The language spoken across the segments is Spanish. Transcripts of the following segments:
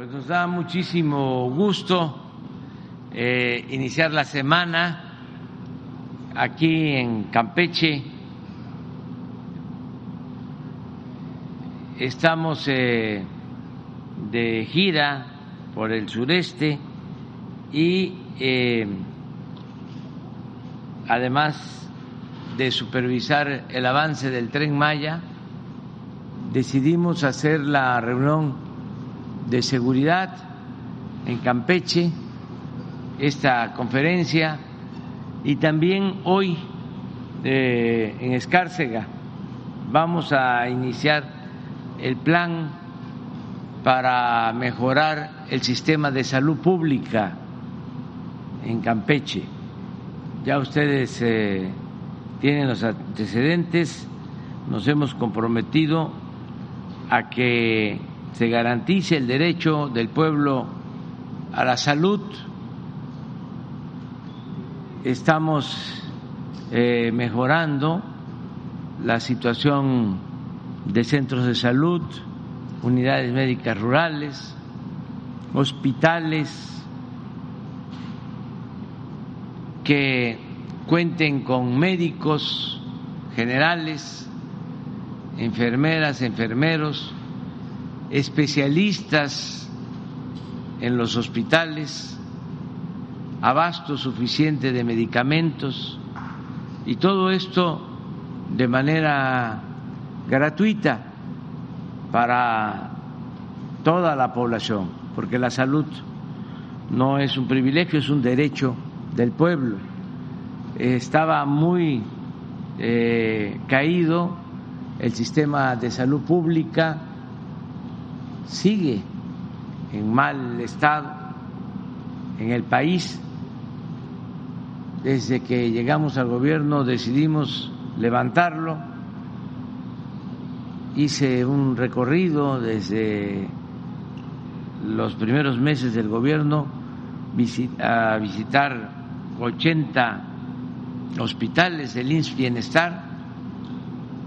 Pues nos da muchísimo gusto eh, iniciar la semana aquí en Campeche. Estamos eh, de gira por el sureste y eh, además de supervisar el avance del tren Maya, decidimos hacer la reunión de seguridad en Campeche, esta conferencia, y también hoy eh, en Escárcega vamos a iniciar el plan para mejorar el sistema de salud pública en Campeche. Ya ustedes eh, tienen los antecedentes, nos hemos comprometido a que se garantice el derecho del pueblo a la salud. Estamos eh, mejorando la situación de centros de salud, unidades médicas rurales, hospitales que cuenten con médicos generales, enfermeras, enfermeros, especialistas en los hospitales, abasto suficiente de medicamentos y todo esto de manera gratuita para toda la población, porque la salud no es un privilegio, es un derecho del pueblo. Estaba muy eh, caído el sistema de salud pública, sigue en mal estado en el país. Desde que llegamos al gobierno decidimos levantarlo. Hice un recorrido desde los primeros meses del gobierno a visitar 80 hospitales del INS Bienestar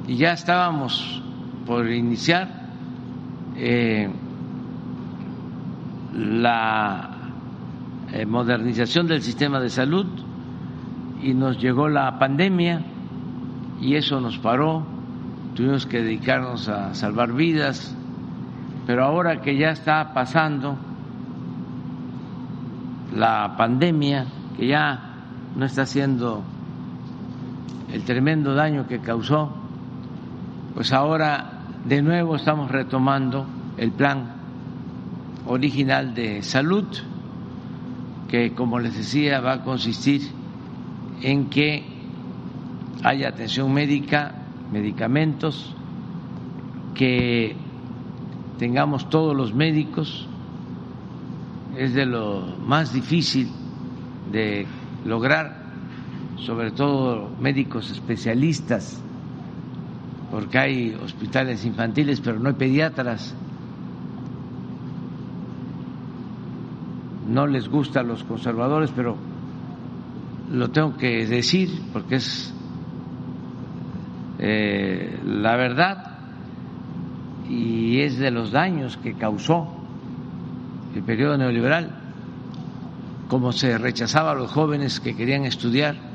y ya estábamos por iniciar eh, la eh, modernización del sistema de salud y nos llegó la pandemia y eso nos paró, tuvimos que dedicarnos a salvar vidas, pero ahora que ya está pasando la pandemia, que ya no está haciendo el tremendo daño que causó, pues ahora de nuevo estamos retomando el plan original de salud, que como les decía va a consistir en que haya atención médica, medicamentos, que tengamos todos los médicos, es de lo más difícil de lograr, sobre todo médicos especialistas, porque hay hospitales infantiles, pero no hay pediatras. No les gusta a los conservadores, pero lo tengo que decir porque es eh, la verdad y es de los daños que causó el periodo neoliberal, como se rechazaba a los jóvenes que querían estudiar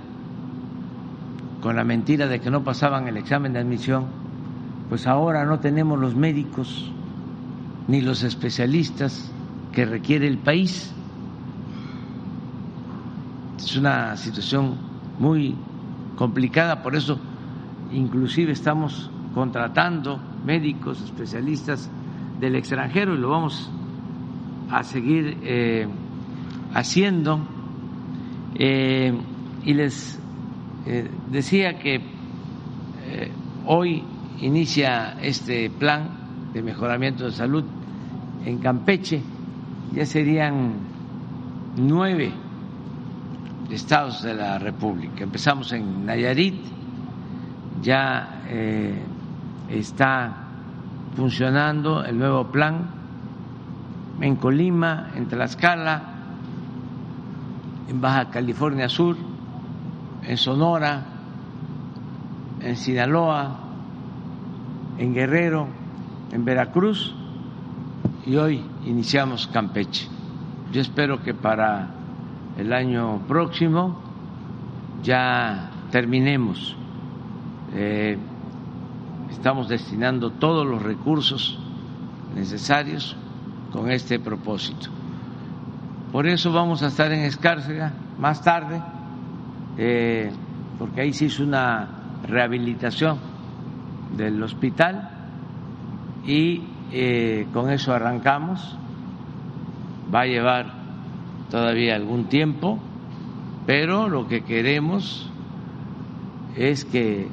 con la mentira de que no pasaban el examen de admisión, pues ahora no tenemos los médicos ni los especialistas que requiere el país. Es una situación muy complicada, por eso inclusive estamos contratando médicos especialistas del extranjero y lo vamos a seguir eh, haciendo. Eh, y les eh, decía que hoy inicia este plan de mejoramiento de salud en Campeche, ya serían nueve estados de la República. Empezamos en Nayarit, ya está funcionando el nuevo plan en Colima, en Tlaxcala, en Baja California Sur, en Sonora, en Sinaloa, en Guerrero, en Veracruz y hoy iniciamos Campeche. Yo espero que para el año próximo ya terminemos. Eh, estamos destinando todos los recursos necesarios con este propósito. Por eso vamos a estar en Escárcega más tarde, eh, porque ahí se hizo una rehabilitación del hospital y eh, con eso arrancamos. Va a llevar todavía algún tiempo, pero lo que queremos es que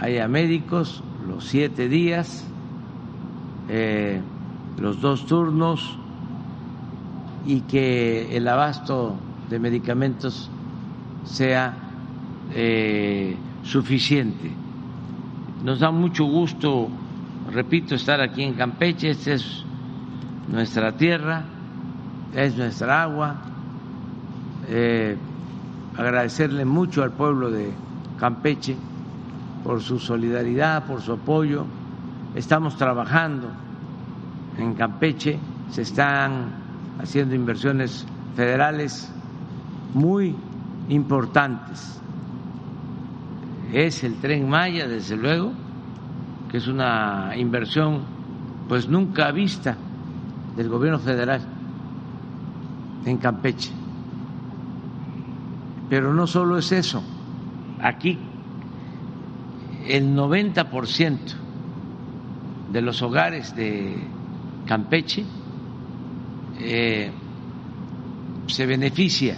haya médicos los siete días, eh, los dos turnos y que el abasto de medicamentos sea eh, suficiente. Nos da mucho gusto, repito, estar aquí en Campeche, esta es nuestra tierra, es nuestra agua. Eh, agradecerle mucho al pueblo de Campeche por su solidaridad, por su apoyo. Estamos trabajando en Campeche, se están haciendo inversiones federales muy importantes. Es el tren Maya, desde luego, que es una inversión pues nunca vista del gobierno federal en Campeche. Pero no solo es eso, aquí el 90% de los hogares de Campeche eh, se beneficia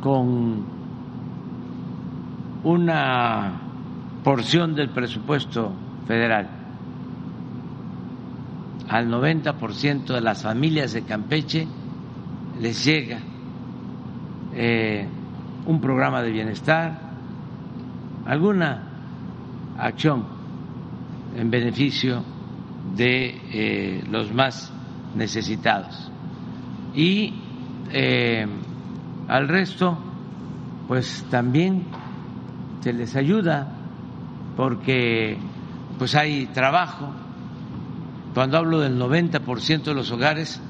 con una porción del presupuesto federal. Al 90% de las familias de Campeche les llega eh, un programa de bienestar, alguna acción en beneficio de eh, los más necesitados. Y eh, al resto, pues también se les ayuda porque pues hay trabajo. Cuando hablo del 90% de los hogares,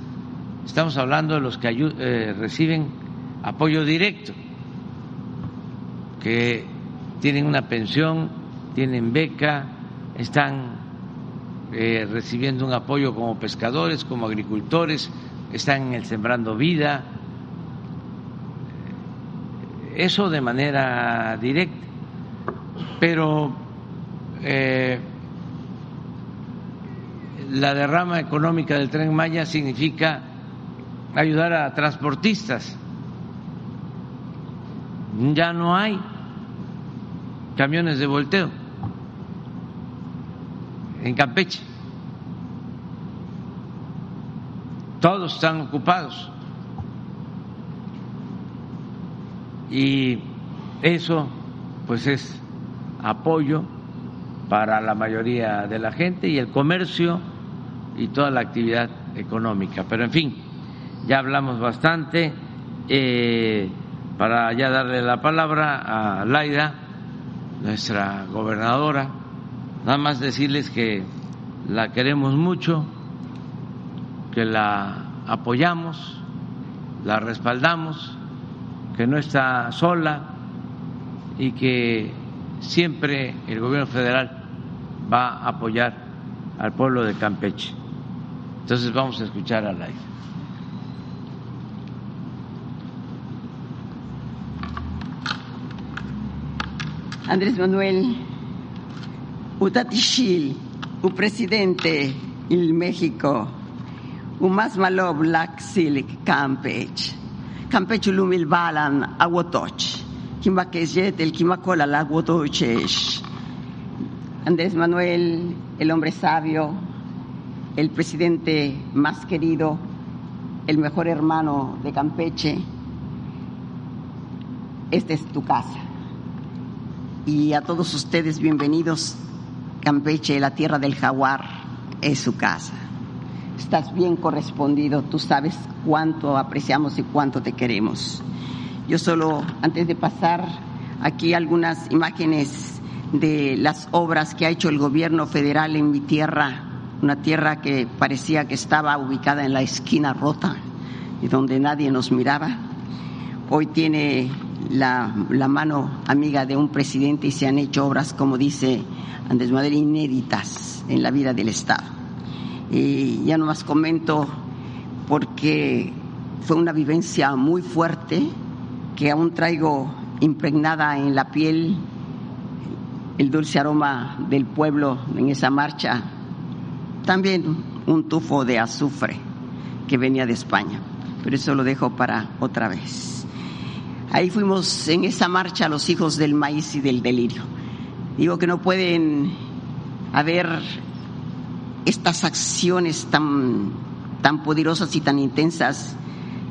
estamos hablando de los que eh, reciben apoyo directo, que tienen una pensión, tienen beca, están eh, recibiendo un apoyo como pescadores, como agricultores, están Sembrando Vida, eso de manera directa, pero eh, la derrama económica del tren Maya significa ayudar a transportistas. Ya no hay camiones de volteo en Campeche. Todos están ocupados. Y eso pues es apoyo para la mayoría de la gente y el comercio y toda la actividad económica. Pero en fin, ya hablamos bastante. Eh, para ya darle la palabra a Laida, nuestra gobernadora, Nada más decirles que la queremos mucho, que la apoyamos, la respaldamos, que no está sola y que siempre el gobierno federal va a apoyar al pueblo de Campeche. Entonces vamos a escuchar al aire. Andrés Manuel Utatishil, u presidente il México, u más malo Black Silk Campech, Campech lumil balan aguotoch, Kimbakejet el Kimacola la aguotoches. Andrés Manuel, el hombre sabio, el presidente más querido, el mejor hermano de Campeche, esta es tu casa. Y a todos ustedes bienvenidos Campeche, la tierra del jaguar, es su casa. Estás bien correspondido, tú sabes cuánto apreciamos y cuánto te queremos. Yo solo, antes de pasar aquí algunas imágenes de las obras que ha hecho el gobierno federal en mi tierra, una tierra que parecía que estaba ubicada en la esquina rota y donde nadie nos miraba. Hoy tiene la, mano amiga de un presidente y se han hecho obras, como dice Andrés Manuel, inéditas en la vida del Estado. Y ya no más comento porque fue una vivencia muy fuerte que aún traigo impregnada en la piel el dulce aroma del pueblo en esa marcha también un tufo de azufre que venía de España, pero eso lo dejo para otra vez. Ahí fuimos en esa marcha los hijos del maíz y del delirio. Digo que no pueden haber estas acciones tan, tan poderosas y tan intensas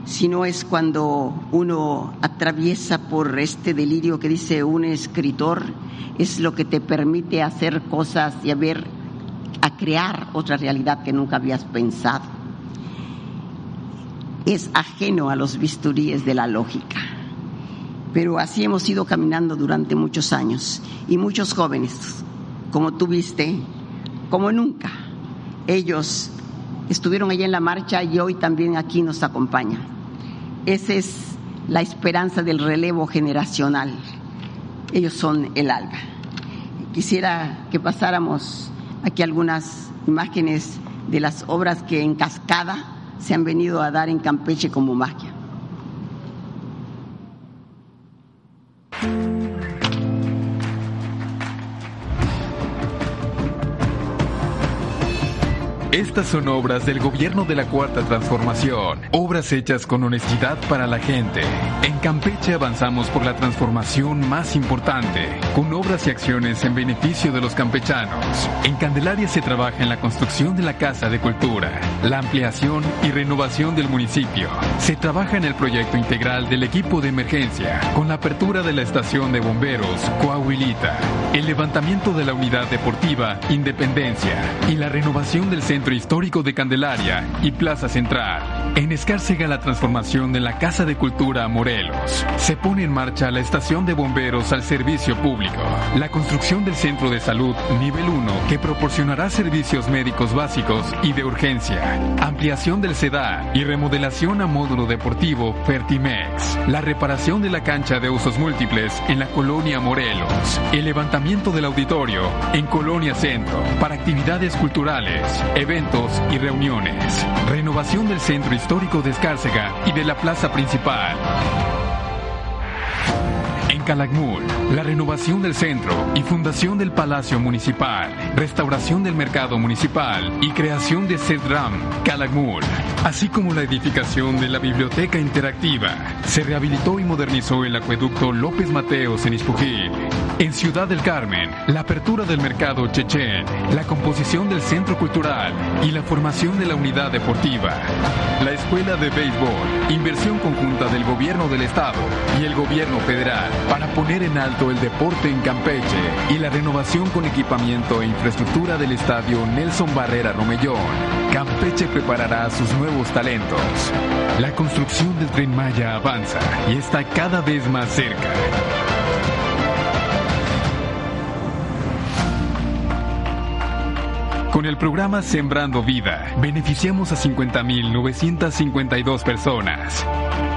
si no es cuando uno atraviesa por este delirio que dice un escritor, es lo que te permite hacer cosas y a crear otra realidad que nunca habías pensado. Es ajeno a los bisturíes de la lógica. Pero así hemos ido caminando durante muchos años y muchos jóvenes, como tú viste, como nunca, ellos estuvieron allí en la marcha y hoy también aquí nos acompañan. Esa es la esperanza del relevo generacional. Ellos son el alba. Quisiera que pasáramos aquí algunas imágenes de las obras que en cascada se han venido a dar en Campeche como magia. Estas son obras del gobierno de la Cuarta Transformación, obras hechas con honestidad para la gente. En Campeche avanzamos por la transformación más importante, con obras y acciones en beneficio de los campechanos. En Candelaria se trabaja en la construcción de la Casa de Cultura, la ampliación y renovación del municipio. Se trabaja en el proyecto integral del equipo de emergencia, con la apertura de la estación de bomberos Coahuilita, el levantamiento de la unidad deportiva Independencia y la renovación del centro Histórico de Candelaria y Plaza Central. En Escárcega la transformación de la Casa de Cultura Morelos. Se pone en marcha la estación de bomberos al servicio público. La construcción del Centro de Salud Nivel 1 que proporcionará servicios médicos básicos y de urgencia. Ampliación del SEDA y remodelación a módulo deportivo Fertimex. La reparación de la cancha de usos múltiples en la colonia Morelos. El levantamiento del auditorio en Colonia Centro para actividades culturales, y reuniones. Renovación del Centro Histórico de Escárcega y de la Plaza Principal. En Calakmul, la renovación del centro y fundación del Palacio Municipal, restauración del mercado municipal y creación de CEDRAM Calakmul, así como la edificación de la biblioteca interactiva. Se rehabilitó y modernizó el acueducto López Mateos en Ispujil. En Ciudad del Carmen, la apertura del mercado Chechen, la composición del centro cultural y la formación de la unidad deportiva. La escuela de béisbol, inversión conjunta del gobierno del estado y el gobierno federal para poner en alto el deporte en Campeche y la renovación con equipamiento e infraestructura del estadio Nelson Barrera Romellón. Campeche preparará sus nuevos talentos. La construcción del tren Maya avanza y está cada vez más cerca. Con el programa Sembrando Vida, beneficiamos a 50.952 personas.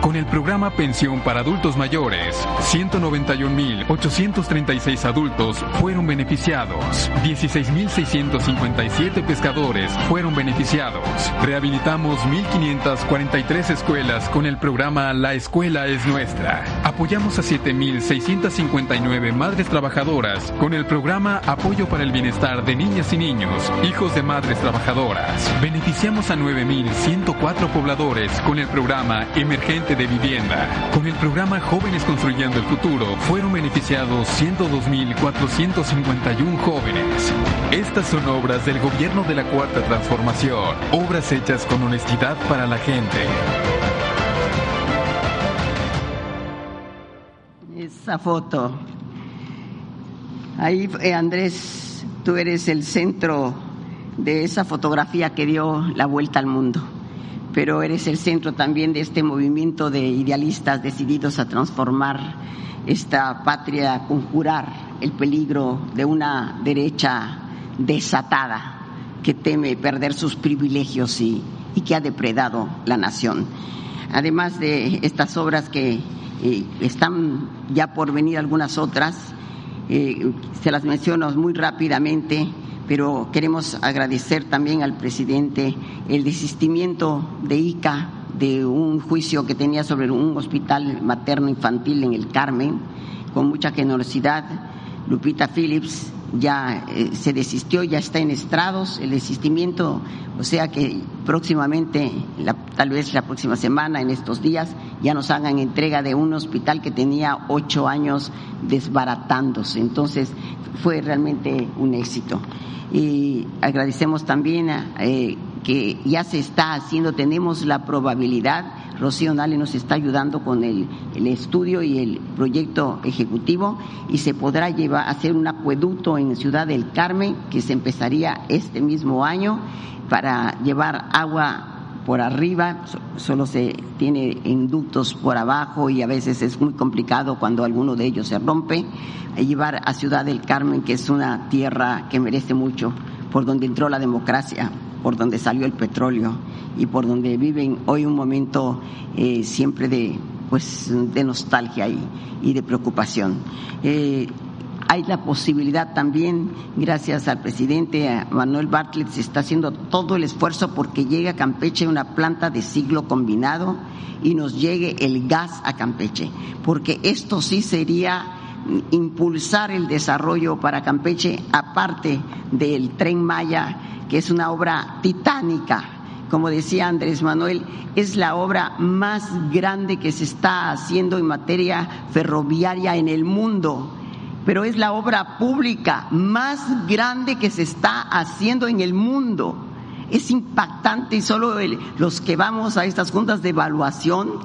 Con el programa Pensión para Adultos Mayores, 191.836 adultos fueron beneficiados. 16.657 pescadores fueron beneficiados. Rehabilitamos 1.543 escuelas con el programa La Escuela es Nuestra. Apoyamos a 7.659 madres trabajadoras con el programa Apoyo para el Bienestar de Niñas y Niños, hijos de madres trabajadoras. Beneficiamos a 9.104 pobladores con el programa Emergente de vivienda. Con el programa Jóvenes Construyendo el Futuro fueron beneficiados 102.451 jóvenes. Estas son obras del gobierno de la Cuarta Transformación, obras hechas con honestidad para la gente. Esa foto. Ahí, eh, Andrés, tú eres el centro de esa fotografía que dio la vuelta al mundo pero eres el centro también de este movimiento de idealistas decididos a transformar esta patria, a conjurar el peligro de una derecha desatada que teme perder sus privilegios y, que ha depredado la nación. Además de estas obras que eh, están ya por venir algunas otras, eh, se las menciono muy rápidamente, pero queremos agradecer también al presidente el desistimiento de ICA de un juicio que tenía sobre un hospital materno infantil en el Carmen, con mucha generosidad. Lupita Phillips ya eh, se desistió, ya está en estrados el desistimiento, o sea que próximamente, tal vez la próxima semana, en estos días, ya nos hagan entrega de un hospital que tenía ocho años desbaratándose. Entonces fue realmente un éxito. Y agradecemos también eh, que ya se está haciendo, tenemos la probabilidad Rocío Nale nos está ayudando con el, estudio y el proyecto ejecutivo y se podrá llevar hacer un acueducto en Ciudad del Carmen que se empezaría este mismo año para llevar agua por arriba, solo se tiene inductos por abajo y a veces es muy complicado cuando alguno de ellos se rompe, llevar a Ciudad del Carmen, que es una tierra que merece mucho, por donde entró la democracia, por donde salió el petróleo y por donde viven hoy un momento eh, siempre de pues de nostalgia y, de preocupación. Eh, hay la posibilidad también, gracias al presidente Manuel Bartlett, se está haciendo todo el esfuerzo porque llegue a Campeche una planta de siglo combinado y nos llegue el gas a Campeche, porque esto sí sería impulsar el desarrollo para Campeche, aparte del tren Maya, que es una obra titánica. Como decía Andrés Manuel, es la obra más grande que se está haciendo en materia ferroviaria en el mundo pero es la obra pública más grande que se está haciendo en el mundo. Es impactante y solo los que vamos a estas juntas de evaluación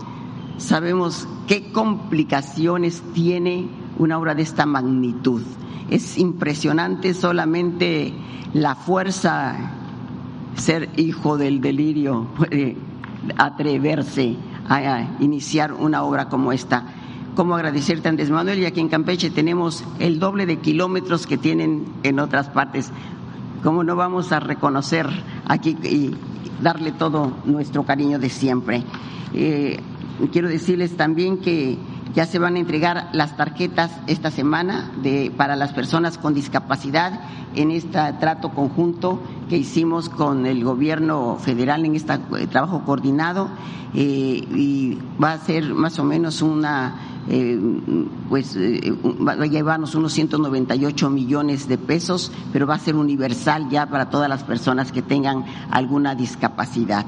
sabemos qué complicaciones tiene una obra de esta magnitud. Es impresionante solamente la fuerza, ser hijo del delirio, puede atreverse a iniciar una obra como esta cómo agradecerte, Andrés Manuel, y aquí en Campeche tenemos el doble de kilómetros que tienen en otras partes. ¿Cómo no vamos a reconocer aquí y darle todo nuestro cariño de siempre? Eh, quiero decirles también que ya se van a entregar las tarjetas esta semana de, para las personas con discapacidad en este trato conjunto que hicimos con el gobierno federal en este trabajo coordinado. Eh, y va a ser más o menos una eh, pues eh, va a llevarnos unos 198 millones de pesos, pero va a ser universal ya para todas las personas que tengan alguna discapacidad.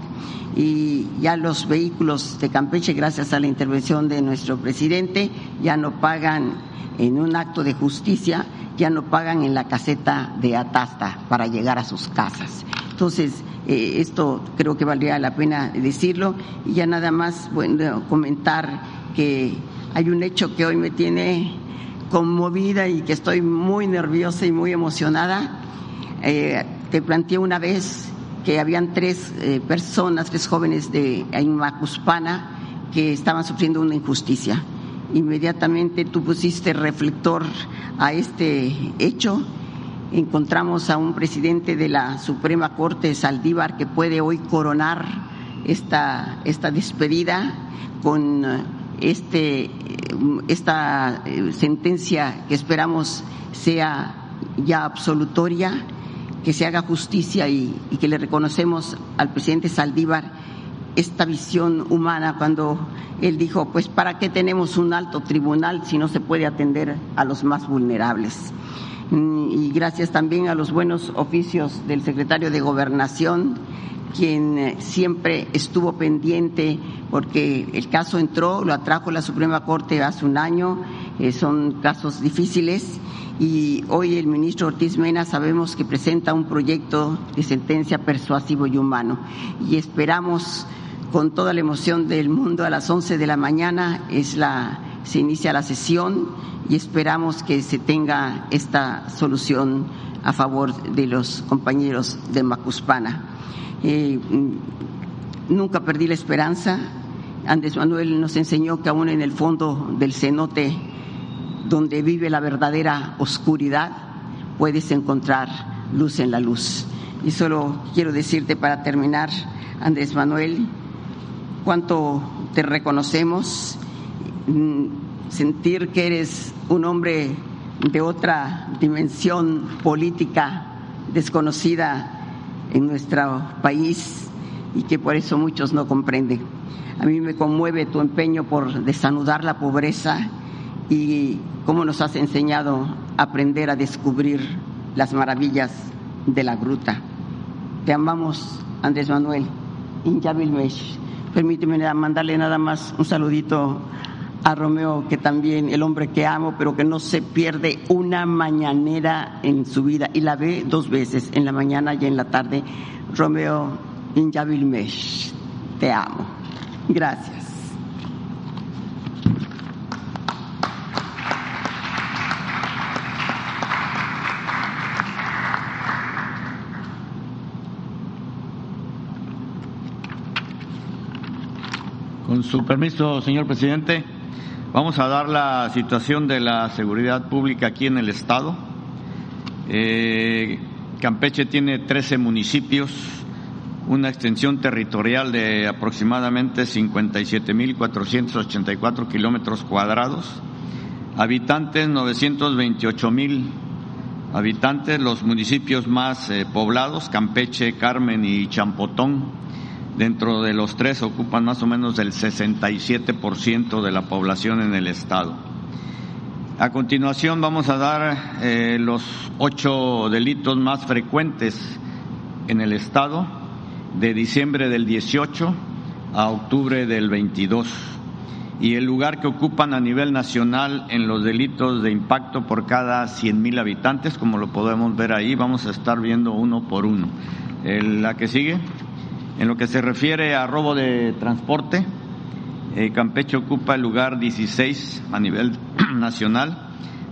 Y ya los vehículos de Campeche, gracias a la intervención de nuestro presidente, ya no pagan en un acto de justicia, ya no pagan en la caseta de Atasta para llegar a sus casas. Entonces, eh, esto creo que valdría la pena decirlo y ya nada más bueno, comentar que hay un hecho que hoy me tiene conmovida y que estoy muy nerviosa y muy emocionada. Eh, te planteé una vez que habían tres eh, personas, tres jóvenes de Macuspana que estaban sufriendo una injusticia. Inmediatamente tú pusiste reflector a este hecho. Encontramos a un presidente de la Suprema Corte, Saldívar, que puede hoy coronar esta, esta despedida con este, esta eh, sentencia que esperamos sea ya absolutoria, que se haga justicia y, que le reconocemos al presidente Saldívar esta visión humana cuando él dijo, pues ¿para qué tenemos un alto tribunal si no se puede atender a los más vulnerables? Mm, y gracias también a los buenos oficios del secretario de Gobernación, quien eh, siempre estuvo pendiente porque el caso entró, lo atrajo la Suprema Corte hace un año, eh, son casos difíciles y hoy el ministro Ortiz Mena sabemos que presenta un proyecto de sentencia persuasivo y humano y esperamos con toda la emoción del mundo a las 11 de la mañana es la se inicia la sesión y esperamos que se tenga esta solución a favor de los compañeros de Macuspana. Eh, nunca perdí la esperanza. Andrés Manuel nos enseñó que aún en el fondo del cenote, donde vive la verdadera oscuridad, puedes encontrar luz en la luz. Y solo quiero decirte para terminar, Andrés Manuel, cuánto te reconocemos, mm, sentir que eres un hombre de otra dimensión política desconocida en nuestro país y que por eso muchos no comprenden. A mí me conmueve tu empeño por desanudar la pobreza y cómo nos has enseñado a aprender a descubrir las maravillas de la gruta. Te amamos, Andrés Manuel. Mesh. Permíteme mandarle nada más un saludito a Romeo, que también el hombre que amo, pero que no se pierde una mañanera en su vida y la ve dos veces, en la mañana y en la tarde. Romeo Mesh. te amo. Gracias. Con su permiso, señor presidente, vamos a dar la situación de la seguridad pública aquí en el Estado. Eh, Campeche tiene 13 municipios, una extensión territorial de aproximadamente 57.484 kilómetros cuadrados, habitantes 928.000 habitantes, los municipios más eh, poblados, Campeche, Carmen y Champotón, Dentro de los tres ocupan más o menos el 67% de la población en el estado. A continuación vamos a dar eh, los ocho delitos más frecuentes en el estado de diciembre del 18 a octubre del 22 y el lugar que ocupan a nivel nacional en los delitos de impacto por cada 100.000 habitantes, como lo podemos ver ahí, vamos a estar viendo uno por uno. la que sigue. En lo que se refiere a robo de transporte, eh, Campeche ocupa el lugar 16 a nivel nacional,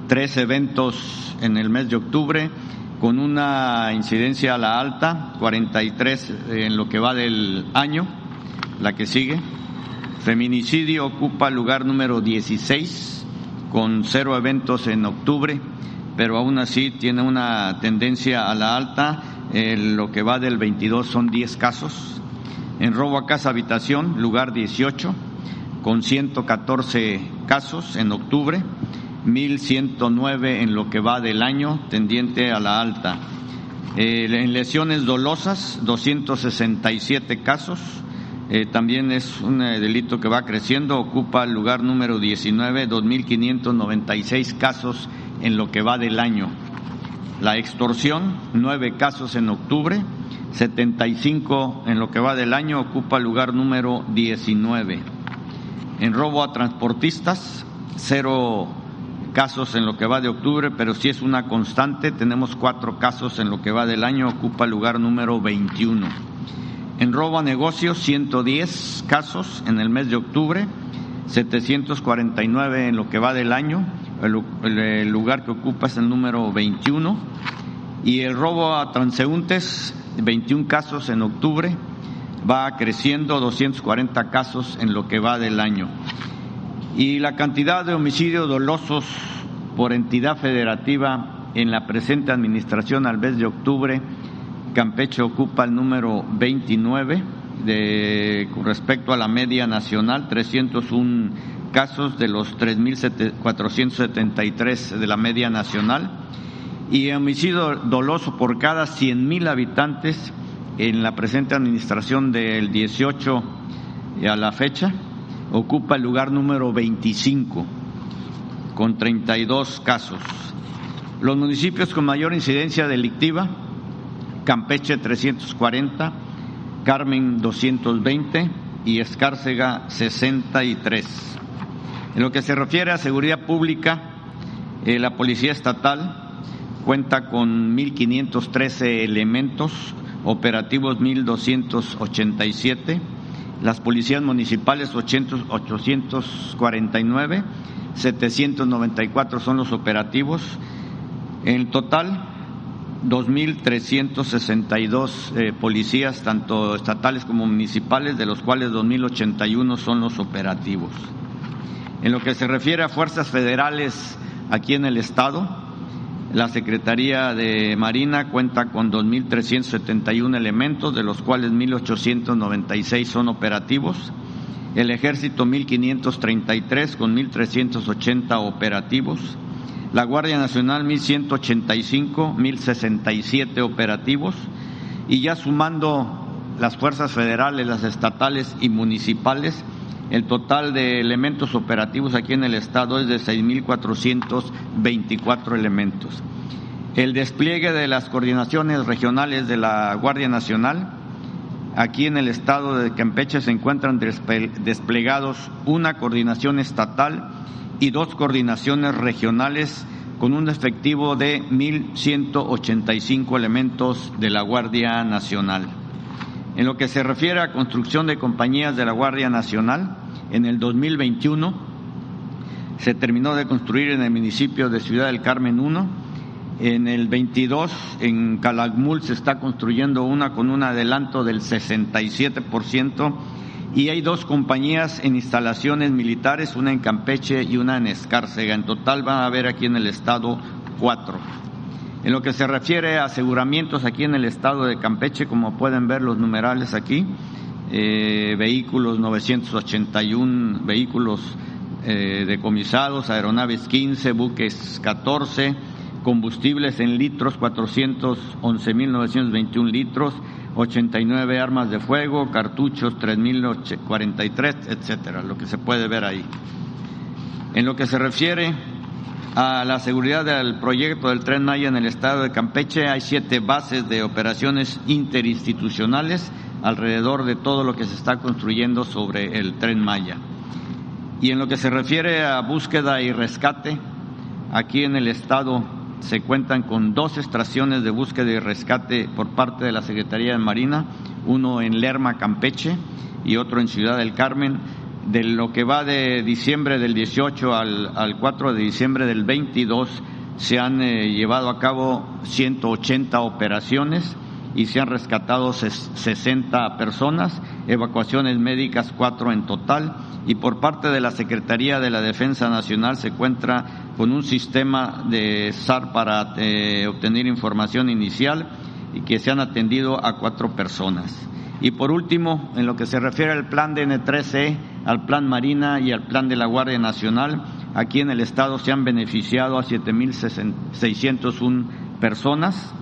tres eventos en el mes de octubre, con una incidencia a la alta, 43 en lo que va del año, la que sigue. Feminicidio ocupa el lugar número 16, con cero eventos en octubre, pero aún así tiene una tendencia a la alta lo que va del 22 son 10 casos. En robo a casa habitación, lugar 18, con 114 casos en octubre, 1.109 en lo que va del año, tendiente a la alta. Eh, en lesiones dolosas, 267 casos. Eh, también es un eh, delito que va creciendo, ocupa el lugar número 19, 2.596 casos en lo que va del año. La extorsión, nueve casos en octubre, 75 en lo que va del año, ocupa lugar número 19. En robo a transportistas, cero casos en lo que va de octubre, pero sí es una constante, tenemos cuatro casos en lo que va del año, ocupa lugar número 21. En robo a negocios, 110 casos en el mes de octubre, 749 en lo que va del año, el, lugar que ocupa es el número 21. Y el robo a transeúntes, 21 casos en octubre, va creciendo 240 casos en lo que va del año. Y la cantidad de homicidios dolosos por entidad federativa en la presente administración al mes de octubre, Campeche ocupa el número 29 de, con respecto a la media nacional, 301 casos de los 3.473 de la media nacional y homicidio doloso por cada 100.000 habitantes en la presente administración del 18 a la fecha ocupa el lugar número 25 con 32 casos. Los municipios con mayor incidencia delictiva, Campeche 340, Carmen 220 y Escárcega 63. En lo que se refiere a seguridad pública, eh, la Policía Estatal cuenta con 1.513 elementos, operativos 1.287, las policías municipales 849, 794 son los operativos. En total, 2.362 eh, policías, tanto estatales como municipales, de los cuales 2.081 son los operativos. En lo que se refiere a fuerzas federales aquí en el Estado, La Secretaría de Marina cuenta con 2.371 elementos, de los cuales 1.896 son operativos. El Ejército 1.533 con 1.380 operativos. La Guardia Nacional 1.185, 1.067 operativos. Y ya sumando las fuerzas federales, las estatales y municipales, el total de elementos operativos aquí en el Estado es de 6.424 elementos. El despliegue de las coordinaciones regionales de la Guardia Nacional, aquí en el Estado de Campeche se encuentran desplegados una coordinación estatal y dos coordinaciones regionales con un efectivo de 1.185 elementos de la Guardia Nacional. En lo que se refiere a construcción de compañías de la Guardia Nacional, en el 2021 se terminó de construir en el municipio de Ciudad del Carmen 1. En el 22 en Calakmul se está construyendo una con un adelanto del 67% y hay dos compañías en instalaciones militares, una en Campeche y una en Escárcega. En total van a haber aquí en el estado cuatro. En lo que se refiere a aseguramientos aquí en el estado de Campeche, como pueden ver los numerales aquí, eh, vehículos 981, vehículos eh, decomisados, aeronaves 15, buques 14, combustibles en litros 411.921 litros, 89 armas de fuego, cartuchos 3.043, etcétera, lo que se puede ver ahí. En lo que se refiere a la seguridad del proyecto del Tren Maya en el estado de Campeche. Hay siete bases de operaciones interinstitucionales alrededor de todo lo que se está construyendo sobre el Tren Maya. Y en lo que se refiere a búsqueda y rescate, aquí en el estado se cuentan con dos estaciones de búsqueda y rescate por parte de la Secretaría de Marina, uno en Lerma, Campeche, y otro en Ciudad del Carmen de lo que va de diciembre del 18 al, al 4 de diciembre del 22 se han eh, llevado a cabo 180 operaciones y se han rescatado 60 personas, evacuaciones médicas 4 en total y por parte de la Secretaría de la Defensa Nacional se encuentra con un sistema de SAR para eh, obtener información inicial y que se han atendido a cuatro personas. Y por último, en lo que se refiere al plan de N13, al plan Marina y al plan de la Guardia Nacional, aquí en el Estado se han beneficiado a 7.601 personas.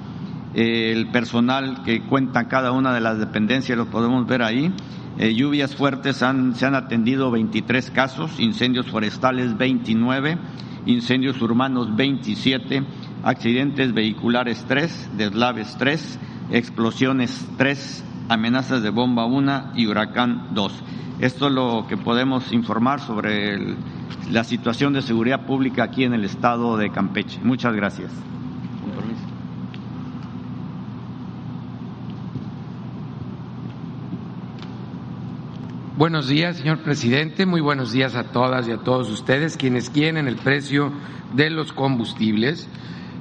El personal que cuenta cada una de las dependencias lo podemos ver ahí. Eh, lluvias fuertes se han atendido 23 casos, incendios forestales 29, incendios urbanos 27, accidentes vehiculares 3, deslaves 3, explosiones 3, amenazas de bomba 1 y huracán 2. Esto es lo que podemos informar sobre la situación de seguridad pública aquí en el estado de Campeche. Muchas gracias. Buenos días, señor presidente. Muy buenos días a todas y a todos ustedes quienes quieren el precio de los combustibles.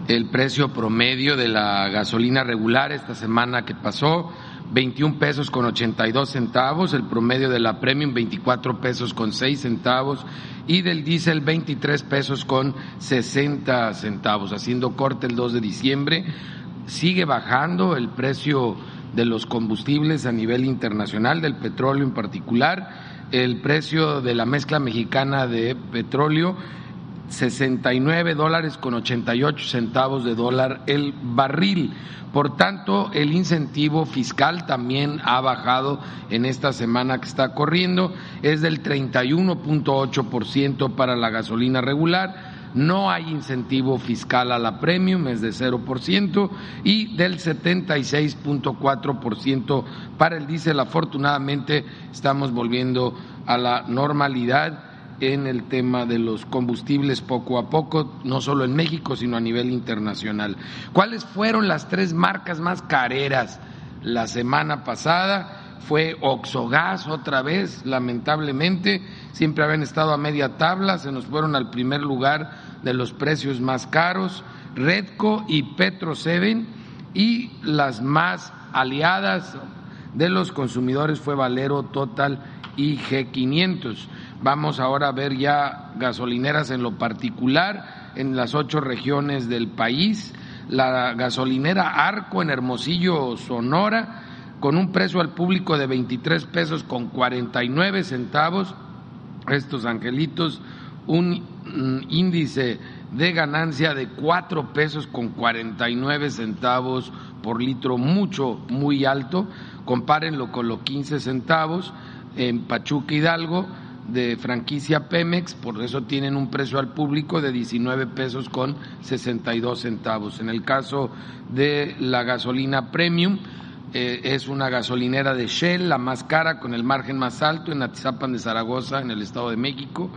El precio promedio de la gasolina regular esta semana que pasó 21 pesos con 82 centavos, el promedio de la Premium 24 pesos con 6 centavos y del diésel 23 pesos con 60 centavos. Haciendo corte el 2 de diciembre, sigue bajando el precio de los combustibles a nivel internacional, del petróleo en particular, el precio de la mezcla mexicana de petróleo 69 dólares con 88 centavos de dólar el barril. Por tanto, el incentivo fiscal también ha bajado en esta semana que está corriendo, es del 31.8% para la gasolina regular, no hay incentivo fiscal a la premium, es de 0%, y del 76.4% para el diésel. Afortunadamente, estamos volviendo a la normalidad en el tema de los combustibles poco a poco, no solo en México, sino a nivel internacional. ¿Cuáles fueron las tres marcas más careras la semana pasada? Fue Oxogas otra vez, lamentablemente, siempre habían estado a media tabla, se nos fueron al primer lugar de los precios más caros, Redco y Petro Seven, y las más aliadas de los consumidores fue Valero, Total y G500. Vamos ahora a ver ya gasolineras en lo particular. en las ocho regiones del país. La gasolinera Arco en Hermosillo, Sonora, con un precio al público de 23 pesos con 49 centavos. Estos angelitos, un mm, índice de ganancia de 4 pesos con 49 centavos por litro, mucho, muy alto. Compárenlo con los 15 centavos en Pachuca Hidalgo de franquicia Pemex, por eso tienen un precio al público de 19 pesos con 62 centavos. En el caso de la gasolina premium, eh, es una gasolinera de Shell, la más cara, con el margen más alto en Atizapan de Zaragoza, en el Estado de México,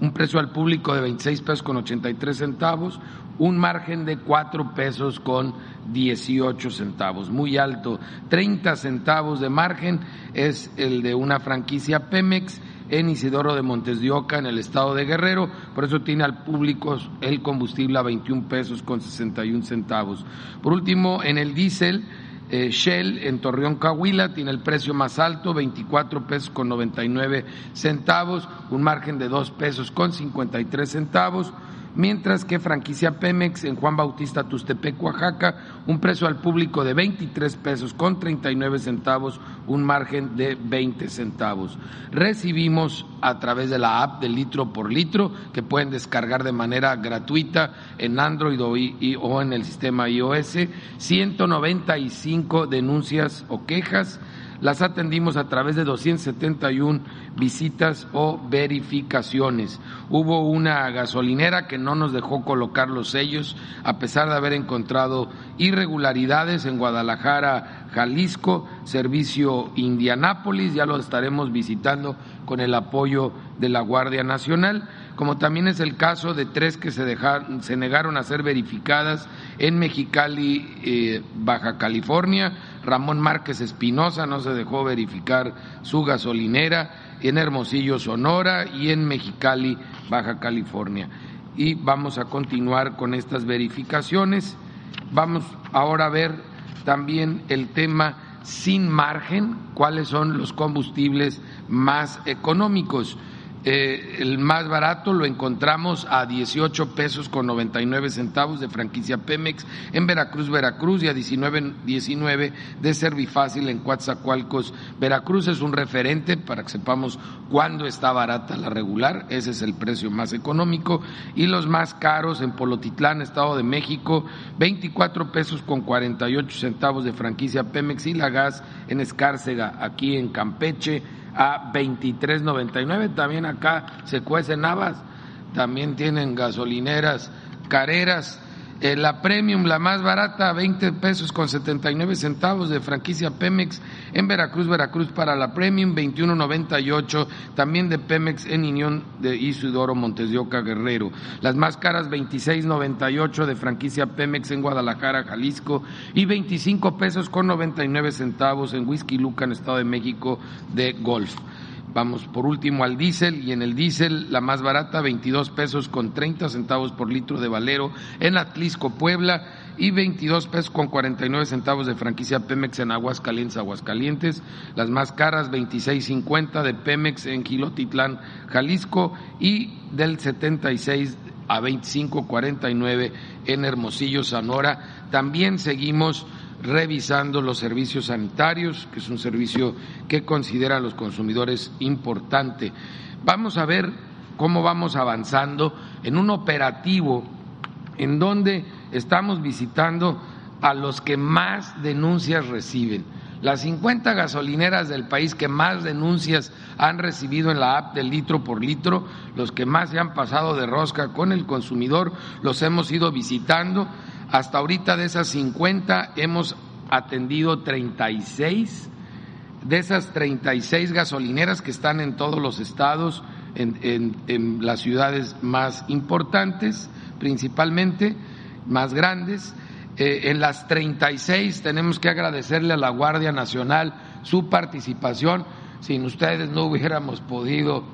un precio al público de 26 pesos con 83 centavos, un margen de 4 pesos con 18 centavos, muy alto. 30 centavos de margen es el de una franquicia Pemex en Isidoro de Montes de Oca, en el estado de Guerrero, por eso tiene al público el combustible a 21 pesos con 61 centavos. Por último, en el diésel, eh, Shell en Torreón, Coahuila, tiene el precio más alto, 24 pesos con 99 centavos, un margen de 2 pesos con 53 centavos mientras que franquicia Pemex en Juan Bautista Tustepec, Oaxaca, un precio al público de 23 pesos con 39 centavos, un margen de 20 centavos. Recibimos a través de la app de litro por litro, que pueden descargar de manera gratuita en Android o, en el sistema iOS, 195 denuncias o quejas las atendimos a través de 271 visitas o verificaciones. Hubo una gasolinera que no nos dejó colocar los sellos a pesar de haber encontrado irregularidades en Guadalajara, Jalisco, servicio Indianápolis, ya lo estaremos visitando con el apoyo de la Guardia Nacional como también es el caso de tres que se, dejaron, se negaron a ser verificadas en Mexicali, eh, Baja California. Ramón Márquez Espinosa no se dejó verificar su gasolinera en Hermosillo, Sonora y en Mexicali, Baja California. Y vamos a continuar con estas verificaciones. Vamos ahora a ver también el tema sin margen, cuáles son los combustibles más económicos. Eh, el más barato lo encontramos a 18 pesos con 99 centavos de franquicia Pemex en Veracruz, Veracruz y a 19, 19 de Servifácil en Coatzacoalcos, Veracruz. Es un referente para que sepamos cuándo está barata la regular, ese es el precio más económico. Y los más caros en Polotitlán, Estado de México, 24 pesos con 48 centavos de franquicia Pemex y la gas en Escárcega, aquí en Campeche a 23.99. También acá se cuecen habas, también tienen gasolineras careras eh, la premium, la más barata, 20 pesos con 79 centavos de franquicia Pemex en Veracruz, Veracruz para la premium, 21.98 también de Pemex en Unión de Isidoro, Montes de Oca, Guerrero. Las más caras, 26.98 de franquicia Pemex en Guadalajara, Jalisco y 25 pesos con 99 centavos en Whisky Luca, en Estado de México, de Golf. Vamos por último al diésel y en el diésel la más barata 22 pesos con 30 centavos por litro de Valero en Atlisco, Puebla y 22 pesos con 49 centavos de franquicia Pemex en Aguascalientes, Aguascalientes. Las más caras 26.50 de Pemex en Gilotitlán, Jalisco y del 76 a 25.49 en Hermosillo, Sonora. También seguimos revisando los servicios sanitarios, que es un servicio que consideran los consumidores importante. Vamos a ver cómo vamos avanzando en un operativo en donde estamos visitando a los que más denuncias reciben. Las 50 gasolineras del país que más denuncias han recibido en la app del litro por litro, los que más se han pasado de rosca con el consumidor, los hemos ido visitando hasta ahorita de esas 50 hemos atendido 36. De esas 36 gasolineras que están en todos los estados, en, las ciudades más importantes, principalmente, más grandes, eh, en las 36 tenemos que agradecerle a la Guardia Nacional su participación. Sin ustedes no hubiéramos podido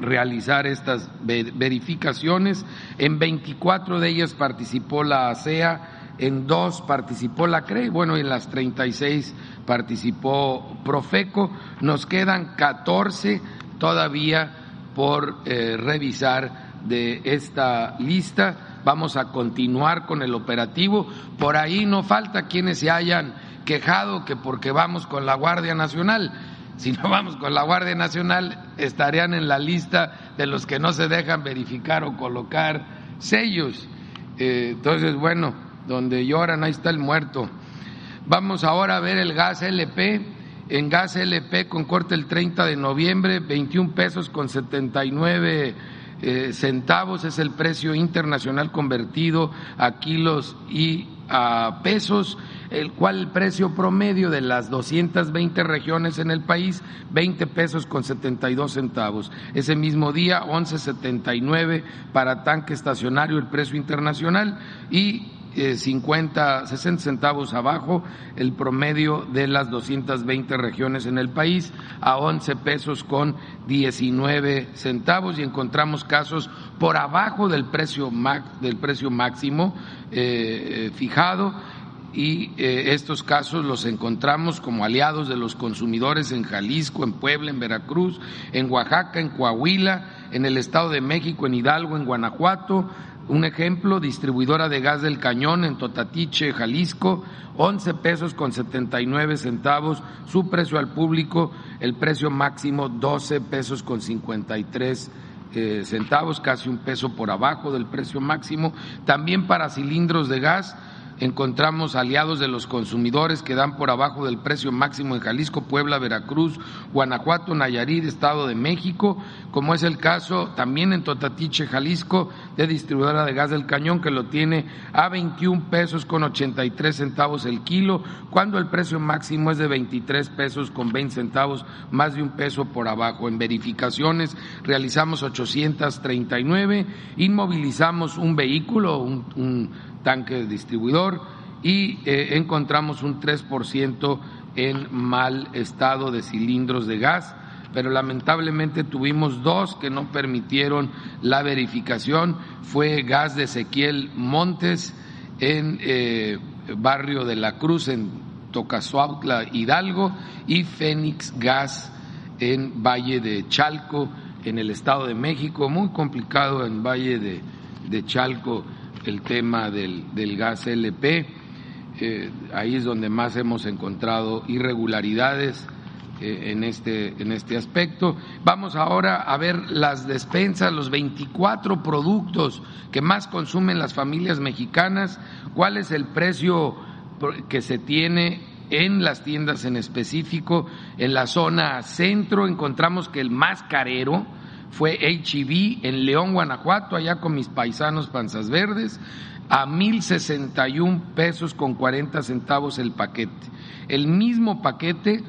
realizar estas verificaciones. En 24 de ellas participó la ASEA, en dos participó la CRE, bueno, en las 36 participó Profeco. Nos quedan 14 todavía por eh, revisar de esta lista. Vamos a continuar con el operativo. Por ahí no falta quienes se hayan quejado que porque vamos con la Guardia Nacional. Si no vamos con la Guardia Nacional, estarían en la lista de los que no se dejan verificar o colocar sellos. Eh, entonces, bueno, donde lloran, ahí está el muerto. Vamos ahora a ver el gas LP. En gas LP con corte el 30 de noviembre, 21 pesos con 79 eh, centavos es el precio internacional convertido a kilos y a pesos, el cual el precio promedio de las 220 regiones en el país, 20 pesos con 72 centavos. Ese mismo día, 11.79 para tanque estacionario el precio internacional y 50, eh, 60 centavos abajo el promedio de las 220 regiones en el país a 11 pesos con 19 centavos y encontramos casos por abajo del precio, del precio máximo eh, eh, fijado y estos casos los encontramos como aliados de los consumidores en Jalisco, en Puebla, en Veracruz, en Oaxaca, en Coahuila, en el Estado de México, en Hidalgo, en Guanajuato, un ejemplo, distribuidora de gas del cañón en Totatiche, Jalisco, 11 pesos con 79 centavos, su precio al público, el precio máximo 12 pesos con 53 eh, centavos, casi un peso por abajo del precio máximo. También para cilindros de gas, encontramos aliados de los consumidores que dan por abajo del precio máximo en Jalisco, Puebla, Veracruz, Guanajuato, Nayarit, Estado de México, como es el caso también en Totatiche, Jalisco, de distribuidora de gas del cañón que lo tiene a 21 pesos con 83 centavos el kilo, cuando el precio máximo es de 23 pesos con 20 centavos, más de un peso por abajo. En verificaciones realizamos 839, inmovilizamos un vehículo, un, un tanque distribuidor y eh, encontramos un 3% en mal estado de cilindros de gas, pero lamentablemente tuvimos dos que no permitieron la verificación. Fue gas de Ezequiel Montes en eh, barrio de la Cruz, en Tocazuautla, Hidalgo, y Fénix Gas en Valle de Chalco, en el Estado de México. Muy complicado en Valle de, de Chalco el tema del, del gas LP. Eh, ahí es donde más hemos encontrado irregularidades eh, en, este, en este aspecto. Vamos ahora a ver las despensas, los 24 productos que más consumen las familias mexicanas, cuál es el precio que se tiene en las tiendas en específico. En la zona centro encontramos que el más carero, fue HEB en León, Guanajuato, allá con mis paisanos panzas verdes, a mil sesenta y un pesos con cuarenta centavos el paquete. El mismo paquete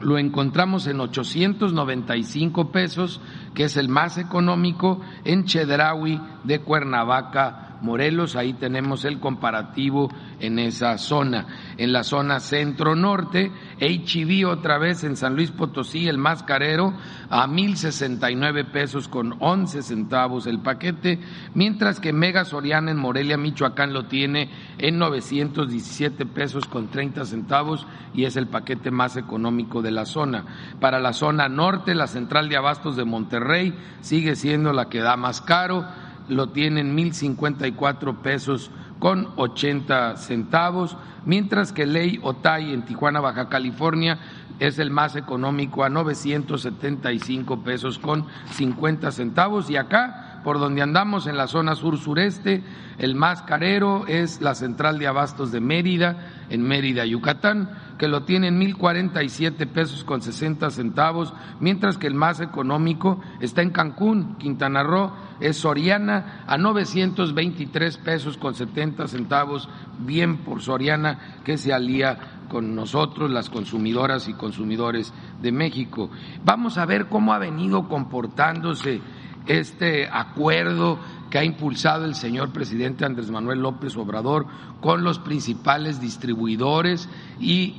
lo encontramos en 895 pesos, que es el más económico, en Chedraui de Cuernavaca, Morelos, ahí tenemos el comparativo en esa zona. En la zona centro-norte, HEB otra vez en San Luis Potosí, el más carero, a mil sesenta y nueve pesos con once centavos el paquete, mientras que Mega Soriana en Morelia, Michoacán lo tiene en 917 pesos con treinta centavos y es el paquete más económico de la zona. Para la zona norte, la central de abastos de Monterrey sigue siendo la que da más caro lo tienen mil cincuenta y cuatro pesos con ochenta centavos, mientras que Ley Otay en Tijuana, Baja California, es el más económico a 975 pesos con 50 centavos. Y acá, por donde andamos en la zona sur-sureste, el más carero es la central de abastos de Mérida, en Mérida, Yucatán, que lo tiene en 1.047 pesos con 60 centavos, mientras que el más económico está en Cancún, Quintana Roo, es Soriana a 923 pesos con 70 centavos, bien por Soriana que se alía con nosotros, las consumidoras y consumidores de México. Vamos a ver cómo ha venido comportándose este acuerdo que ha impulsado el señor presidente Andrés Manuel López Obrador con los principales distribuidores y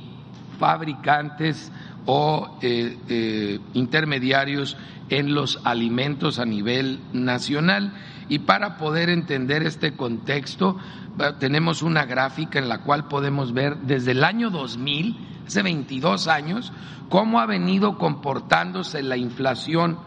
fabricantes o eh, eh, intermediarios en los alimentos a nivel nacional. Y para poder entender este contexto, tenemos una gráfica en la cual podemos ver desde el año 2000, hace 22 años, cómo ha venido comportándose la inflación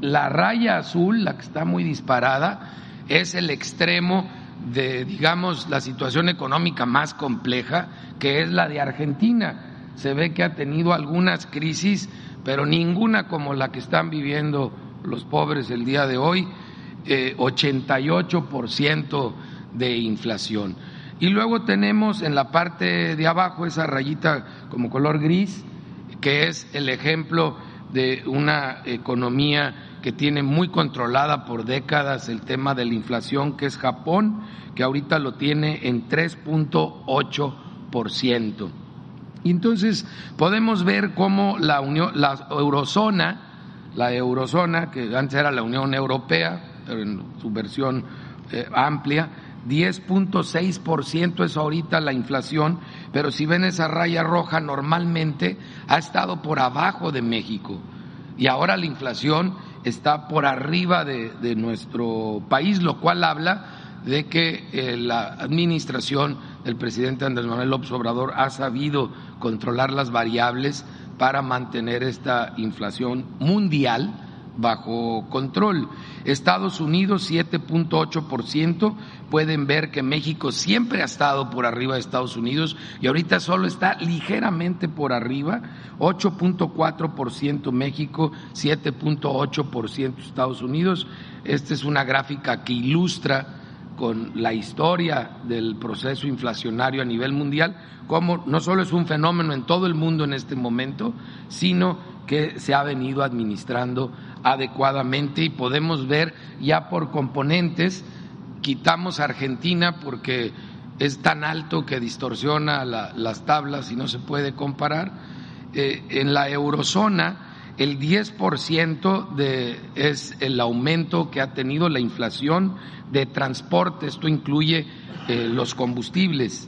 La raya azul, la que está muy disparada, es el extremo de, digamos, la situación económica más compleja, que es la de Argentina. Se ve que ha tenido algunas crisis, pero ninguna como la que están viviendo los pobres el día de hoy, eh, 88% de inflación. Y luego tenemos en la parte de abajo esa rayita como color gris, que es el ejemplo de una economía que tiene muy controlada por décadas el tema de la inflación, que es Japón, que ahorita lo tiene en 3.8%. Y entonces podemos ver cómo la, Unión, la eurozona, la eurozona, que antes era la Unión Europea, pero en su versión eh, amplia, 10.6% es ahorita la inflación, pero si ven esa raya roja, normalmente ha estado por abajo de México. Y ahora la inflación está por arriba de, nuestro país, lo cual habla de que eh, la administración del presidente Andrés Manuel López Obrador ha sabido controlar las variables para mantener esta inflación mundial bajo control. Estados Unidos 7.8%, pueden ver que México siempre ha estado por arriba de Estados Unidos y ahorita solo está ligeramente por arriba, 8.4% México, 7.8% Estados Unidos. Esta es una gráfica que ilustra con la historia del proceso inflacionario a nivel mundial, como no solo es un fenómeno en todo el mundo en este momento, sino que se ha venido administrando adecuadamente y podemos ver ya por componentes, quitamos Argentina porque es tan alto que distorsiona las tablas y no se puede comparar. Eh, en la eurozona, el 10% de, es el aumento que ha tenido la inflación de transporte, esto incluye eh, los combustibles,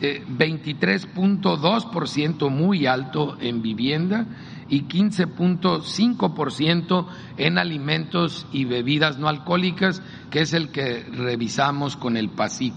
23.2% eh, muy alto en vivienda y 15.5% en alimentos y bebidas no alcohólicas, que es el que revisamos con el PASIC.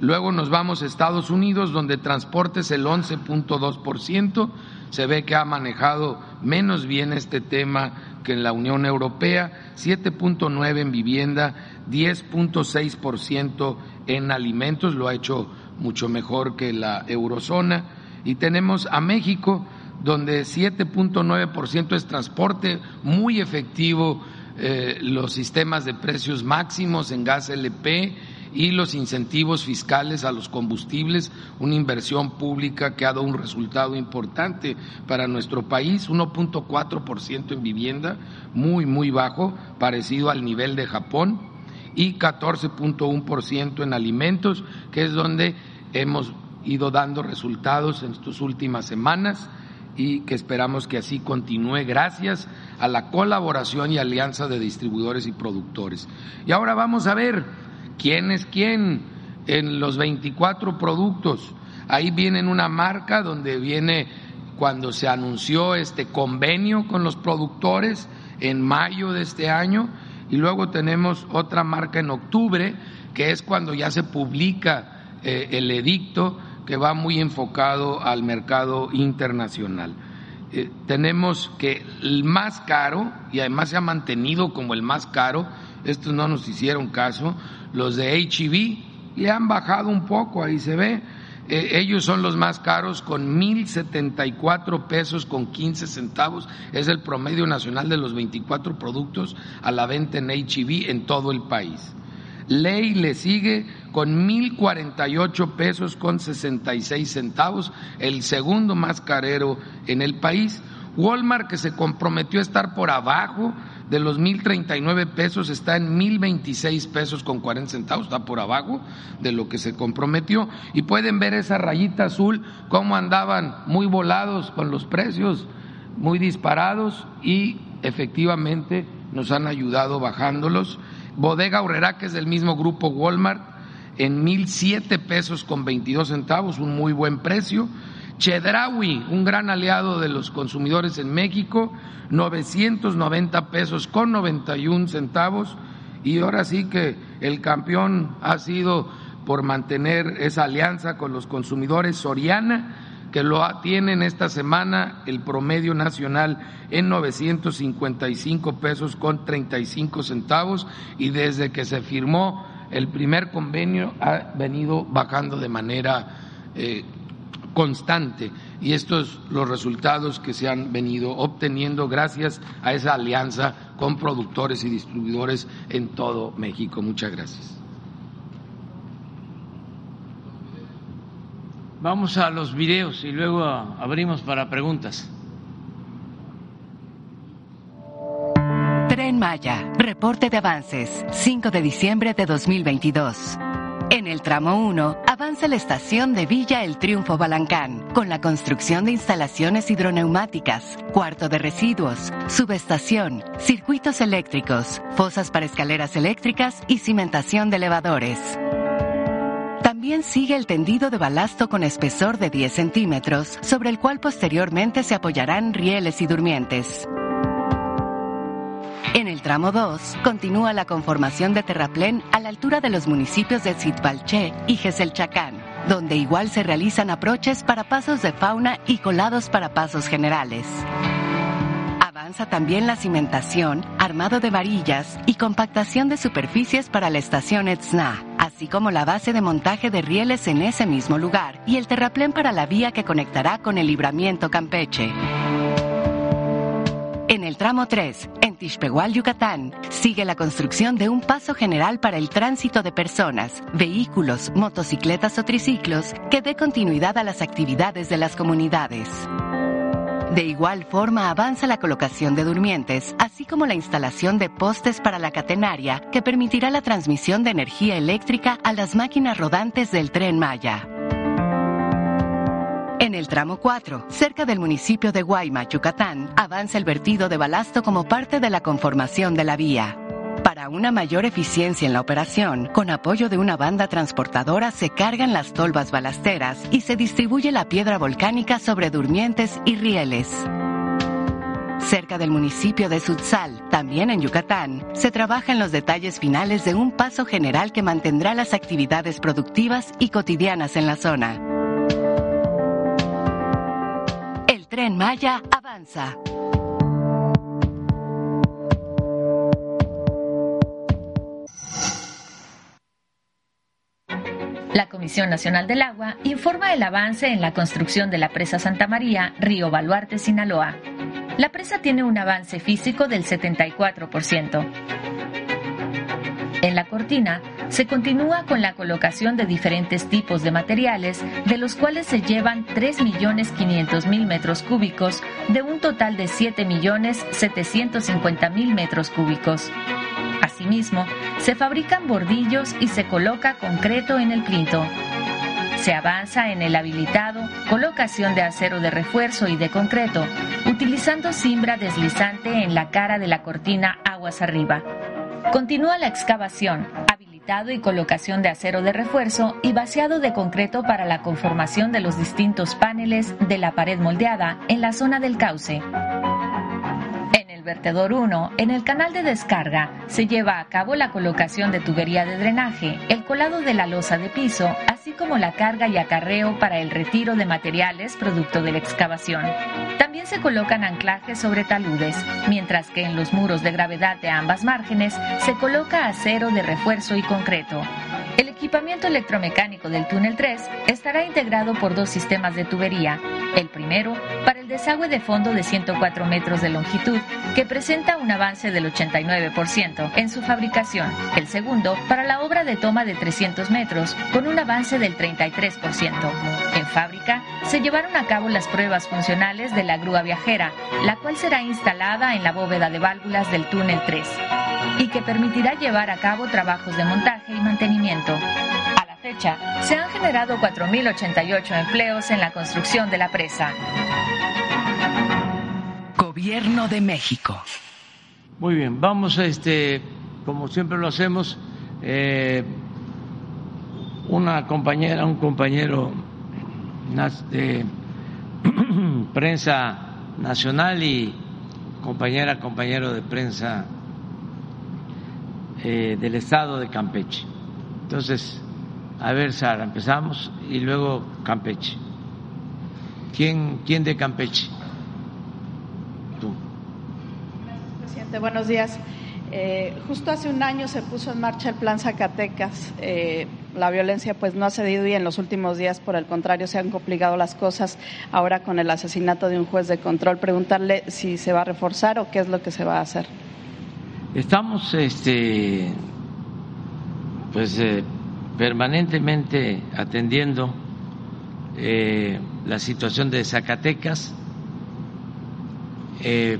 Luego nos vamos a Estados Unidos, donde transporte es el 11.2%. Se ve que ha manejado menos bien este tema que en la Unión Europea, 7.9% en vivienda, 10.6% en alimentos, lo ha hecho mucho mejor que la eurozona. Y tenemos a México, donde 7.9% es transporte, muy efectivo eh, los sistemas de precios máximos en gas LP y los incentivos fiscales a los combustibles, una inversión pública que ha dado un resultado importante para nuestro país, 1.4% en vivienda, muy, muy bajo, parecido al nivel de Japón, y 14.1% en alimentos, que es donde hemos ido dando resultados en estas últimas semanas y que esperamos que así continúe gracias a la colaboración y alianza de distribuidores y productores. Y ahora vamos a ver quién es quién en los 24 productos. Ahí viene una marca donde viene cuando se anunció este convenio con los productores en mayo de este año y luego tenemos otra marca en octubre que es cuando ya se publica eh, el edicto que va muy enfocado al mercado internacional. Eh, tenemos que el más caro, y además se ha mantenido como el más caro, estos no nos hicieron caso, los de HEV le han bajado un poco, ahí se ve, eh, ellos son los más caros con 1.074 pesos con 15 centavos, es el promedio nacional de los 24 productos a la venta en HEV en todo el país. Ley le sigue con 1.048 pesos con 66 centavos, el segundo más carero en el país. Walmart, que se comprometió a estar por abajo de los 1.039 pesos, está en 1.026 pesos con 40 centavos, está por abajo de lo que se comprometió. Y pueden ver esa rayita azul, cómo andaban muy volados con los precios, muy disparados y efectivamente nos han ayudado bajándolos. Bodega Horrera, que es del mismo grupo Walmart, en mil siete pesos con 22 centavos, un muy buen precio. Chedraui, un gran aliado de los consumidores en México, 990 pesos con 91 centavos. Y ahora sí que el campeón ha sido por mantener esa alianza con los consumidores Soriana, que lo tienen esta semana el promedio nacional en 955 pesos con 35 centavos y desde que se firmó el primer convenio ha venido bajando de manera eh, constante y estos los resultados que se han venido obteniendo gracias a esa alianza con productores y distribuidores en todo México. Muchas gracias. Vamos a los videos y luego abrimos para preguntas. Tren Maya, reporte de avances, 5 de diciembre de 2022. En el tramo 1, avanza la estación de Villa El Triunfo Balancán, con la construcción de instalaciones hidroneumáticas, cuarto de residuos, subestación, circuitos eléctricos, fosas para escaleras eléctricas y cimentación de elevadores. También sigue el tendido de balasto con espesor de 10 centímetros, sobre el cual posteriormente se apoyarán rieles y durmientes. En el tramo 2, continúa la conformación de terraplén a la altura de los municipios de Zitzbalché y Geselchacán, donde igual se realizan aproches para pasos de fauna y colados para pasos generales. Avanza también la cimentación, armado de varillas y compactación de superficies para la estación Etzna, así como la base de montaje de rieles en ese mismo lugar y el terraplén para la vía que conectará con el libramiento Campeche. En el tramo 3, en Tishpehual, Yucatán, sigue la construcción de un paso general para el tránsito de personas, vehículos, motocicletas o triciclos que dé continuidad a las actividades de las comunidades. De igual forma avanza la colocación de durmientes, así como la instalación de postes para la catenaria que permitirá la transmisión de energía eléctrica a las máquinas rodantes del tren Maya. En el tramo 4, cerca del municipio de Guaymas, Yucatán, avanza el vertido de balasto como parte de la conformación de la vía. Para una mayor eficiencia en la operación, con apoyo de una banda transportadora se cargan las tolvas balasteras y se distribuye la piedra volcánica sobre durmientes y rieles. Cerca del municipio de Sutzal, también en Yucatán, se trabaja en los detalles finales de un paso general que mantendrá las actividades productivas y cotidianas en la zona. Tren Maya avanza. La Comisión Nacional del Agua informa el avance en la construcción de la presa Santa María, Río Baluarte, Sinaloa. La presa tiene un avance físico del 74%. En la cortina se continúa con la colocación de diferentes tipos de materiales, de los cuales se llevan 3.500.000 metros cúbicos de un total de 7.750.000 metros cúbicos. Asimismo, se fabrican bordillos y se coloca concreto en el plinto. Se avanza en el habilitado, colocación de acero de refuerzo y de concreto, utilizando cimbra deslizante en la cara de la cortina aguas arriba. Continúa la excavación, y colocación de acero de refuerzo y vaciado de concreto para la conformación de los distintos paneles de la pared moldeada en la zona del cauce. Vertedor 1, en el canal de descarga, se lleva a cabo la colocación de tubería de drenaje, el colado de la losa de piso, así como la carga y acarreo para el retiro de materiales producto de la excavación. También se colocan anclajes sobre taludes, mientras que en los muros de gravedad de ambas márgenes se coloca acero de refuerzo y concreto. El equipamiento electromecánico del túnel 3 estará integrado por dos sistemas de tubería. El primero, para el desagüe de fondo de 104 metros de longitud, que presenta un avance del 89% en su fabricación. El segundo, para la obra de toma de 300 metros, con un avance del 33%. En fábrica, se llevaron a cabo las pruebas funcionales de la grúa viajera, la cual será instalada en la bóveda de válvulas del túnel 3 y que permitirá llevar a cabo trabajos de montaje y mantenimiento. A la fecha, se han generado 4.088 empleos en la construcción de la presa. Gobierno de México. Muy bien, vamos, este, como siempre lo hacemos, eh, una compañera, un compañero de prensa nacional y compañera, compañero de prensa eh, del estado de Campeche. Entonces, a ver, Sara, empezamos y luego Campeche. ¿Quién, quién de Campeche? Tú. Gracias, presidente. Buenos días. Eh, justo hace un año se puso en marcha el Plan Zacatecas. Eh, la violencia pues no ha cedido y en los últimos días, por el contrario, se han complicado las cosas. Ahora con el asesinato de un juez de control, preguntarle si se va a reforzar o qué es lo que se va a hacer. Estamos, este, pues, eh, permanentemente atendiendo eh, la situación de Zacatecas. Eh,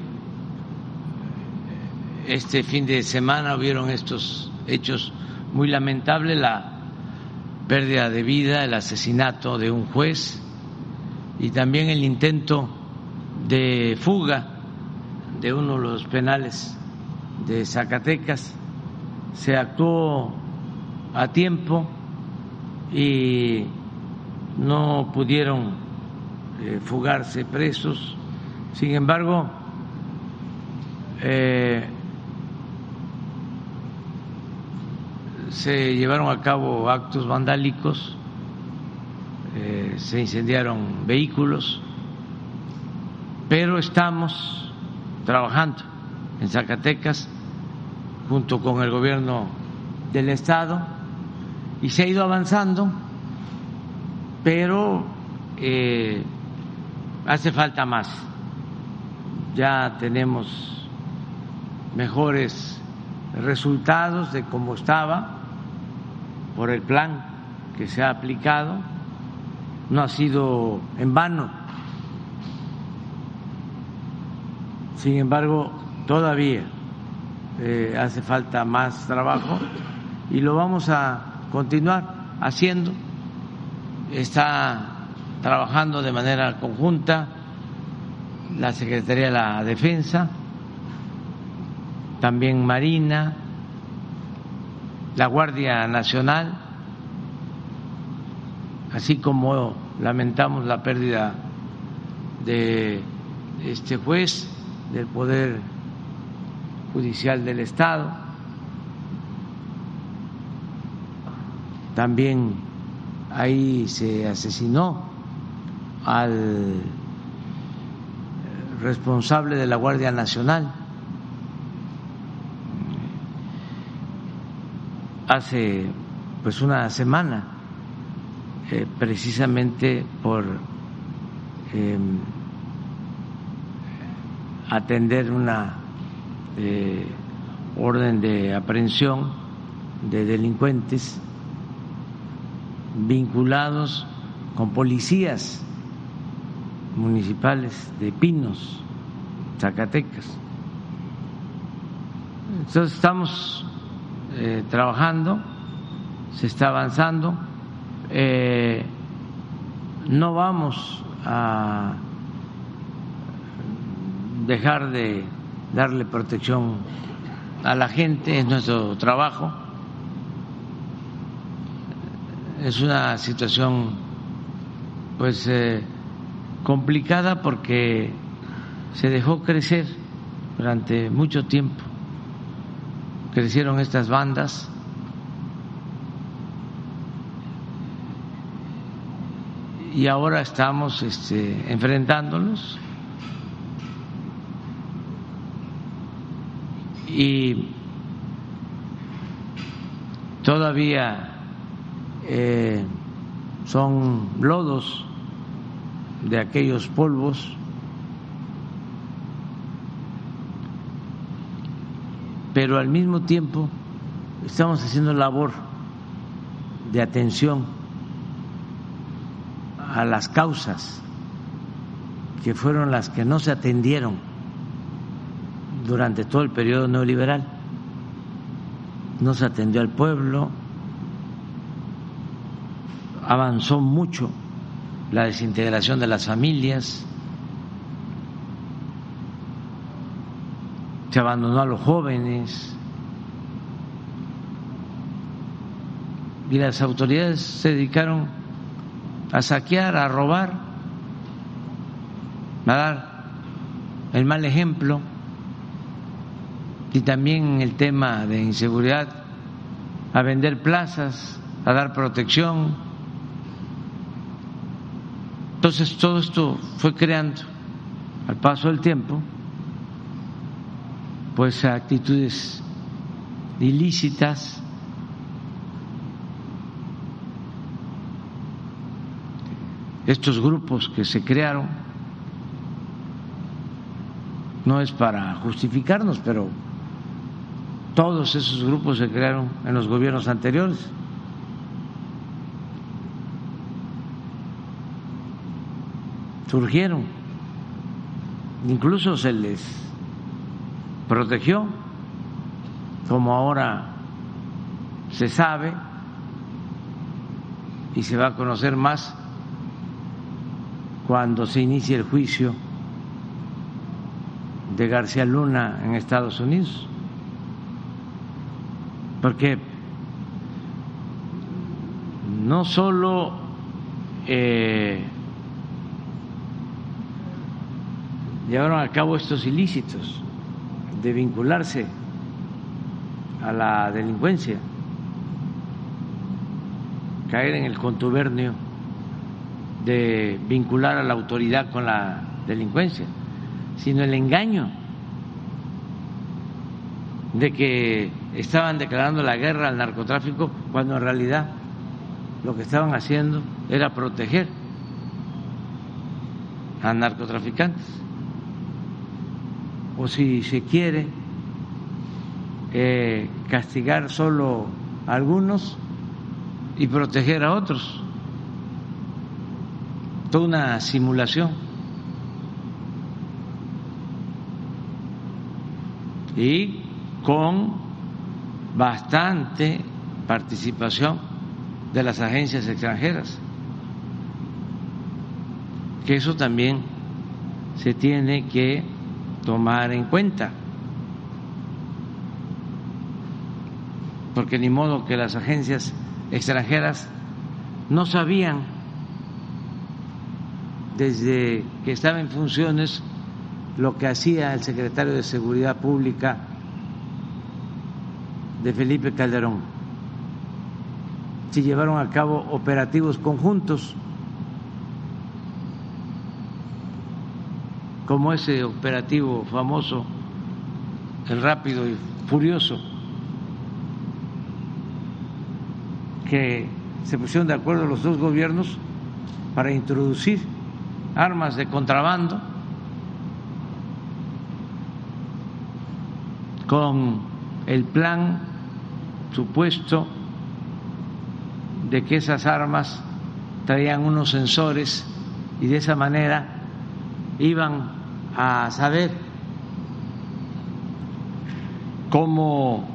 este fin de semana hubieron estos hechos muy lamentables, la pérdida de vida, el asesinato de un juez y también el intento de fuga de uno de los penales de Zacatecas. Se actuó a tiempo y no pudieron eh, fugarse presos. Sin embargo, eh, se llevaron a cabo actos vandálicos, eh, se incendiaron vehículos, pero estamos trabajando en Zacatecas junto con el gobierno del Estado y se ha ido avanzando, pero eh, hace falta más. Ya tenemos mejores resultados de cómo estaba por el plan que se ha aplicado, no ha sido en vano. Sin embargo, todavía eh, hace falta más trabajo y lo vamos a continuar haciendo. Está trabajando de manera conjunta la Secretaría de la Defensa, también Marina, la Guardia Nacional, así como lamentamos la pérdida de este juez del Poder Judicial del Estado, también ahí se asesinó al responsable de la Guardia Nacional, hace pues una semana, eh, precisamente por em, atender una eh, orden de aprehensión de delincuentes vinculados con policías municipales de Pinos, Zacatecas. Entonces estamos eh, trabajando, se está avanzando. Eh, no vamos a dejar de darle protección a la gente, es nuestro trabajo. Es una situación pues eh, complicada porque se dejó crecer durante mucho tiempo crecieron estas bandas. Y ahora estamos este, enfrentándolos. Y todavía eh, son lodos de aquellos polvos pero al mismo tiempo estamos haciendo labor de atención a las causas que fueron las que no se atendieron durante todo el periodo neoliberal. No se atendió al pueblo, avanzó mucho la desintegración de las familias, se abandonó a los jóvenes y las autoridades se dedicaron a saquear, a robar, a dar el mal ejemplo y también el tema de inseguridad, a vender plazas, a dar protección. Entonces todo esto fue creando al paso del tiempo pues actitudes ilícitas estos grupos que se crearon no es para justificarnos, pero todos esos grupos se crearon en los gobiernos anteriores. Surgieron, incluso se les protegió, como ahora se sabe y se va a conocer más cuando se inicie el juicio de García Luna en Estados Unidos. Porque no solo eh, llevaron a cabo estos ilícitos de vincularse a la delincuencia, caer en el contubernio de vincular a la autoridad con la delincuencia, sino el engaño de que estaban declarando la guerra al narcotráfico cuando en realidad lo que estaban haciendo era proteger a narcotraficantes. O si se quiere eh, castigar solo a algunos y proteger a otros. Toda una simulación. y con bastante participación de las agencias extranjeras, que eso también se tiene que tomar en cuenta, porque ni modo que las agencias extranjeras no sabían desde que estaba en funciones lo que hacía el secretario de Seguridad Pública de Felipe Calderón. Se llevaron a cabo operativos conjuntos, como ese operativo famoso, el rápido y furioso, que se pusieron de acuerdo los dos gobiernos para introducir armas de contrabando con el plan supuesto de que esas armas traían unos sensores y de esa manera iban a saber cómo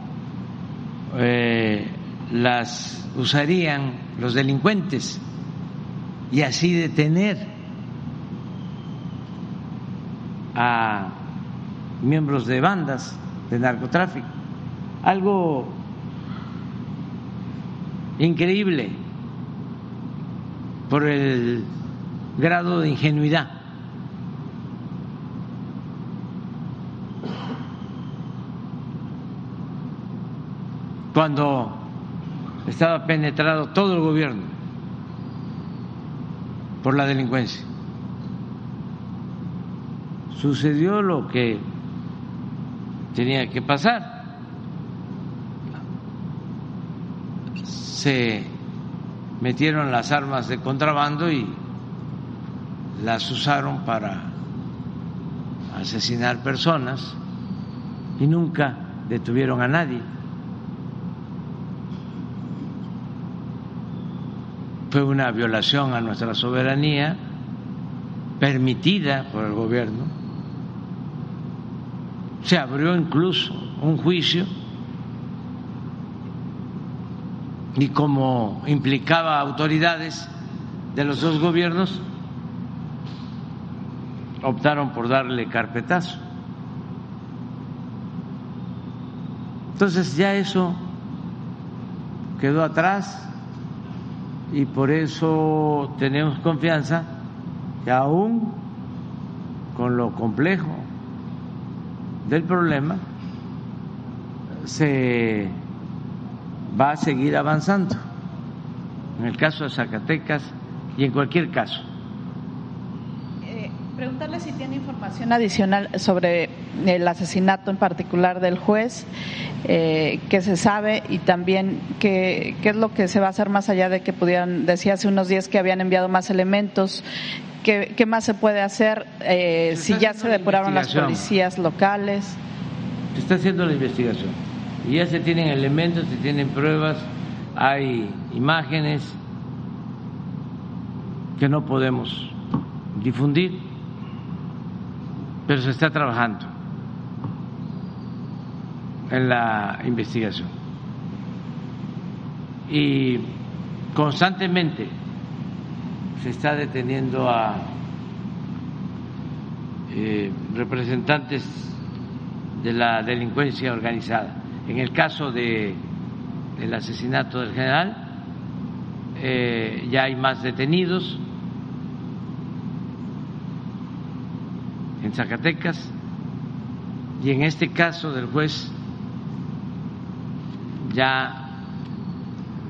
eh, las usarían los delincuentes y así detener a miembros de bandas de narcotráfico. Algo increíble por el grado de ingenuidad. Cuando estaba penetrado todo el gobierno por la delincuencia. Sucedió lo que tenía que pasar. Se metieron las armas de contrabando y las usaron para asesinar personas y nunca detuvieron a nadie. Fue una violación a nuestra soberanía permitida por el gobierno se abrió incluso un juicio y como implicaba autoridades de los dos gobiernos, optaron por darle carpetazo. Entonces ya eso quedó atrás y por eso tenemos confianza que aún con lo complejo del problema se va a seguir avanzando. En el caso de Zacatecas y en cualquier caso Preguntarle si tiene información adicional sobre el asesinato en particular del juez, eh, que se sabe y también qué, qué es lo que se va a hacer más allá de que pudieran, decía hace unos días que habían enviado más elementos, qué, qué más se puede hacer eh, si ya se depuraron las policías locales. Se está haciendo la investigación. Y ya se tienen elementos, se tienen pruebas, hay imágenes que no podemos difundir pero se está trabajando en la investigación. Y constantemente se está deteniendo a eh, representantes de la delincuencia organizada. En el caso de el asesinato del general, eh, ya hay más detenidos, en Zacatecas y en este caso del juez ya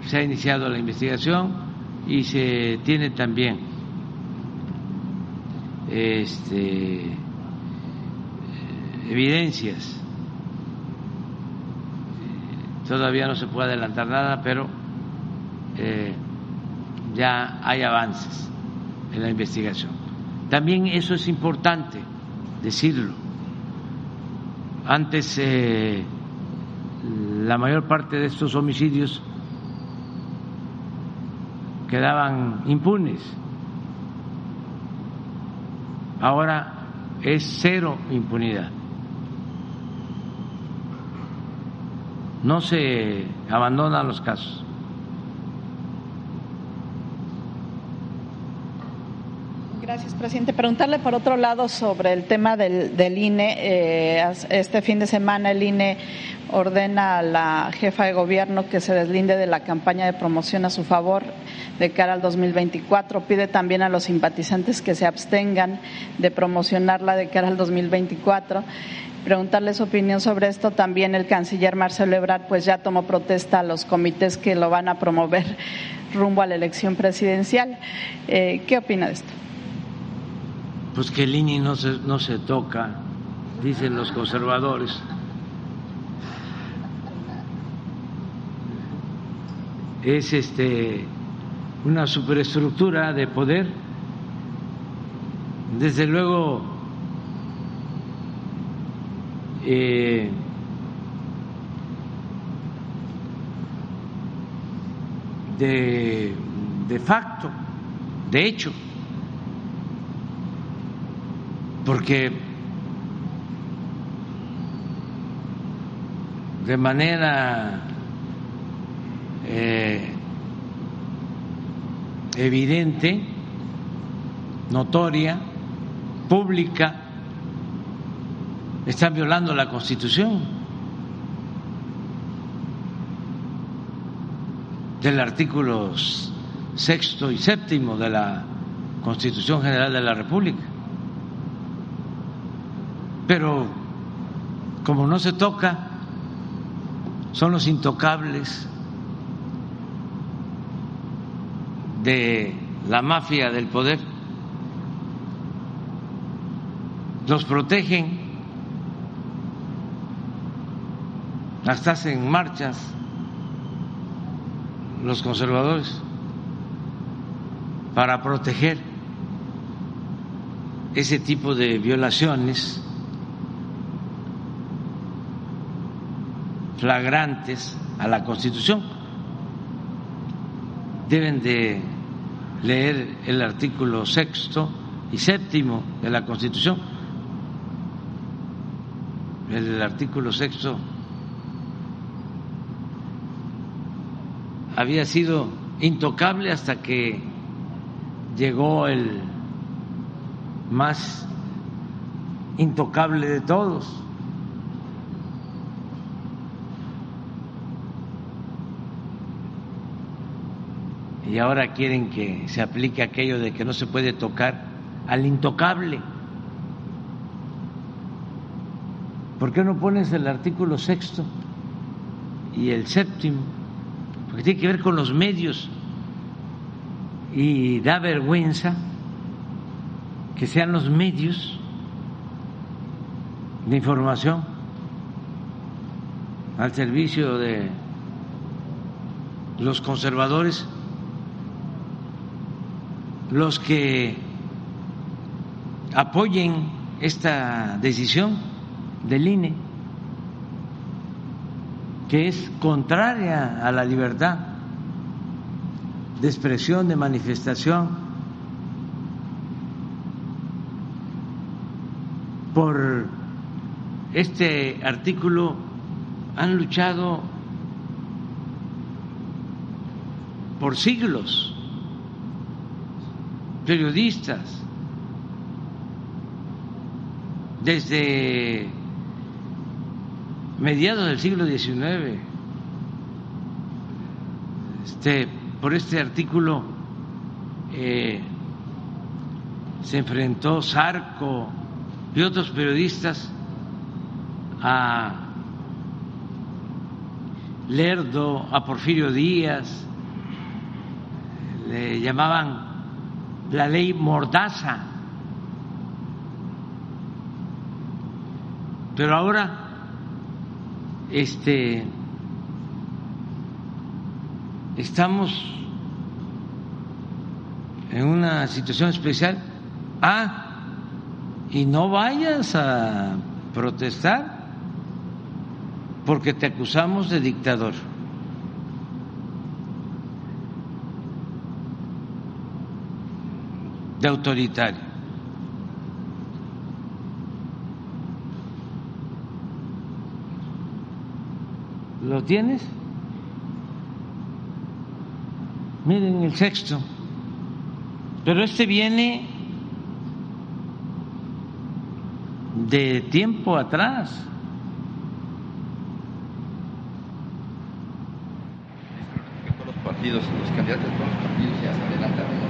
se ha iniciado la investigación y se tiene también este, evidencias. Todavía no se puede adelantar nada, pero eh, ya hay avances en la investigación. También eso es importante decirlo. Antes eh, la mayor parte de estos homicidios quedaban impunes. Ahora es cero impunidad. No se abandonan los casos. Gracias, presidente. Preguntarle por otro lado sobre el tema del, INE. Eh, este fin de semana el INE ordena a la jefa de gobierno que se deslinde de la campaña de promoción a su favor de cara al 2024. Pide también a los simpatizantes que se abstengan de promocionarla de cara al 2024 preguntarle su opinión sobre esto. También el canciller Marcelo Ebrard pues ya tomó protesta a los comités que lo van a promover rumbo a la elección presidencial. Eh, ¿Qué opina de esto? Pues que el INE no se, no se toca, dicen los conservadores. Es este una superestructura de poder. Desde luego eh, de, de facto, de hecho, porque de manera eh, evidente, notoria, pública, están violando la Constitución del artículo sexto y séptimo de la Constitución General de la República. Pero como no se toca, son los intocables de la mafia del poder. Los protegen, hasta hacen marchas los conservadores para proteger ese tipo de violaciones flagrantes a la Constitución. Deben de leer el artículo sexto y séptimo de la Constitución. El artículo sexto había sido intocable hasta que llegó el más intocable de todos, y ahora quieren que se aplique aquello de que no se puede tocar al intocable. ¿Por qué no pones el artículo sexto y el séptimo? Porque tiene que ver con los medios y da vergüenza que sean los medios de información al servicio de los conservadores los que apoyen esta decisión del INE, que es contraria a la libertad de expresión, de manifestación, por este artículo han luchado por siglos periodistas desde mediados del siglo XIX. Este, por este artículo eh, se enfrentó Sarco y otros periodistas a Lerdo, a Porfirio Díaz, le llamaban la ley Mordaza. Pero ahora, este, estamos en una situación especial. Ah, y no vayas a protestar porque te acusamos de dictador. De autoritario. ¿Lo tienes? Miren el sexto. Pero este viene de tiempo atrás. los partidos, los candidatos de los partidos ya se adelantan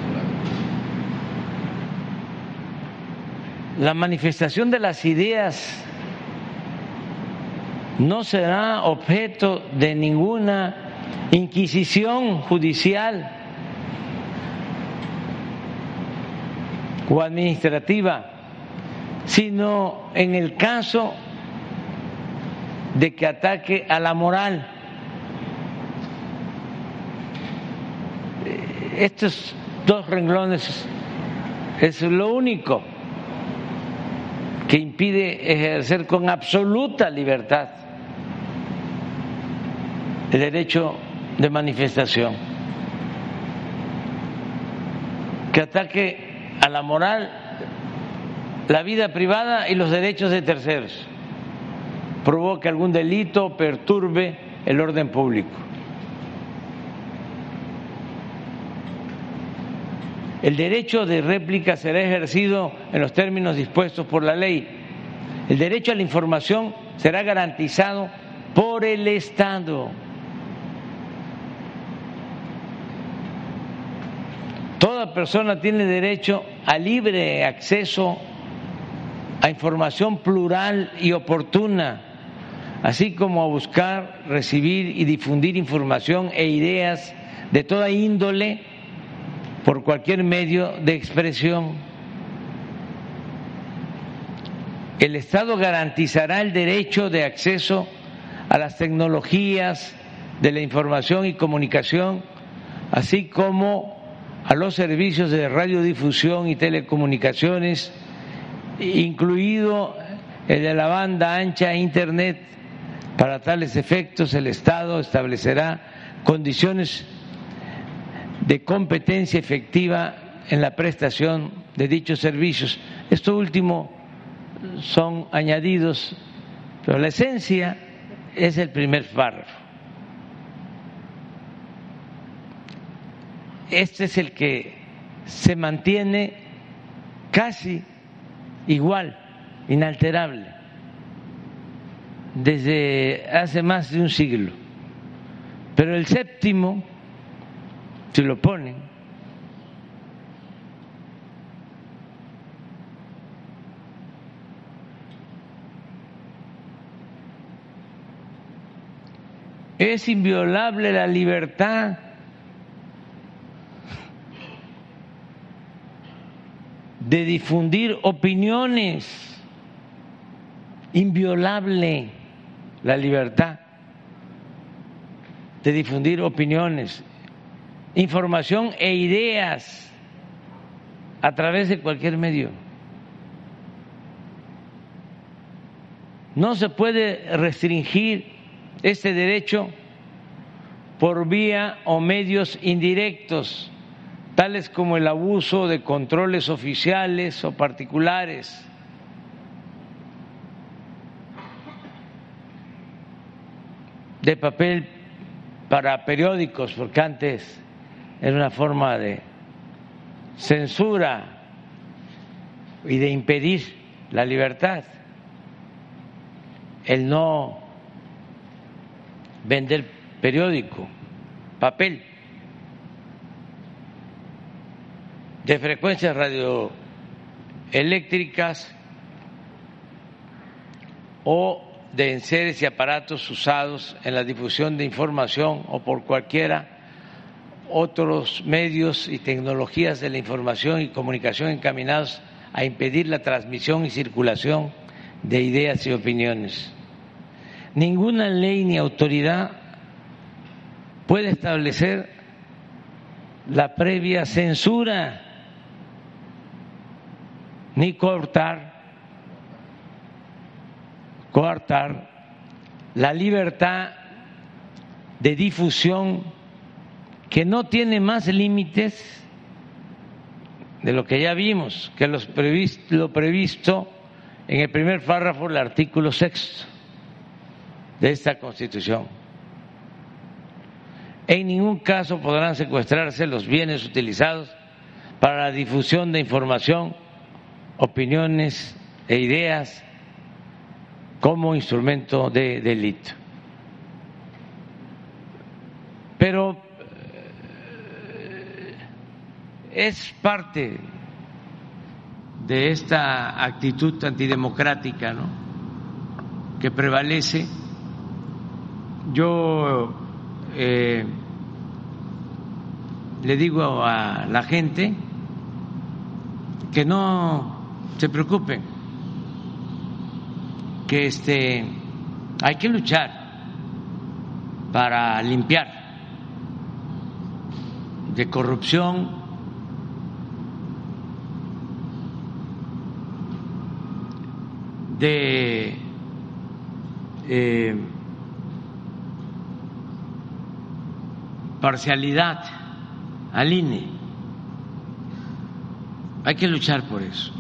la manifestación de las ideas no será objeto de ninguna inquisición judicial o administrativa, sino en el caso de que ataque a la moral. Estos dos renglones es lo único impide ejercer con absoluta libertad el derecho de manifestación, que ataque a la moral, la vida privada y los derechos de terceros, provoque algún delito, perturbe el orden público. El derecho de réplica será ejercido en los términos dispuestos por la ley. El derecho a la información será garantizado por el Estado. Toda persona tiene derecho a libre acceso a información plural y oportuna, así como a buscar, recibir y difundir información e ideas de toda índole por cualquier medio de expresión. El Estado garantizará el derecho de acceso a las tecnologías de la información y comunicación, así como a los servicios de radiodifusión y telecomunicaciones, incluido el de la banda ancha e Internet. Para tales efectos, el Estado establecerá condiciones de competencia efectiva en la prestación de dichos servicios. Esto último son añadidos, pero la esencia es el primer párrafo. Este es el que se mantiene casi igual, inalterable, desde hace más de un siglo. Pero el séptimo si lo ponen. Es inviolable la de difundir opiniones. Inviolable la libertad de difundir opiniones, información e ideas a través de cualquier medio. No se puede restringir este derecho por vía o medios indirectos, tales como el abuso de controles oficiales o particulares. de papel para periódicos, porque antes era una forma de censura y de impedir la libertad, el no vender periódico, papel, de frecuencias radioeléctricas o de enseres y aparatos usados en la difusión de información o por cualquiera otros medios y tecnologías de la información y comunicación encaminados a impedir la transmisión y circulación de ideas y opiniones. Ninguna ley ni autoridad puede establecer la previa censura ni cortar, coartar la libertad de difusión que no tiene más límites de lo que ya vimos, que los previsto, lo previsto en el primer párrafo del artículo sexto de esta Constitución. En ningún caso podrán secuestrarse los bienes utilizados para la difusión de información, opiniones e ideas como instrumento de delito. Pero es parte de esta actitud antidemocrática ¿no? que prevalece. Yo eh, le digo a la gente que no se preocupen, que este hay que luchar para limpiar de corrupción de eh, parcialidad al INE. Hay que luchar por eso.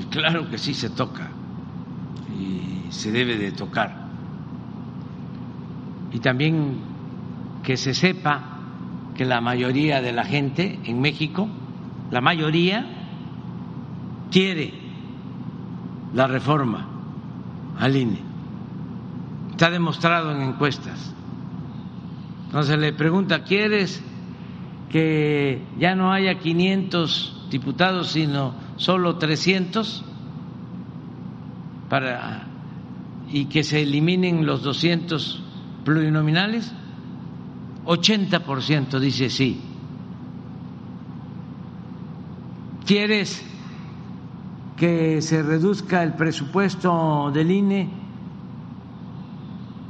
Y claro que sí se toca y se debe de tocar. Y también que se sepa que la mayoría de la gente en México, la mayoría, quiere la reforma al INE. Está demostrado en encuestas. Entonces le pregunta, ¿quieres que ya no haya 500 diputados, sino solo 300? Para, y que se eliminen los 200 plurinominales? 80% dice sí. ¿Quieres que se reduzca el presupuesto del INE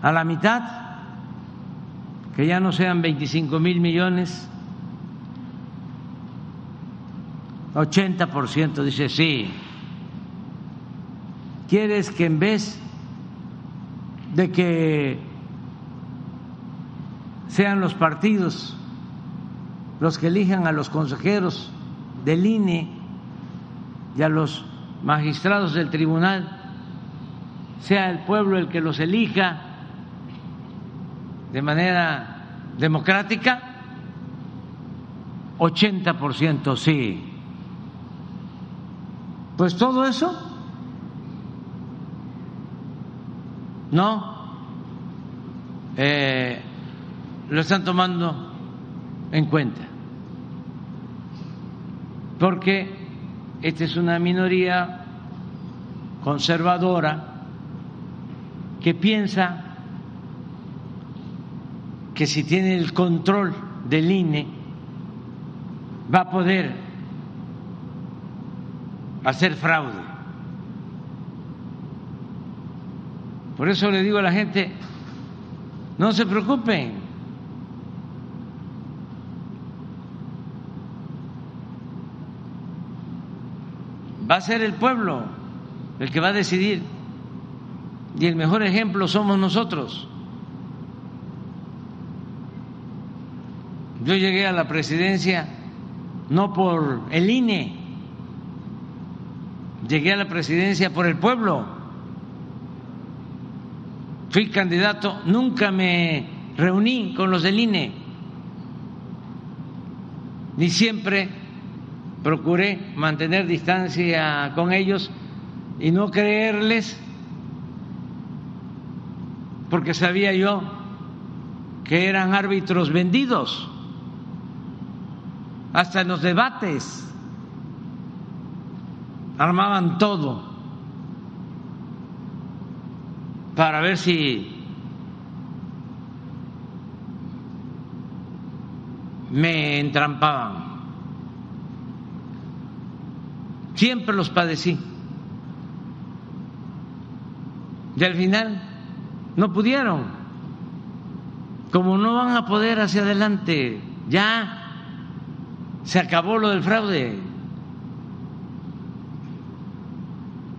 a la mitad, que ya no sean 25 mil millones, 80% dice sí. ¿Quieres que en vez de que sean los partidos los que elijan a los consejeros del INE y a los magistrados del tribunal, sea el pueblo el que los elija de manera democrática, 80% sí. Pues todo eso no eh, lo están tomando en cuenta, porque esta es una minoría conservadora que piensa que si tiene el control del INE va a poder hacer fraude. Por eso le digo a la gente, no se preocupen. Va a ser el pueblo el que va a decidir. Y el mejor ejemplo somos nosotros. Yo llegué a la presidencia no por el INE, llegué a la presidencia por el pueblo. Fui candidato, nunca me reuní con los del INE, ni siempre procuré mantener distancia con ellos y no creerles, porque sabía yo que eran árbitros vendidos hasta en los debates armaban todo para ver si me entrampaban. Siempre los padecí. Y al final no pudieron. Como no van a poder hacia adelante, ya se acabó lo del fraude.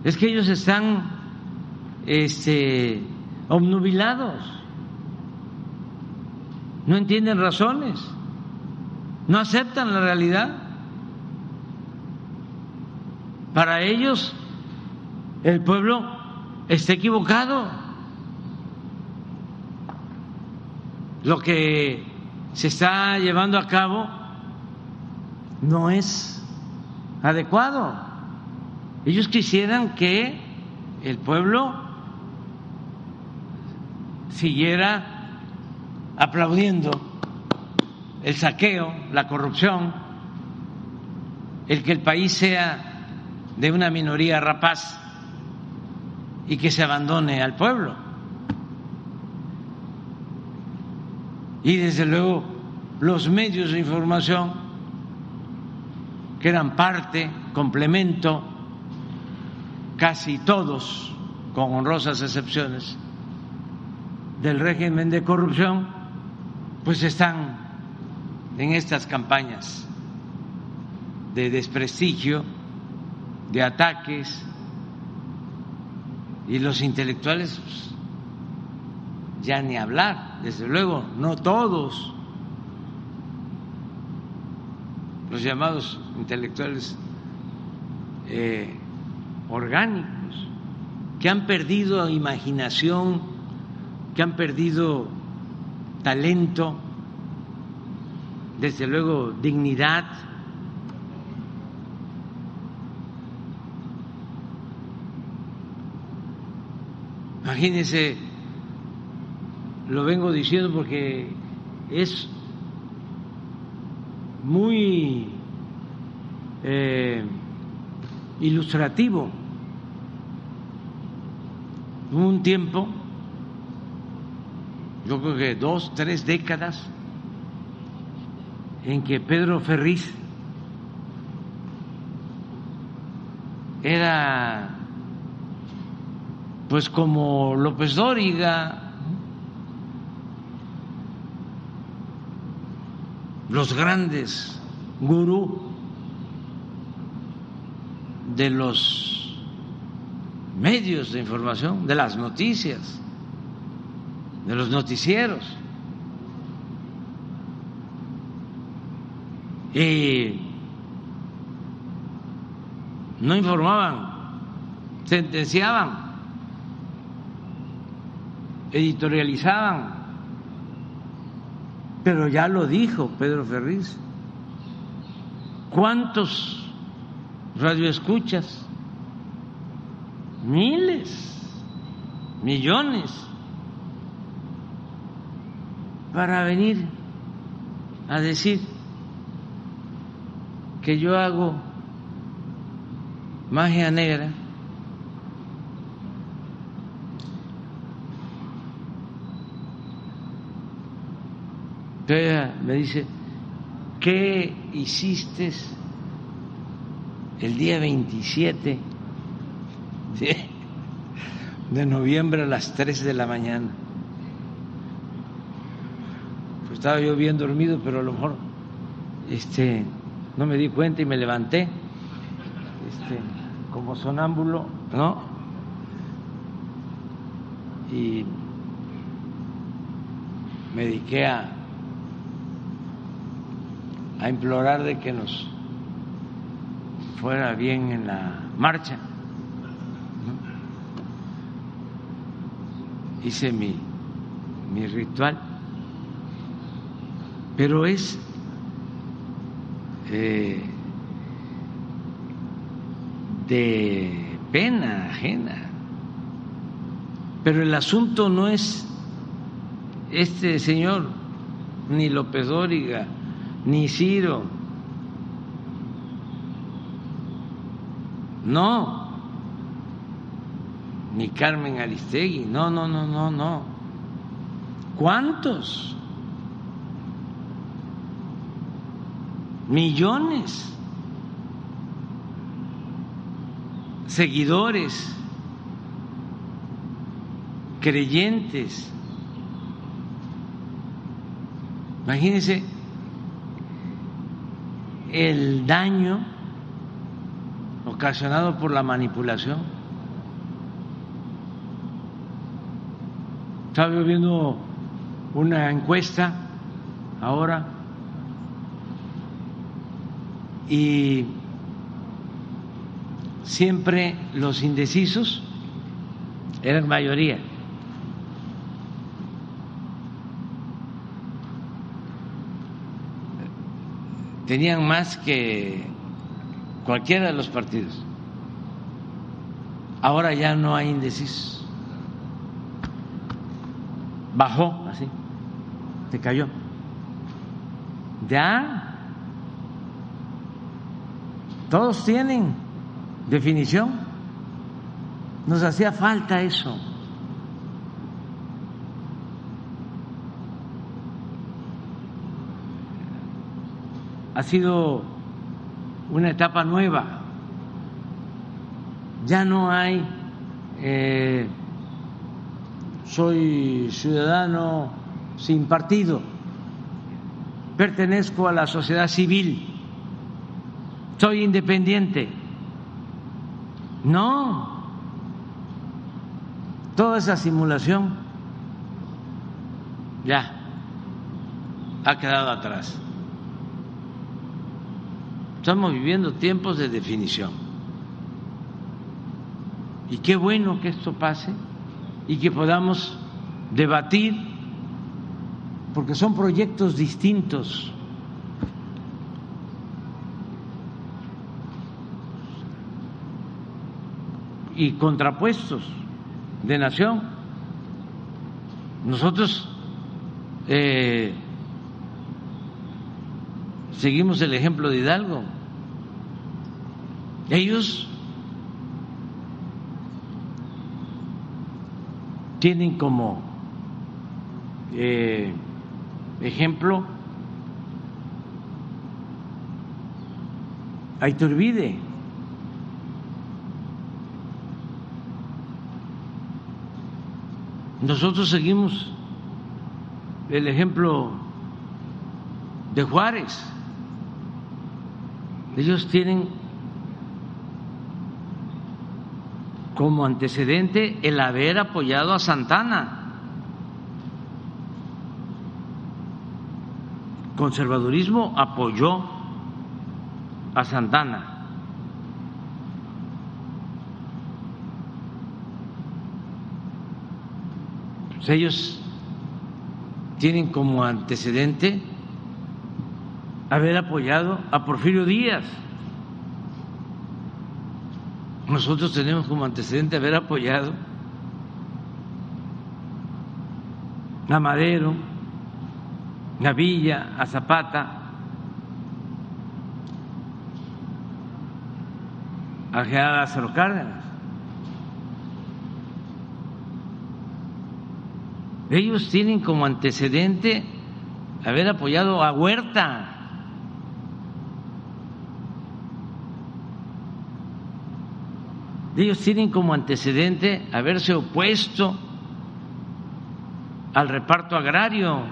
Es que ellos están este, obnubilados, no entienden razones, no aceptan la realidad. Para ellos el pueblo está equivocado. Lo que se está llevando a cabo no es adecuado. Ellos quisieran que el pueblo siguiera aplaudiendo el saqueo, la corrupción, el que el país sea de una minoría rapaz y que se abandone al pueblo. Y desde luego los medios de información que eran parte, complemento, casi todos, con honrosas excepciones, del régimen de corrupción, pues están en estas campañas de desprestigio, de ataques, y los intelectuales pues, ya ni hablar, desde luego, no todos, los llamados intelectuales eh, orgánicos, que han perdido imaginación, que han perdido talento, desde luego dignidad. Imagínense, lo vengo diciendo porque es muy eh, ilustrativo. Hubo un tiempo, yo creo que dos, tres décadas, en que Pedro Ferriz era pues como López Dóriga, los grandes gurú de los medios de información, de las noticias, de los noticieros. Y no informaban, sentenciaban, editorializaban pero ya lo dijo Pedro Ferriz. ¿Cuántos radioescuchas? Miles, millones, para venir a decir que yo hago magia negra Me dice, ¿qué hiciste el día 27 de noviembre a las 3 de la mañana. Pues estaba yo bien dormido, pero a lo mejor este, no me di cuenta y me levanté este, como sonámbulo, ¿no? Y me dediqué a, a implorar de que nos fuera bien en la marcha. Hice mi, mi ritual, pero es eh, de pena ajena. Pero el asunto no es este señor, ni López Dóriga, ni Ciro. No, ni Carmen Aristegui, no, no, no, no, no. ¿Cuántos? Millones. Seguidores, creyentes, Imagínense el daño ocasionado por la manipulación. Estaba viendo una encuesta ahora y siempre los indecisos eran mayoría. Tenían más que cualquiera de los partidos. Ahora ya no hay indecisos. Bajó así, se cayó. Ya, todos tienen definición. Nos hacía falta eso. Ha sido una etapa nueva. Ya no hay, eh, soy ciudadano sin partido, pertenezco a la sociedad civil, soy independiente. No, toda esa simulación ya ha quedado atrás. Estamos viviendo tiempos de definición. Y qué bueno que esto pase y que podamos debatir, porque son proyectos distintos. y contrapuestos de nación. Nosotros eh, seguimos el ejemplo de Hidalgo. Ellos tienen como eh, ejemplo a Iturbide. Nosotros seguimos el ejemplo de Juárez. Ellos tienen como antecedente el haber apoyado a Santana. Conservadurismo apoyó a Santana. Pues ellos tienen como antecedente haber apoyado a Porfirio Díaz. Nosotros tenemos como antecedente haber apoyado a Madero, a Villa, a Zapata, a general Lázaro Cárdenas. Ellos tienen como antecedente haber apoyado a Huerta. Ellos tienen como antecedente haberse opuesto al reparto agrario,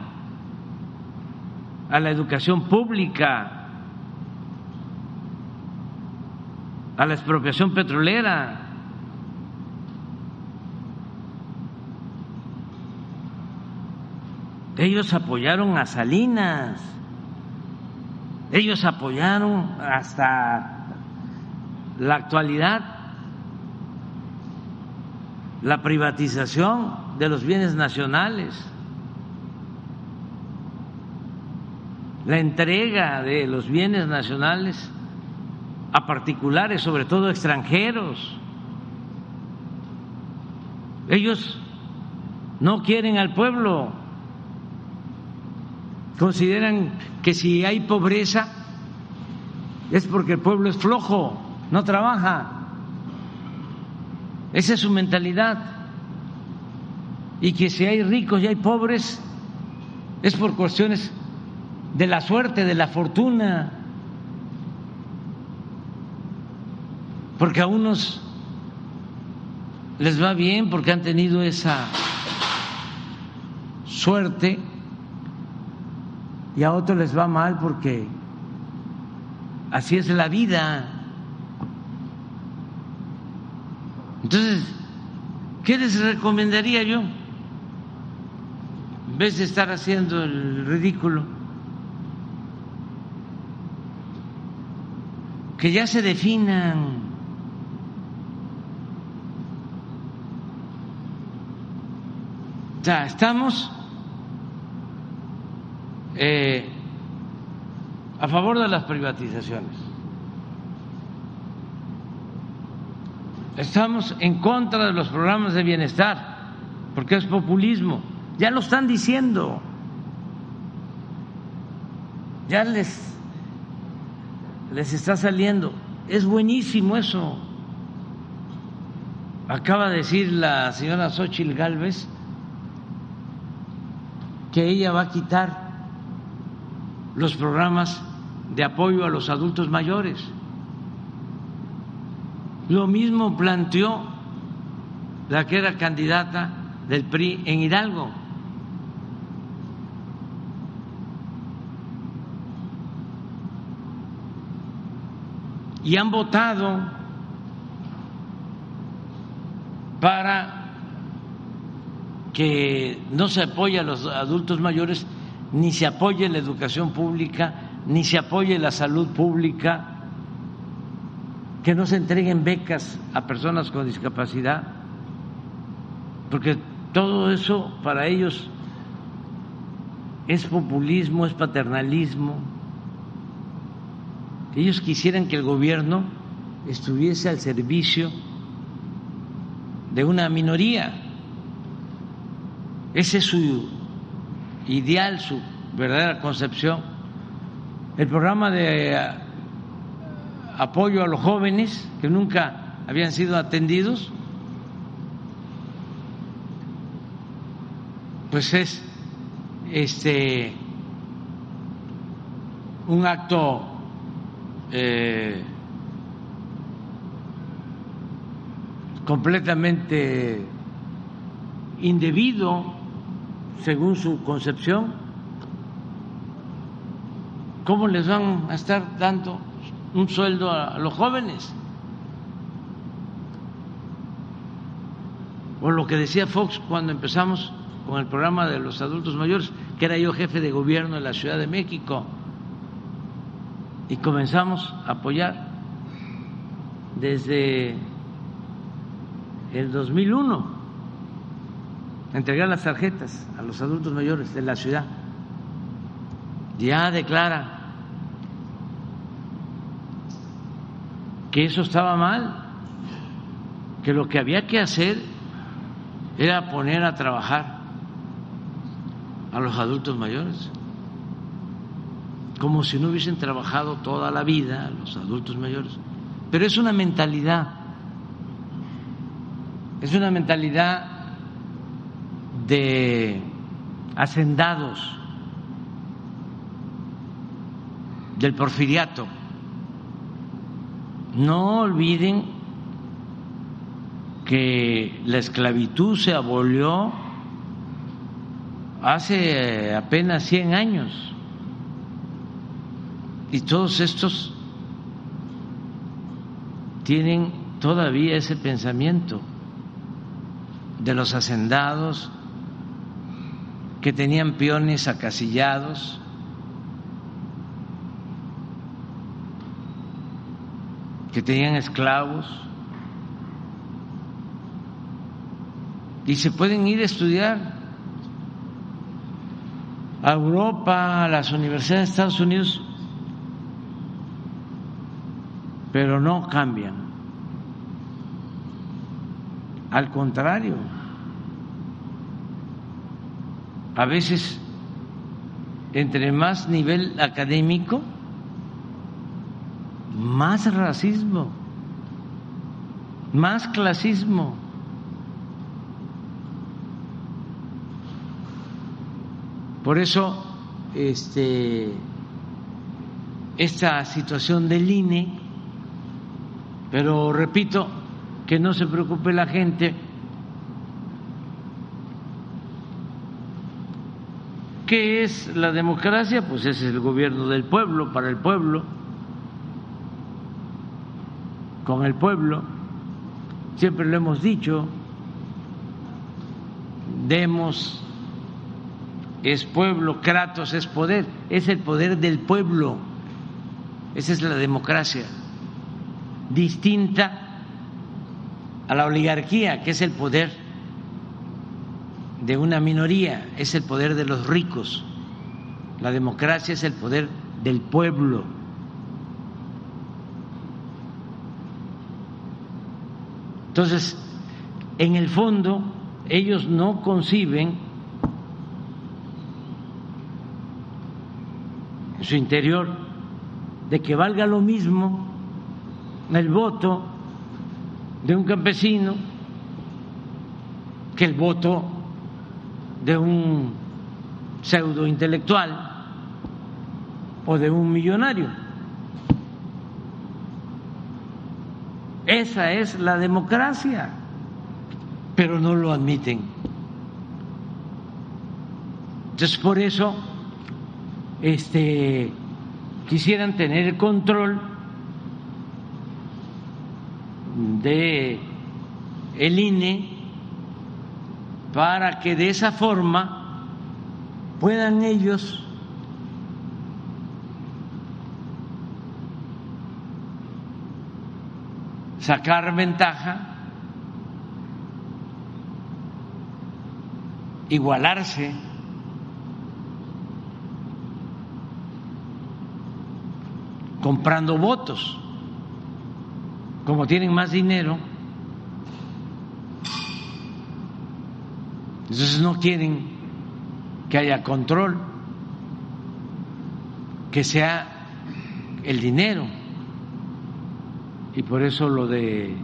a la educación pública, a la expropiación petrolera. Ellos apoyaron a Salinas, ellos apoyaron hasta la actualidad la privatización de los bienes nacionales, la entrega de los bienes nacionales a particulares, sobre todo extranjeros. Ellos no quieren al pueblo, consideran que si hay pobreza es porque el pueblo es flojo, no trabaja. Esa es su mentalidad. Y que si hay ricos y hay pobres es por cuestiones de la suerte, de la fortuna. Porque a unos les va bien porque han tenido esa suerte y a otros les va mal porque así es la vida. Entonces, ¿qué les recomendaría yo? En vez de estar haciendo el ridículo, que ya se definan. Sea, estamos eh, a favor de las privatizaciones. Estamos en contra de los programas de bienestar, porque es populismo. Ya lo están diciendo. Ya les, les está saliendo. Es buenísimo eso. Acaba de decir la señora Xochitl Galvez que ella va a quitar los programas de apoyo a los adultos mayores. Lo mismo planteó la que era candidata del PRI en Hidalgo. Y han votado para que no se apoye a los adultos mayores, ni se apoye la educación pública, ni se apoye la salud pública que no se entreguen becas a personas con discapacidad, porque todo eso para ellos es populismo, es paternalismo. Ellos quisieran que el gobierno estuviese al servicio de una minoría. Ese es su ideal, su verdadera concepción. El programa de apoyo a los jóvenes que nunca habían sido atendidos, pues es este un acto eh, completamente indebido según su concepción. ¿Cómo les van a estar dando un sueldo a los jóvenes. O lo que decía Fox cuando empezamos con el programa de los adultos mayores, que era yo jefe de gobierno de la Ciudad de México, y comenzamos a apoyar desde el 2001, entregar las tarjetas a los adultos mayores de la ciudad. Ya declara que eso estaba mal, que lo que había que hacer era poner a trabajar a los adultos mayores, como si no hubiesen trabajado toda la vida los adultos mayores. Pero es una mentalidad, es una mentalidad de hacendados del porfiriato no olviden que la esclavitud se abolió hace apenas 100 años. Y todos estos tienen todavía ese pensamiento de los hacendados que tenían peones acasillados, que tenían esclavos, y se pueden ir a estudiar a Europa, a las universidades de Estados Unidos, pero no cambian. Al contrario, a veces entre más nivel académico, más racismo, más clasismo. Por eso, este, esta situación del INE, pero repito, que no se preocupe la gente, ¿Qué es la democracia? Pues es el gobierno del pueblo, para el pueblo, con el pueblo. Siempre lo hemos dicho, demos es pueblo, Kratos es poder, es el poder del pueblo. Esa es la democracia, distinta a la oligarquía, que es el poder de una minoría, es el poder de los ricos. La democracia es el poder del pueblo. Entonces, en el fondo, ellos no conciben en su interior de que valga lo mismo el voto de un campesino que el voto de un pseudo intelectual o de un millonario. Esa es la democracia, pero no lo admiten. Entonces, por eso este, quisieran tener el control de el INE para que de esa forma puedan ellos sacar ventaja, igualarse comprando votos. Como tienen más dinero, entonces no quieren que haya control, que sea el dinero. Y por eso lo de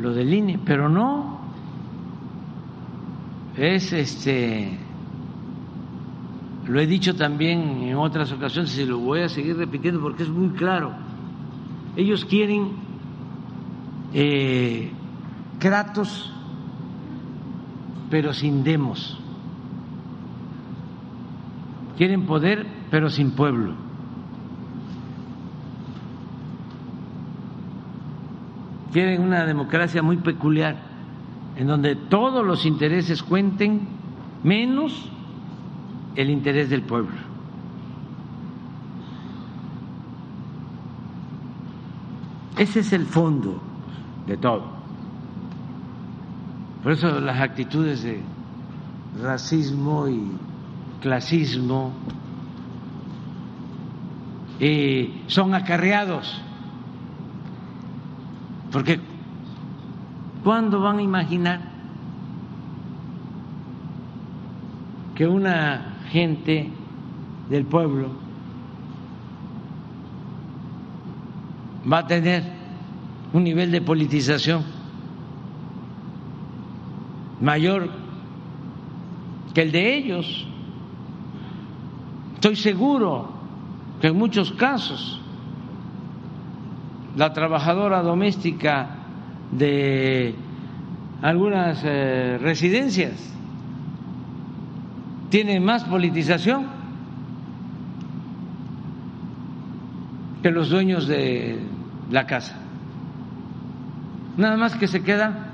lo del INE, pero no es este lo he dicho también en otras ocasiones y lo voy a seguir repitiendo porque es muy claro. Ellos quieren eh, Kratos, pero sin demos. Quieren poder, pero sin pueblo. Quieren una democracia muy peculiar, en donde todos los intereses cuenten, menos el interés del pueblo. Ese es el fondo de todo. Por eso las actitudes de racismo y clasismo eh, son acarreados. Porque ¿cuándo van a imaginar que una gente del pueblo va a tener un nivel de politización mayor que el de ellos. Estoy seguro que en muchos casos la trabajadora doméstica de algunas eh, residencias. Tiene más politización que los dueños de la casa. Nada más que se queda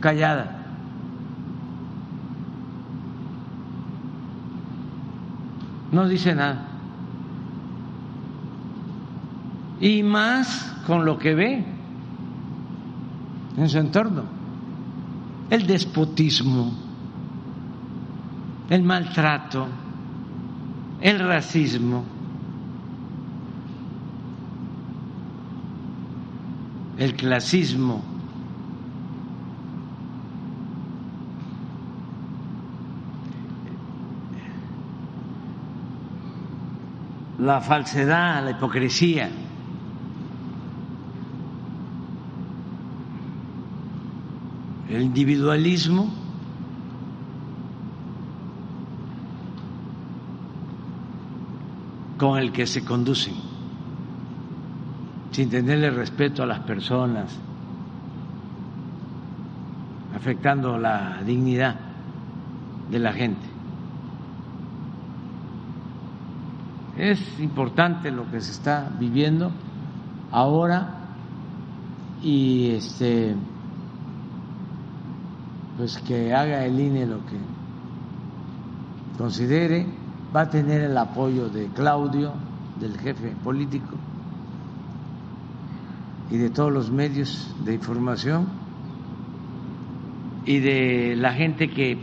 callada. No dice nada. Y más con lo que ve en su entorno. El despotismo, el maltrato, el racismo, el clasismo. la falsedad, la hipocresía. Individualismo con el que se conducen, sin tenerle respeto a las personas, afectando la dignidad de la gente. Es importante lo que se está viviendo ahora y este pues que haga el INE lo que considere, va a tener el apoyo de Claudio, del jefe político y de todos los medios de información y de la gente que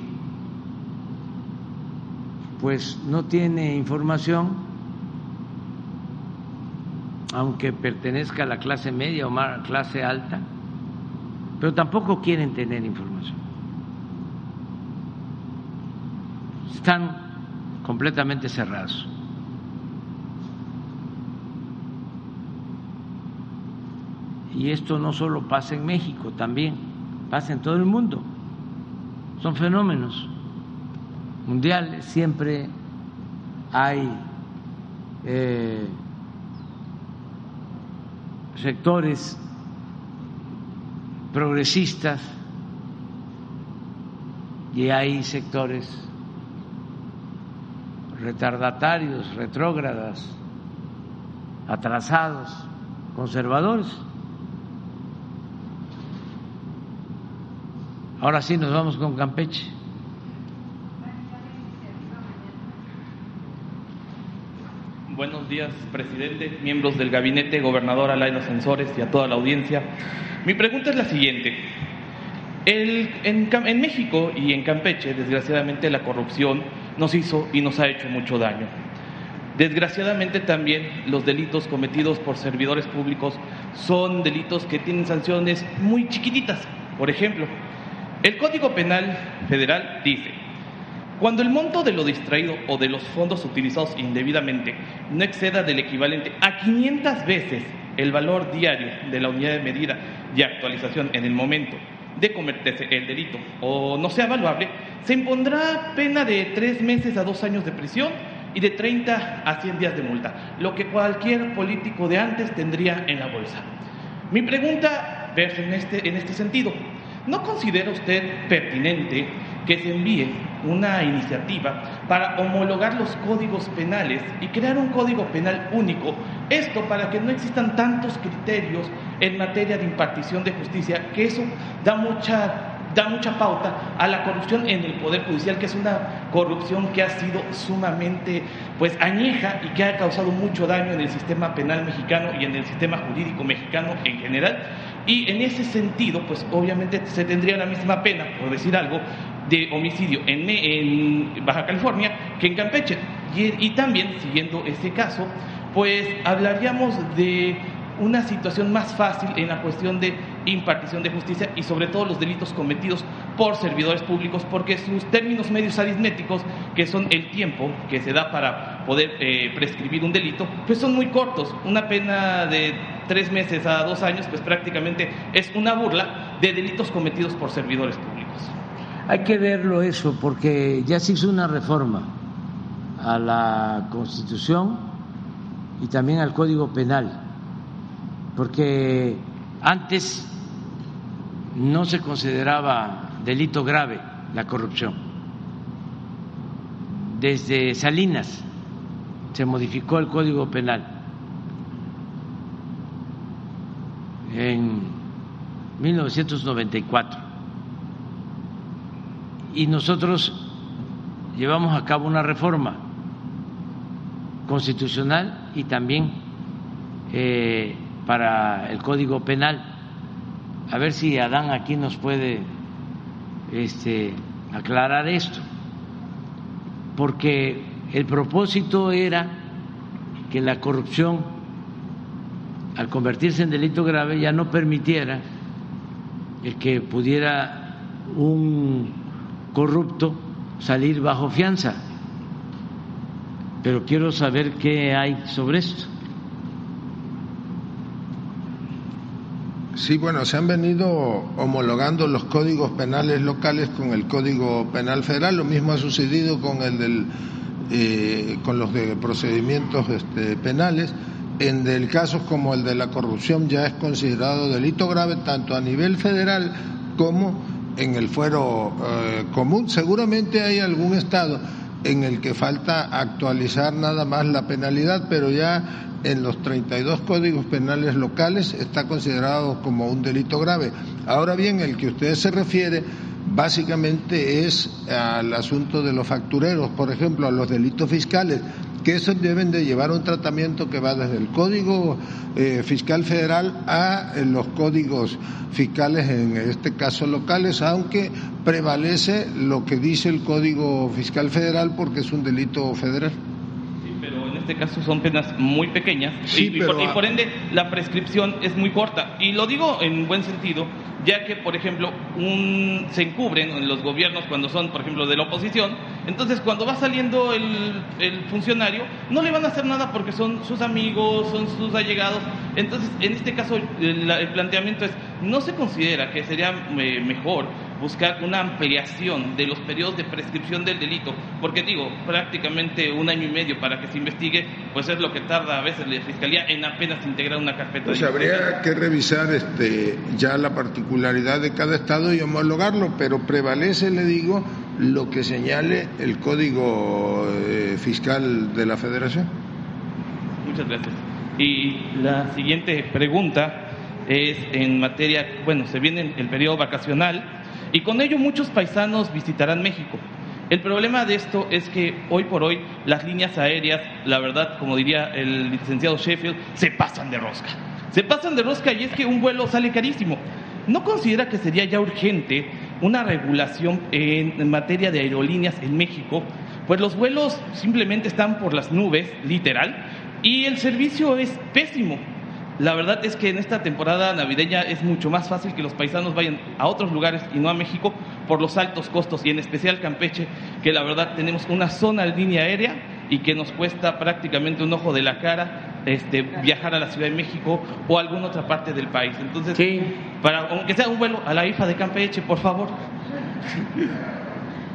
pues no tiene información aunque pertenezca a la clase media o más clase alta, pero tampoco quieren tener información. Están completamente cerrados. Y esto no solo pasa en México, también pasa en todo el mundo. Son fenómenos mundiales, siempre hay eh, sectores progresistas y hay sectores retardatarios, retrógradas, atrasados, conservadores. Ahora sí nos vamos con Campeche. Buenos días, presidente, miembros del gabinete, gobernador Alain Ascensores y a toda la audiencia. Mi pregunta es la siguiente. en, en México y en Campeche, desgraciadamente, la corrupción nos hizo y nos ha hecho mucho daño. Desgraciadamente también los delitos cometidos por servidores públicos son delitos que tienen sanciones muy chiquititas. Por ejemplo, el Código Penal Federal dice, cuando el monto de lo distraído o de los fondos utilizados indebidamente no exceda del equivalente a 500 veces el valor diario de la unidad de medida y actualización en el momento de cometerse el delito o no sea valuable, se impondrá pena de tres meses a dos años de prisión y de 30 a 100 días de multa, lo que cualquier político de antes tendría en la bolsa. Mi pregunta versa en este, en este sentido. ¿No considera usted pertinente que se envíe una iniciativa para homologar los códigos penales y crear un código penal único. Esto para que no existan tantos criterios en materia de impartición de justicia, que eso da mucha da mucha pauta a la corrupción en el poder judicial, que es una corrupción que ha sido sumamente pues añeja y que ha causado mucho daño en el sistema penal mexicano y en el sistema jurídico mexicano en general. Y en ese sentido, pues obviamente se tendría la misma pena, por decir algo, de homicidio en, Baja California que en Campeche. Y, también, siguiendo ese caso, pues hablaríamos de una situación más fácil en la cuestión de impartición de justicia y sobre todo los delitos cometidos por servidores públicos, porque sus términos medios aritméticos, que son el tiempo que se da para poder eh, prescribir un delito, pues son muy cortos. Una pena de tres meses a dos años, pues prácticamente es una burla de delitos cometidos por servidores públicos. Hay que verlo eso, porque ya se hizo una reforma a la Constitución y también al Código Penal, porque Antes no se consideraba delito grave la corrupción. Desde Salinas se modificó el Código Penal en 1994 y nosotros llevamos a cabo una reforma constitucional y también eh, para el Código Penal. A ver si Adán aquí nos puede este, aclarar esto, porque el propósito era que la corrupción, al convertirse en delito grave, ya no permitiera el que pudiera un corrupto salir bajo fianza. Pero quiero saber qué hay sobre esto. Sí, bueno, se han venido homologando los códigos penales locales con el Código Penal Federal. Lo mismo ha sucedido con el del, eh, con los de procedimientos este, penales. En el casos como el de la corrupción ya es considerado delito grave tanto a nivel federal como en el fuero eh, común. Seguramente hay algún estado en el que falta actualizar nada más la penalidad, pero ya en los 32 códigos penales locales está considerado como un delito grave. Ahora bien, el que usted se refiere básicamente es al asunto de los factureros, por ejemplo, a los delitos fiscales que esos deben de llevar un tratamiento que va desde el Código eh, Fiscal Federal a eh, los códigos fiscales, en este caso locales, aunque prevalece lo que dice el Código Fiscal Federal porque es un delito federal este caso son penas muy pequeñas y, por, ende la prescripción es muy corta. Y lo digo en buen sentido, ya que, por ejemplo, un, se encubren los gobiernos cuando son, por ejemplo, de la oposición. Entonces, cuando va saliendo el, el funcionario, no le van a hacer nada porque son sus amigos, son sus allegados. Entonces, en este caso, el, el planteamiento es, no se considera que sería eh, mejor buscar una ampliación de los periodos de prescripción del delito, porque digo, prácticamente un año y medio para que se investigue, pues es lo que tarda a veces la Fiscalía en apenas integrar una carpeta. Pues habría que revisar este, ya la particularidad de cada estado y homologarlo, pero prevalece, le digo, lo que señale el Código eh, Fiscal de la Federación. Muchas gracias. Y la siguiente pregunta es en materia, bueno, se viene el periodo vacacional y con ello muchos paisanos visitarán México. El problema de esto es que hoy por hoy las líneas aéreas, la verdad, como diría el licenciado Sheffield, se pasan de rosca. Se pasan de rosca y es que un vuelo sale carísimo. ¿No considera que sería ya urgente una regulación en materia de aerolíneas en México? Pues los vuelos simplemente están por las nubes, literal, y el servicio es pésimo. La verdad es que en esta temporada navideña es mucho más fácil que los paisanos vayan a otros lugares y no a México por los altos costos y en especial Campeche, que la verdad tenemos una zona de línea aérea y que nos cuesta prácticamente un ojo de la cara este, viajar a la Ciudad de México o a alguna otra parte del país. Entonces, para aunque sea un vuelo a la IFA de Campeche, por favor.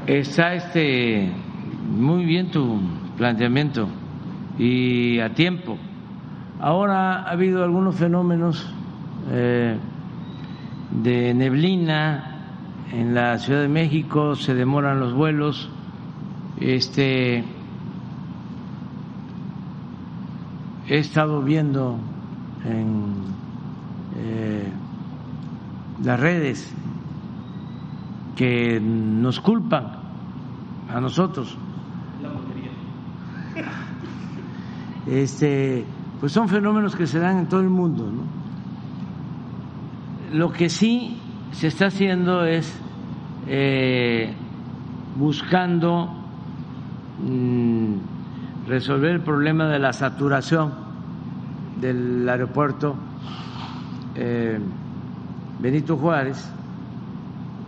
Está este muy bien tu planteamiento y a tiempo Ahora ha habido algunos fenómenos eh, de neblina en la Ciudad de México, se demoran los vuelos. Este, he estado viendo en eh, las redes que nos culpan a nosotros. Este, pues son fenómenos que se dan en todo el mundo. Lo que sí se está haciendo es eh, buscando mm, resolver el problema de la saturación del aeropuerto eh, Benito Juárez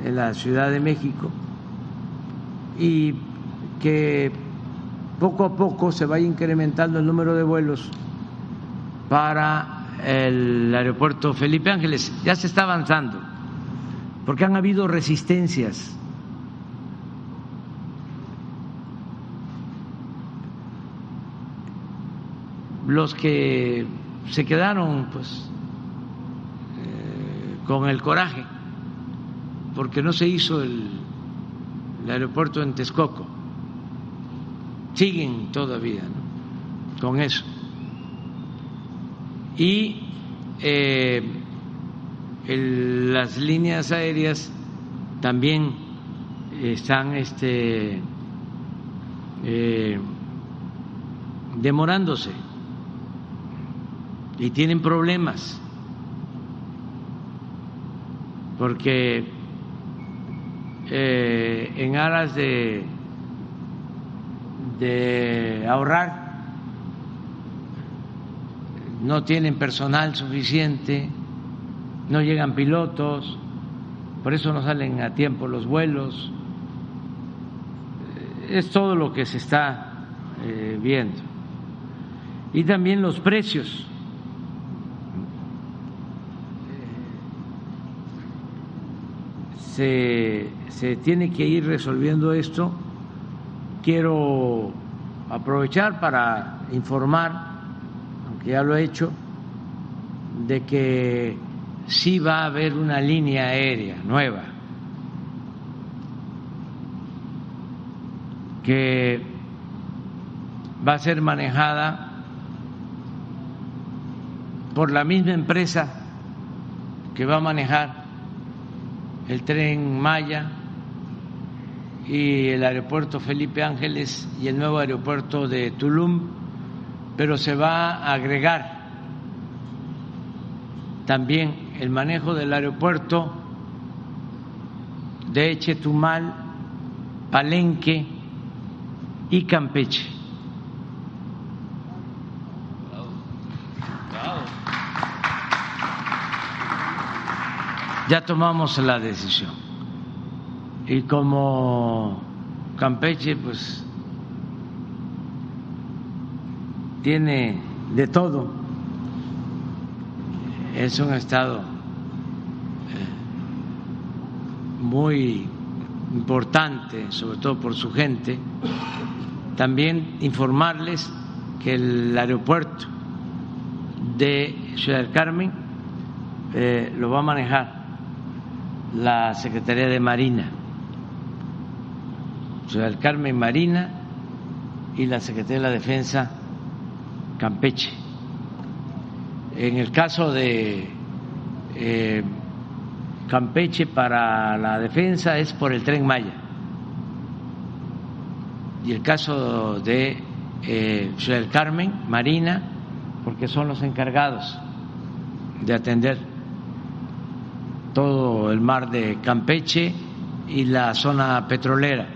en la Ciudad de México y que poco a poco se vaya incrementando el número de vuelos para el aeropuerto Felipe Ángeles. Ya se está avanzando, porque han habido resistencias. Los que se quedaron, pues, eh, con el coraje, porque no se hizo el, aeropuerto en Texcoco. Siguen todavía con eso. Y eh, las líneas aéreas también están este, eh, demorándose y tienen problemas. Porque eh, en aras de, de ahorrar no tienen personal suficiente, no llegan pilotos, por eso no salen a tiempo los vuelos. Es todo lo que se está eh, viendo. Y también los precios. Se, se tiene que ir resolviendo esto. Quiero aprovechar para informar ya lo he hecho, de que sí va a haber una línea aérea nueva que va a ser manejada por la misma empresa que va a manejar el tren Maya y el aeropuerto Felipe Ángeles y el nuevo aeropuerto de Tulum pero se va a agregar también el manejo del aeropuerto de Chetumal, Palenque y Campeche. Ya tomamos la decisión. Y como Campeche, pues tiene de todo. Es un estado eh, muy importante, sobre todo por su gente. También informarles que el aeropuerto de Ciudad del Carmen eh, lo va a manejar la Secretaría de Marina. Ciudad del Carmen Marina y la Secretaría de la Defensa Campeche. En el caso de eh, Campeche para la defensa es por el tren Maya. Y el caso de eh, Ciudad del Carmen, Marina, porque son los encargados de atender todo el mar de Campeche y la zona petrolera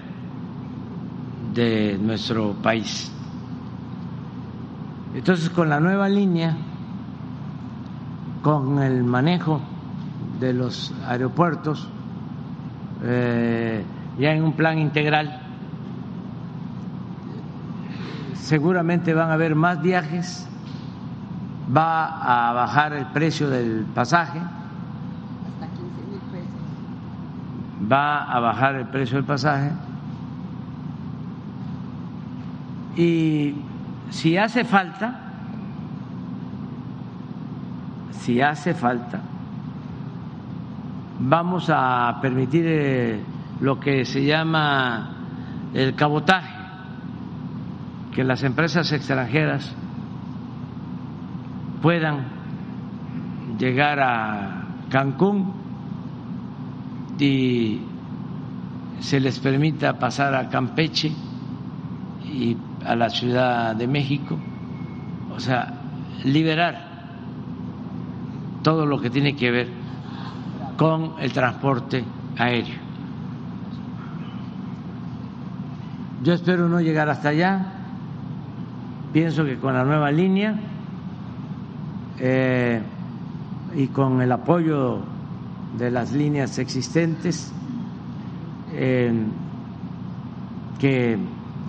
de nuestro país. Entonces, con la nueva línea, con el manejo de los aeropuertos, eh, ya en un plan integral, seguramente van a haber más viajes, va a bajar el precio del pasaje, hasta 15 mil pesos. va a bajar el precio del pasaje y si hace falta, si hace falta, vamos a permitir eh, lo que se llama el cabotaje, que las empresas extranjeras puedan llegar a Cancún y se les permita pasar a Campeche y a la Ciudad de México, o sea, liberar todo lo que tiene que ver con el transporte aéreo. Yo espero no llegar hasta allá, pienso que con la nueva línea eh, y con el apoyo de las líneas existentes eh, que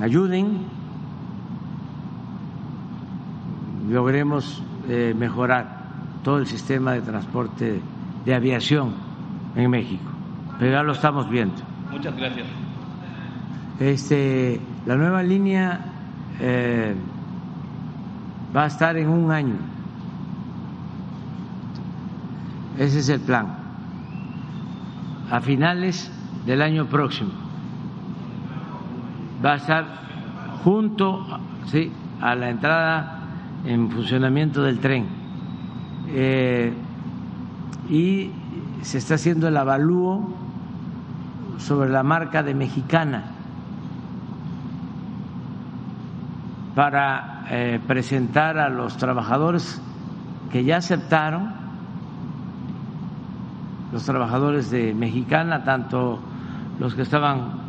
ayuden logremos eh, mejorar todo el sistema de transporte de aviación en México. Pero ya lo estamos viendo. Muchas gracias. Este, la nueva línea eh, va a estar en un año. Ese es el plan. a finales del año próximo. Va a estar junto sí, a la entrada en funcionamiento del tren. Eh, y se está haciendo el avalúo sobre la marca de mexicana para eh, presentar a los trabajadores que ya aceptaron, los trabajadores de mexicana, tanto los que estaban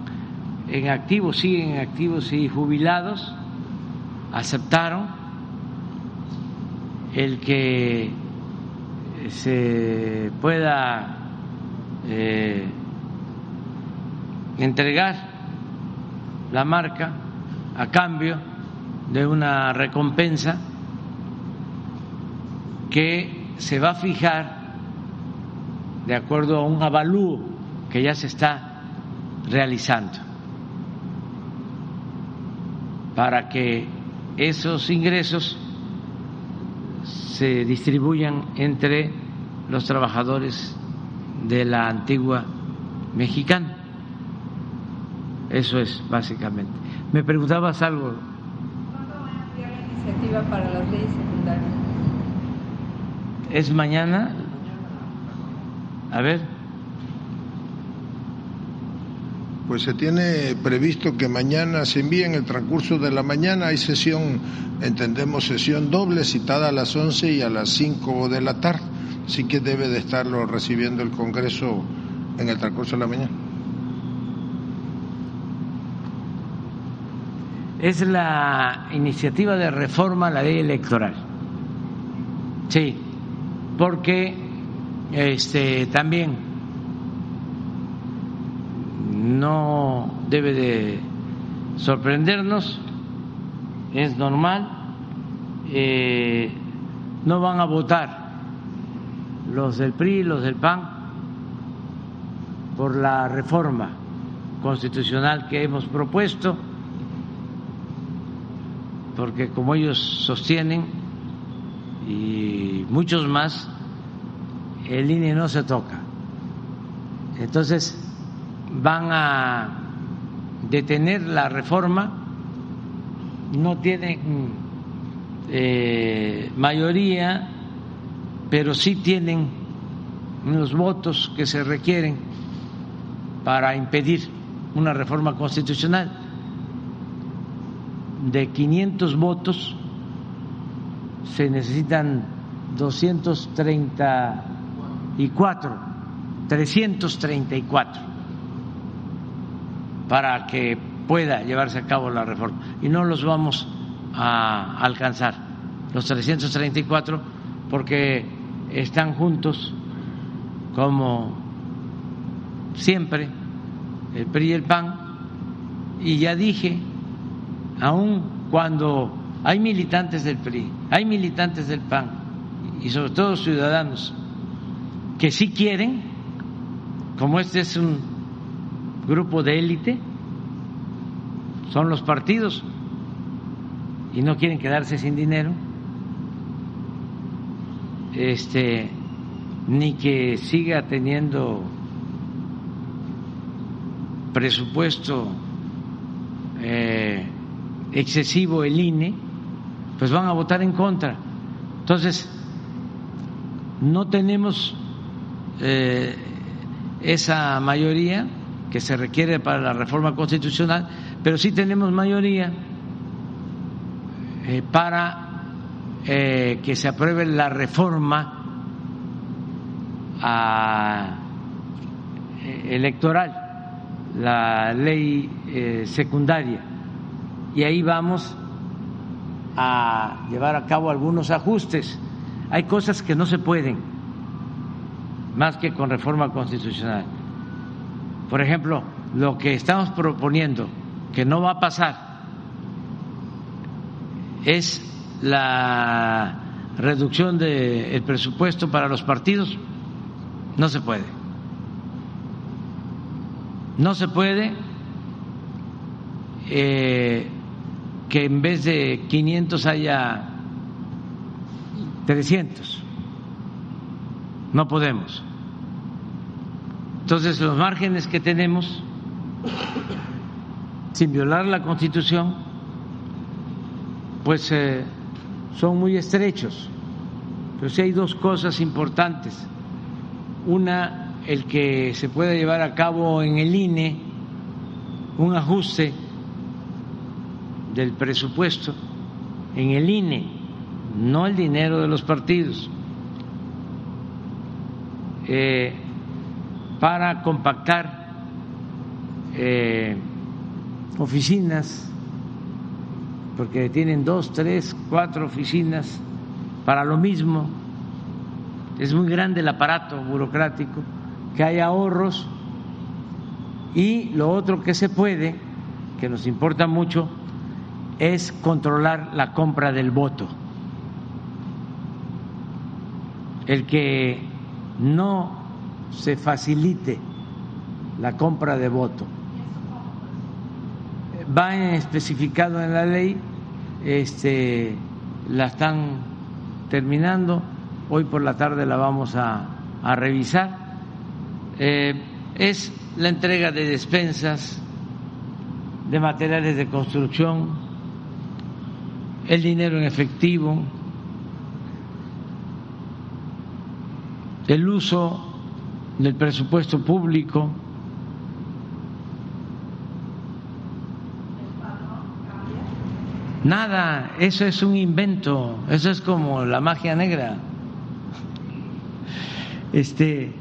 en activos, siguen activos y jubilados, aceptaron el que se pueda eh, entregar la marca a cambio de una recompensa que se va a fijar de acuerdo a un avalúo que ya se está realizando. Para que esos ingresos se distribuyan entre los trabajadores de la antigua mexicana. Eso es básicamente. Me preguntabas algo. ¿Cuándo va a enviar la iniciativa para las leyes secundarias? ¿Es mañana? A ver. Pues se tiene previsto que mañana se envíe en el transcurso de la mañana. Hay sesión, entendemos, sesión doble citada a las 11 y a las 5 de la tarde. Así que debe de estarlo recibiendo el Congreso en el transcurso de la mañana. Es la iniciativa de reforma a la ley electoral. Sí, porque este también no debe de sorprendernos, es normal, eh, no van a votar los del PRI, los del PAN, por la reforma constitucional que hemos propuesto, porque como ellos sostienen, y muchos más, el INE no se toca. Entonces van a detener la reforma, no tienen eh, mayoría, pero sí tienen los votos que se requieren para impedir una reforma constitucional. De 500 votos se necesitan 234, 334 para que pueda llevarse a cabo la reforma. Y no los vamos a alcanzar, los 334, porque están juntos como siempre, el PRI y el PAN, y ya dije, aun cuando hay militantes del PRI, hay militantes del PAN, y sobre todo ciudadanos, que sí quieren, como este es un grupo de élite, son los partidos, y no quieren quedarse sin dinero, este, ni que siga teniendo presupuesto eh, excesivo el INE, pues van a votar en contra. Entonces, no tenemos eh, esa mayoría que se requiere para la reforma constitucional, pero sí tenemos mayoría eh, para eh, que se apruebe la reforma a, electoral, la ley secundaria, y ahí vamos a llevar a cabo algunos ajustes. Hay cosas que no se pueden, más que con reforma constitucional. Por ejemplo, lo que estamos proponiendo, que no va a pasar, es la reducción del presupuesto para los partidos. No se puede. No se puede eh, que en vez de 500 haya 300. No podemos. Entonces los márgenes que tenemos, sin violar la Constitución, pues eh, son muy estrechos. Pero sí hay dos cosas importantes. Una, el que se pueda llevar a cabo en el INE un ajuste del presupuesto en el INE, no el dinero de los partidos, eh, para compactar eh, oficinas, porque tienen dos, tres, cuatro oficinas para lo mismo. Es muy grande el aparato burocrático, que hay ahorros y lo otro que se puede, que nos importa mucho, es controlar la compra del voto. El que no se facilite la compra de voto. Va especificado en la ley, este, la están terminando, hoy por la tarde la vamos a, revisar. Eh, es la entrega de despensas, de materiales de construcción, el dinero en efectivo, el uso del presupuesto público. Nada, eso es un invento, eso es como la magia negra. Este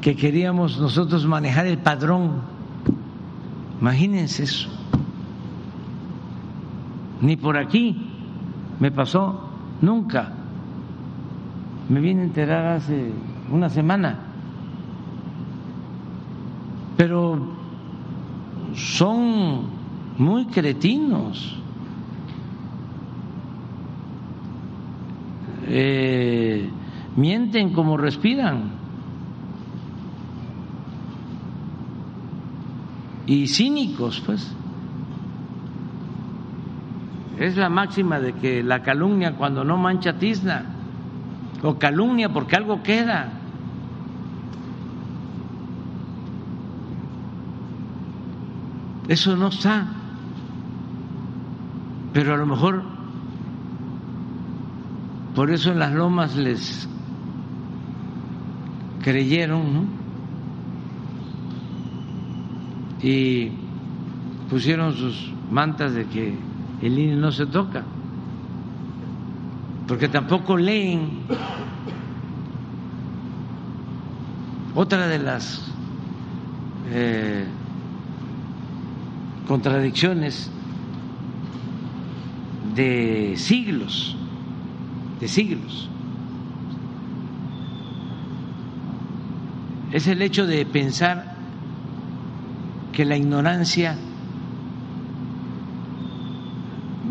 que queríamos nosotros manejar el padrón. Imagínense eso. Ni por aquí me pasó nunca. Me vine a enterar hace una semana. Pero son muy cretinos. Eh, mienten como respiran. y cínicos, pues. Es la máxima de que la calumnia cuando no mancha tizna, o calumnia porque algo queda. Eso no está. Pero a lo mejor por eso en las lomas les creyeron, ¿no? y pusieron sus mantas de que el INE no se toca, porque tampoco leen. Otra de las eh, contradicciones de siglos, de siglos, es el hecho de pensar que la ignorancia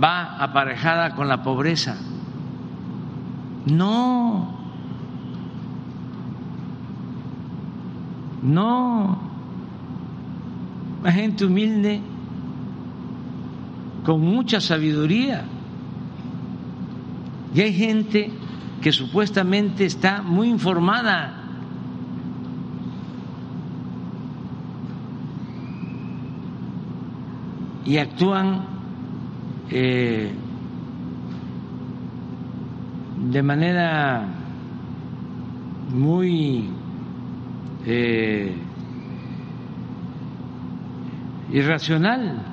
va aparejada con la pobreza. No, no, la gente humilde con mucha sabiduría. Y hay gente que supuestamente está muy informada y actúan eh, de manera muy eh, irracional.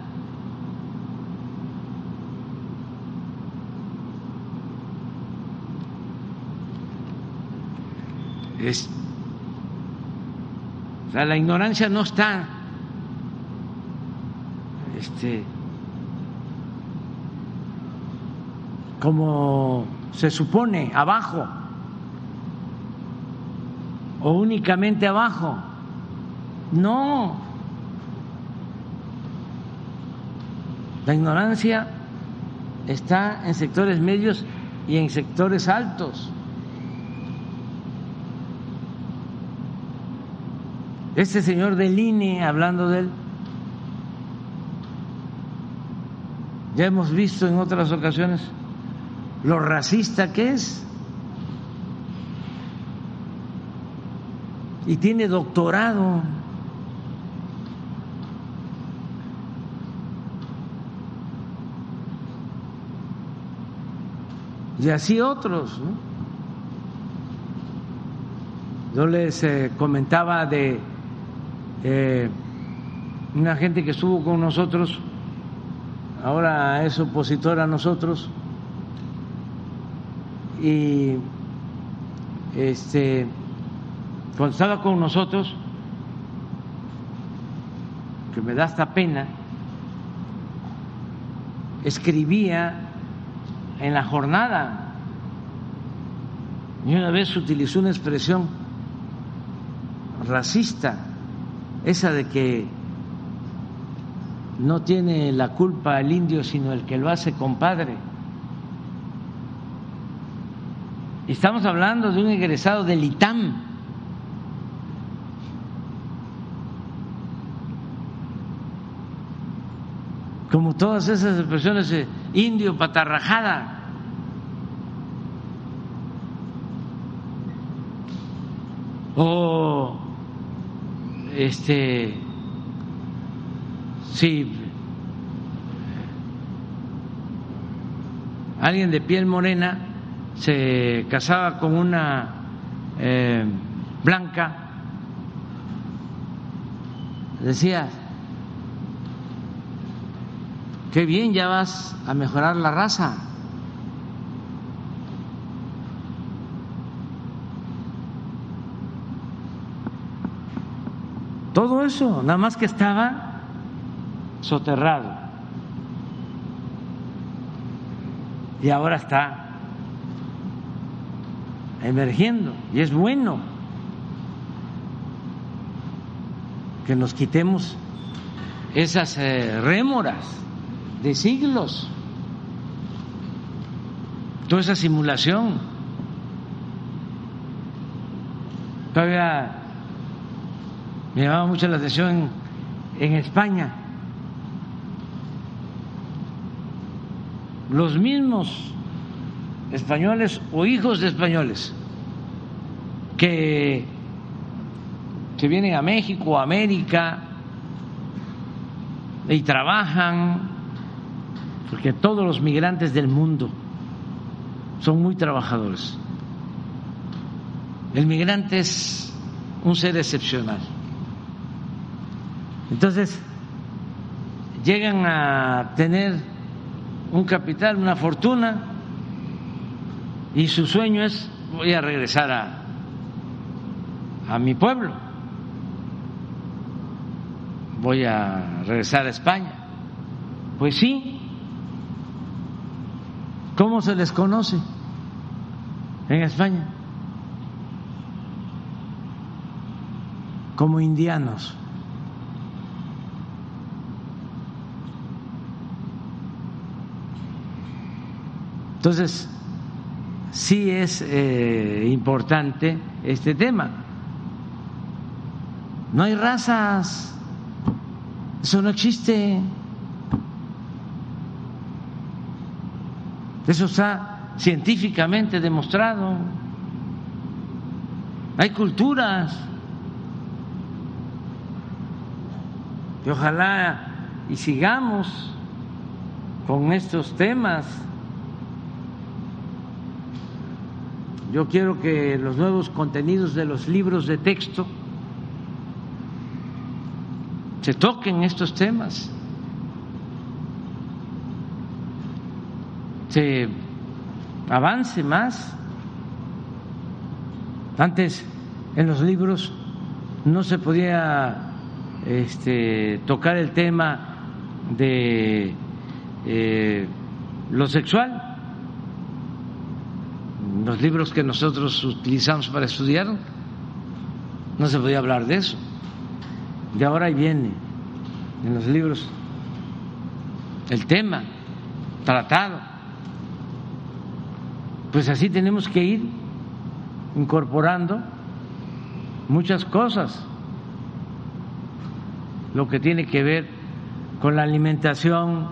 Es, la ignorancia no está este, como se supone, abajo, o únicamente abajo. No. La ignorancia está en sectores medios y en sectores altos. Este señor del INE, hablando de él, Ya hemos visto en otras ocasiones lo racista que es. y tiene doctorado. Y así otros. ¿no? Yo les eh, comentaba de eh, una gente que estuvo con nosotros, ahora es opositor a nosotros, y este cuando estaba con nosotros, que me da hasta pena, escribía en la jornada. Y una vez utilizó una expresión racista, esa de que no tiene la culpa el indio, sino el que lo hace compadre. Estamos hablando de un egresado del ITAM. Como todas esas expresiones, de indio patarrajada. O este si alguien de piel morena se casaba con una eh, blanca, decía, qué bien, ya vas a mejorar la raza. Todo eso, nada más que estaba soterrado. Y ahora está emergiendo y es bueno que nos quitemos esas eh, rémoras de siglos, toda esa simulación. Todavía me llamaba mucho la atención en España. Los mismos españoles o hijos de españoles que se vienen a México, a América y trabajan, porque todos los migrantes del mundo son muy trabajadores. El migrante es un ser excepcional. Entonces, llegan a tener un capital, una fortuna, y su sueño es voy a regresar a, a mi pueblo, voy a regresar a España. Pues sí, ¿cómo se les conoce en España? Como indianos. Entonces, sí es eh, importante este tema. No hay razas, eso no existe. Eso está científicamente demostrado. Hay culturas. Y ojalá y sigamos con estos temas Yo quiero que los nuevos contenidos de los libros de texto se toquen estos temas, se avance más. Antes en los libros no se podía este, tocar el tema de eh, lo sexual los libros que nosotros utilizamos para estudiar, no se podía hablar de eso. De ahora viene en los libros el tema tratado. Pues así tenemos que ir incorporando muchas cosas, lo que tiene que ver con la alimentación,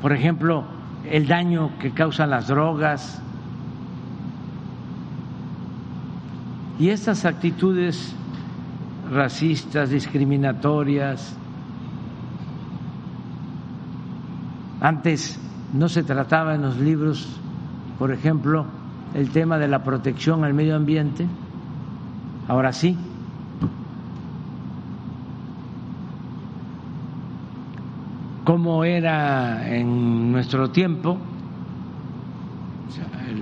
por ejemplo, el daño que causan las drogas, Y estas actitudes racistas, discriminatorias, antes no se trataba en los libros, por ejemplo, el tema de la protección al medio ambiente, ahora sí. Como era en nuestro tiempo,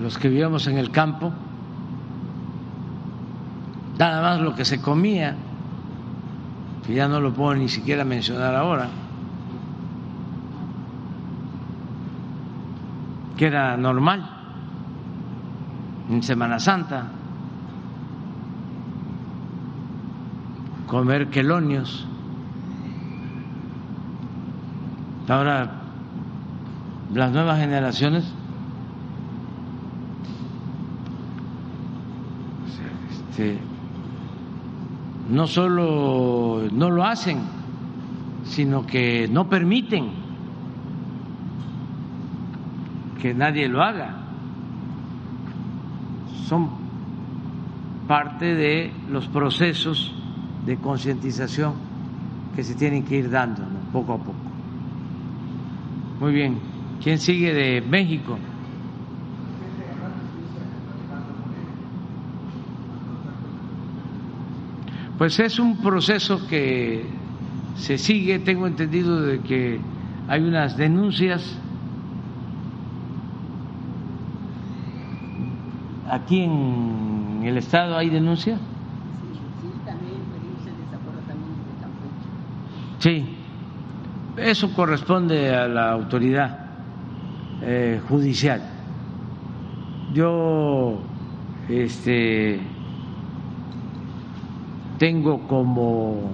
los que vivíamos en el campo, nada más lo que se comía, que ya no lo puedo ni siquiera mencionar ahora, que era normal en Semana Santa, comer quelonios. Ahora las nuevas generaciones este, no solo no lo hacen, sino que no permiten que nadie lo haga. Son parte de los procesos de concientización que se tienen que ir dando poco a poco. Muy bien. ¿Quién sigue de México? Pues es un proceso que se sigue, tengo entendido de que hay unas denuncias aquí en el estado hay denuncias. Sí, eso corresponde a la autoridad eh, judicial. Yo este, tengo como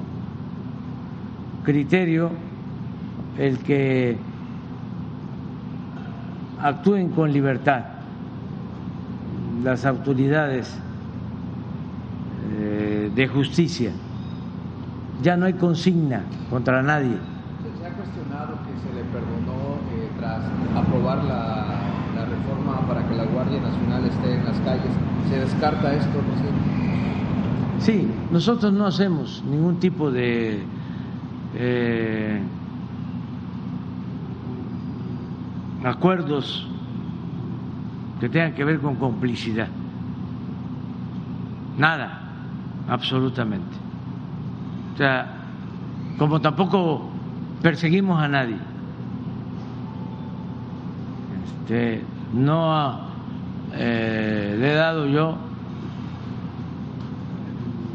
criterio el que actúen con libertad las autoridades eh, de justicia. Ya no hay consigna contra nadie. Se ha cuestionado que se le perdonó eh, tras aprobar la, reforma para que la Guardia Nacional esté en las calles. ¿Se descarta esto, presidente? Sí, nosotros no hacemos ningún tipo de eh, acuerdos que tengan que ver con complicidad. Nada, absolutamente. O sea, como tampoco perseguimos a nadie. Este, no eh, le he dado yo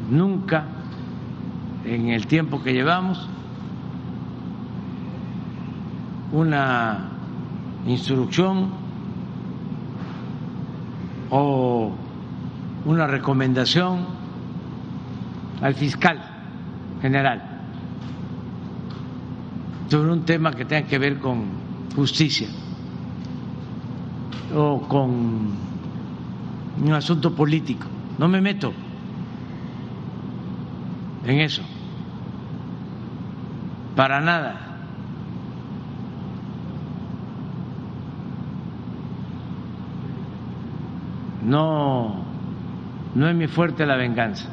nunca en el tiempo que llevamos una instrucción o una recomendación al fiscal general sobre un tema que tenga que ver con justicia o con un asunto político. No me meto en eso. Para nada. no, no es mi fuerte la venganza.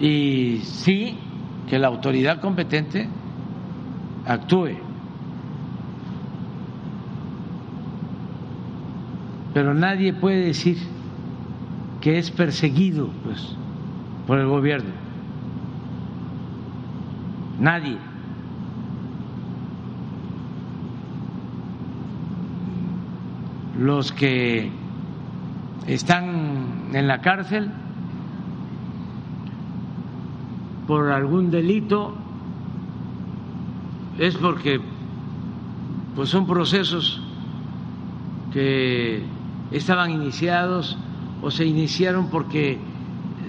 Y sí que la autoridad competente actúe. Pero nadie puede decir que es perseguido pues, por el gobierno. Nadie. los que están en la cárcel por algún delito es porque pues son procesos que estaban iniciados o se iniciaron porque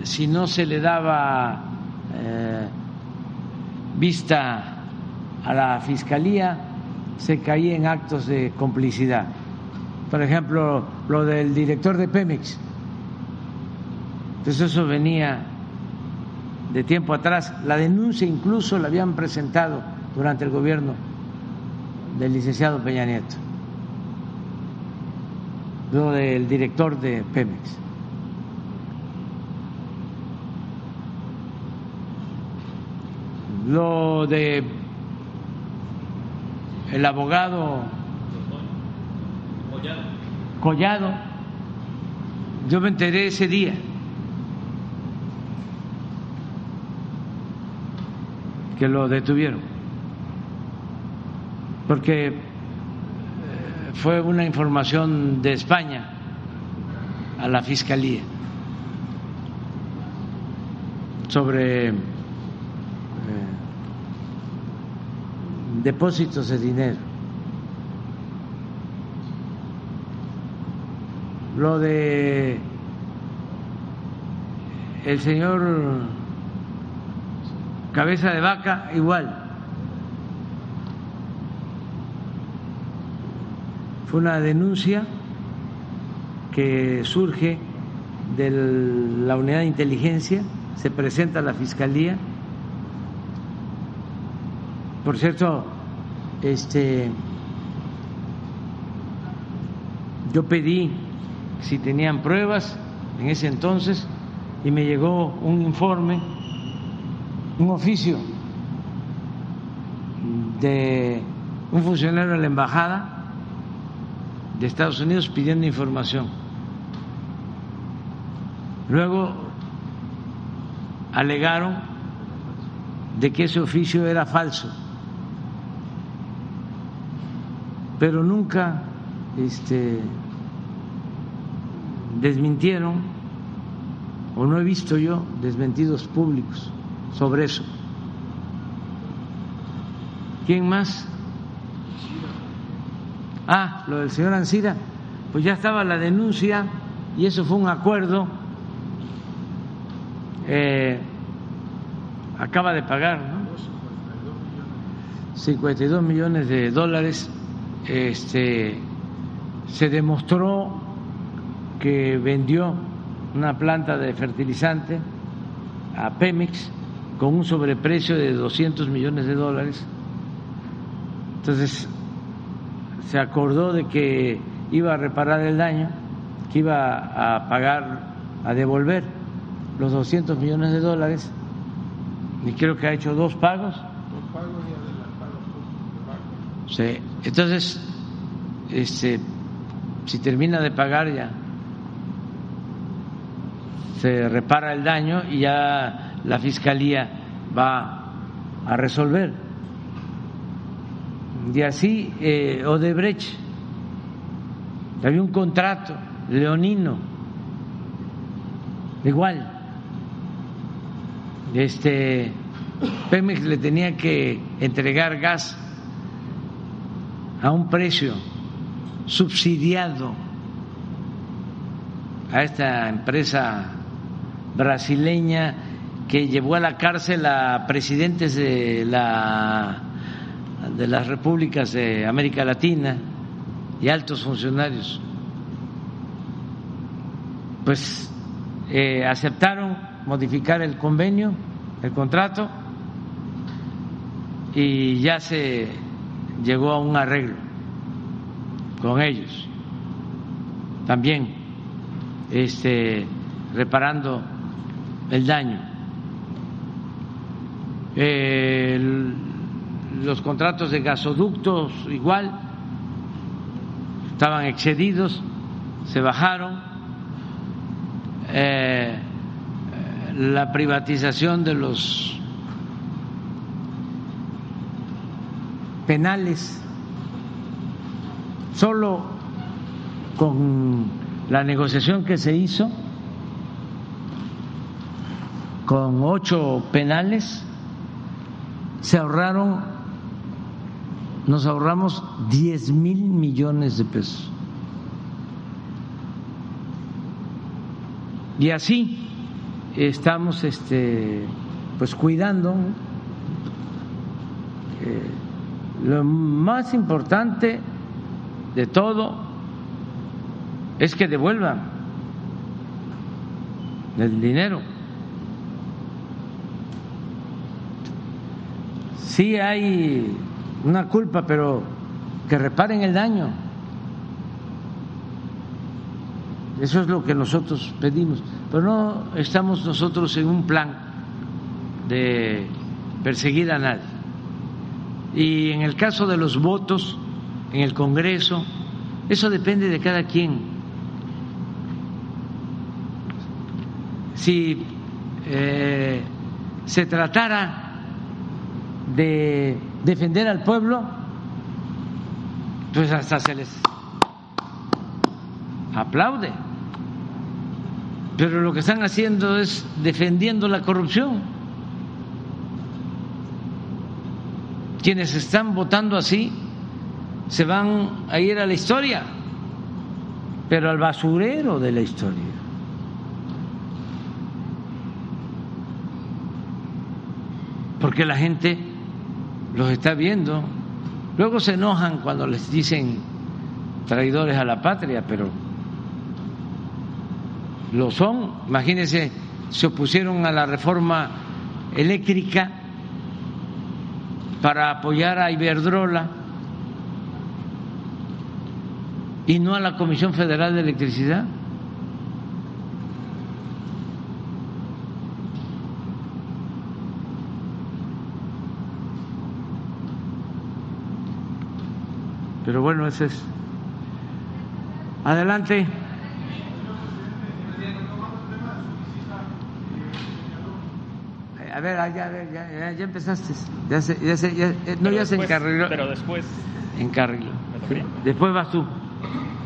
si no se le daba eh, vista a la fiscalía se caía en actos de complicidad por ejemplo, lo del director de Pemex. Entonces eso venía de tiempo atrás. La denuncia incluso la habían presentado durante el gobierno del licenciado Peña Nieto, lo del director de Pemex. Lo de el abogado Collado, yo me enteré ese día. que lo detuvieron, porque eh, fue una información de España a la Fiscalía sobre eh, depósitos de dinero. Lo de el señor cabeza de vaca igual. Fue una denuncia que surge de la unidad de inteligencia, se presenta a la fiscalía. Por cierto, este yo pedí si tenían pruebas en ese entonces y me llegó un informe, un oficio de un funcionario de la embajada de Estados Unidos pidiendo información. Luego alegaron de que ese oficio era falso, pero nunca este, desmintieron, o no he visto yo desmentidos públicos sobre eso. ¿Quién más? Ah, lo del señor Ancira, pues ya estaba la denuncia y eso fue un acuerdo. Eh, acaba de pagar ¿no? 52 millones de dólares. Este, se demostró que vendió una planta de fertilizante a Pemex con un sobreprecio de 200 millones de dólares. Entonces, se acordó de que iba a reparar el daño, que iba a pagar, a devolver los 200 millones de dólares, y creo que ha hecho dos pagos. Sí. Entonces, este, si termina de pagar ya, se repara el daño y ya la fiscalía va a resolver. Y así eh, Odebrecht, había un contrato leonino, igual. Este Pemex le tenía que entregar gas a un precio subsidiado a esta empresa brasileña que llevó a la cárcel a presidentes de la de las repúblicas de América Latina y altos funcionarios, pues eh, aceptaron modificar el convenio, el contrato, y ya se llegó a un arreglo con ellos. También este, reparando el daño. Los contratos de gasoductos igual estaban excedidos, se bajaron. Eh, la privatización de los penales, solo con la negociación que se hizo, con ocho penales, se ahorraron nos ahorramos 10 mil millones de pesos. Y así estamos este, pues cuidando. Eh, lo más importante de todo es que devuelvan el dinero. Sí hay una culpa, pero que reparen el daño. Eso es lo que nosotros pedimos. Pero no estamos nosotros en un plan de perseguir a nadie. Y en el caso de los votos en el Congreso, eso depende de cada quien. Si eh, se tratara de defender al pueblo, pues hasta se les aplaude. Pero lo que están haciendo es defendiendo la corrupción. Quienes están votando así se van a ir a la historia, pero al basurero de la historia. Porque la gente los está viendo. Luego se enojan cuando les dicen traidores a la patria, pero lo son. Imagínense, se opusieron a la reforma eléctrica para apoyar a Iberdrola y no a la Comisión Federal de Electricidad. Pero bueno, ese es. Adelante. A ver, ya, ya, ya, empezaste. Ya se, ya se, ya, eh, no, ya se encarriló. Pero después. Encarriló. Después vas tú.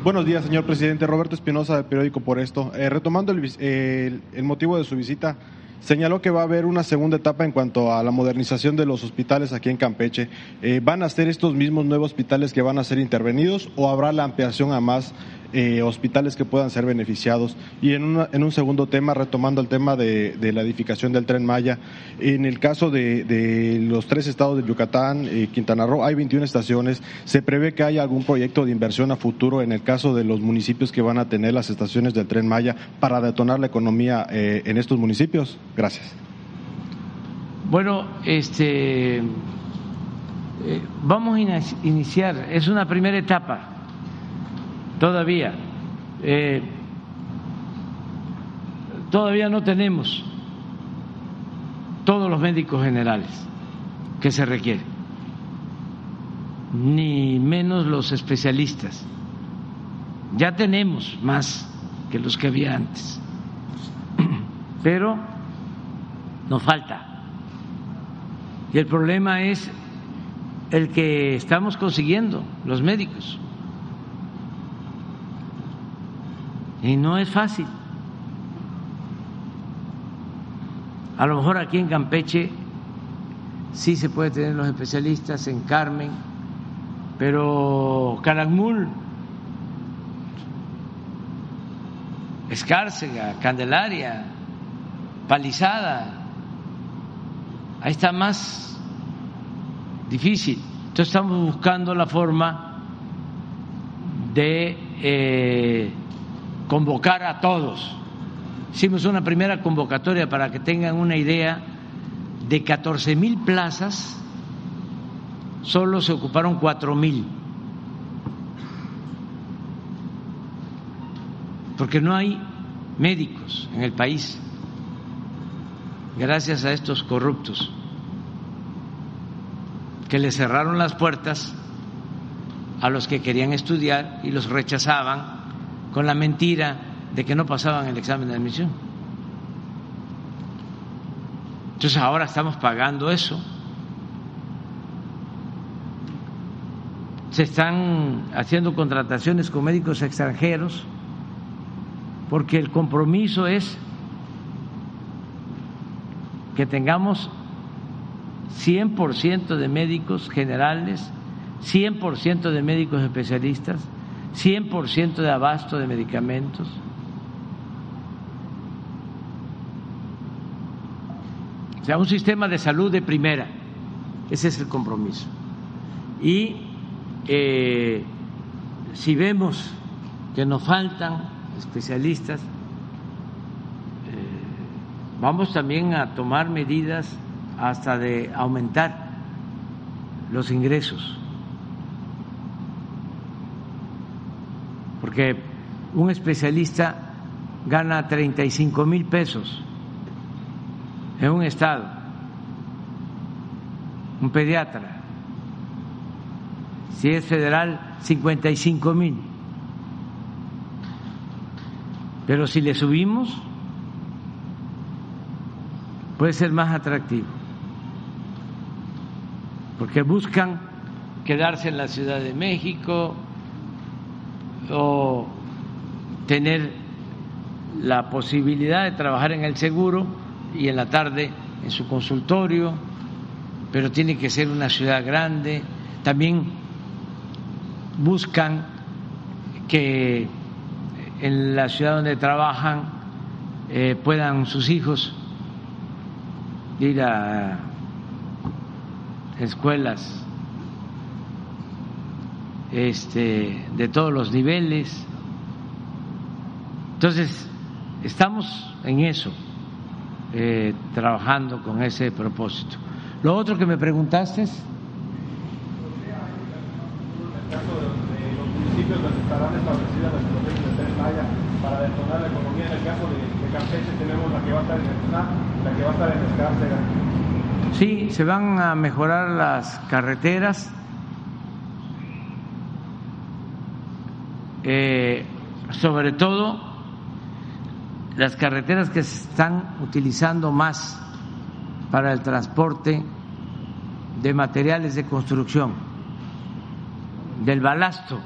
Buenos días, señor presidente. Roberto Espinosa, del periódico Por Esto. Eh, retomando el, el, el motivo de su visita, señaló que va a haber una segunda etapa en cuanto a la modernización de los hospitales aquí en Campeche. Eh, ¿Van a ser estos mismos nuevos hospitales que van a ser intervenidos o habrá la ampliación a más eh, hospitales que puedan ser beneficiados? Y en, una, en un segundo tema, retomando el tema de, la edificación del tren Maya, en el caso de, los tres estados de Yucatán eh, Quintana Roo, hay 21 estaciones. ¿Se prevé que haya algún proyecto de inversión a futuro en el caso de los municipios que van a tener las estaciones del tren Maya para detonar la economía eh, en estos municipios? Gracias. Bueno, este, eh, vamos a iniciar, es una primera etapa todavía. Eh, todavía no tenemos todos los médicos generales que se requieren, ni menos los especialistas. Ya tenemos más que los que había antes, pero nos falta. Y el problema es el que estamos consiguiendo los médicos. Y no es fácil. A lo mejor aquí en Campeche sí se puede tener los especialistas, en Carmen, pero Calakmul, Escárcega, Candelaria, Palizada, ahí está más difícil. Entonces estamos buscando la forma de eh, convocar a todos. Hicimos una primera convocatoria para que tengan una idea de 14 mil plazas, solo se ocuparon cuatro mil. Porque no hay médicos en el país, gracias a estos corruptos que le cerraron las puertas a los que querían estudiar y los rechazaban con la mentira de que no pasaban el examen de admisión. Entonces ahora estamos pagando eso. Se están haciendo contrataciones con médicos extranjeros porque el compromiso es que tengamos 100% de médicos generales, 100% de médicos especialistas, 100% de abasto de medicamentos. O sea, un sistema de salud de primera. Ese es el compromiso. Y eh, si vemos que nos faltan especialistas, vamos también a tomar medidas hasta de aumentar los ingresos. Porque un especialista gana 35 mil pesos en un estado un pediatra. Si es federal, 55 mil. Pero si le subimos, puede ser más atractivo. Porque buscan quedarse en la Ciudad de México o tener la posibilidad de trabajar en el seguro y en la tarde en su consultorio, pero tiene que ser una ciudad grande. También buscan que en la ciudad donde trabajan eh, puedan sus hijos ir a escuelas este, de todos los niveles. Entonces, estamos en eso, eh, trabajando con ese propósito. Lo otro que me preguntaste es... para detonar la economía. En el caso de, de Campeche tenemos la que va a estar en el SNA, la que va a estar en Escárcega. Sí, se van a mejorar las carreteras. Eh, sobre todo las carreteras que se están utilizando más para el transporte de materiales de construcción, del balasto.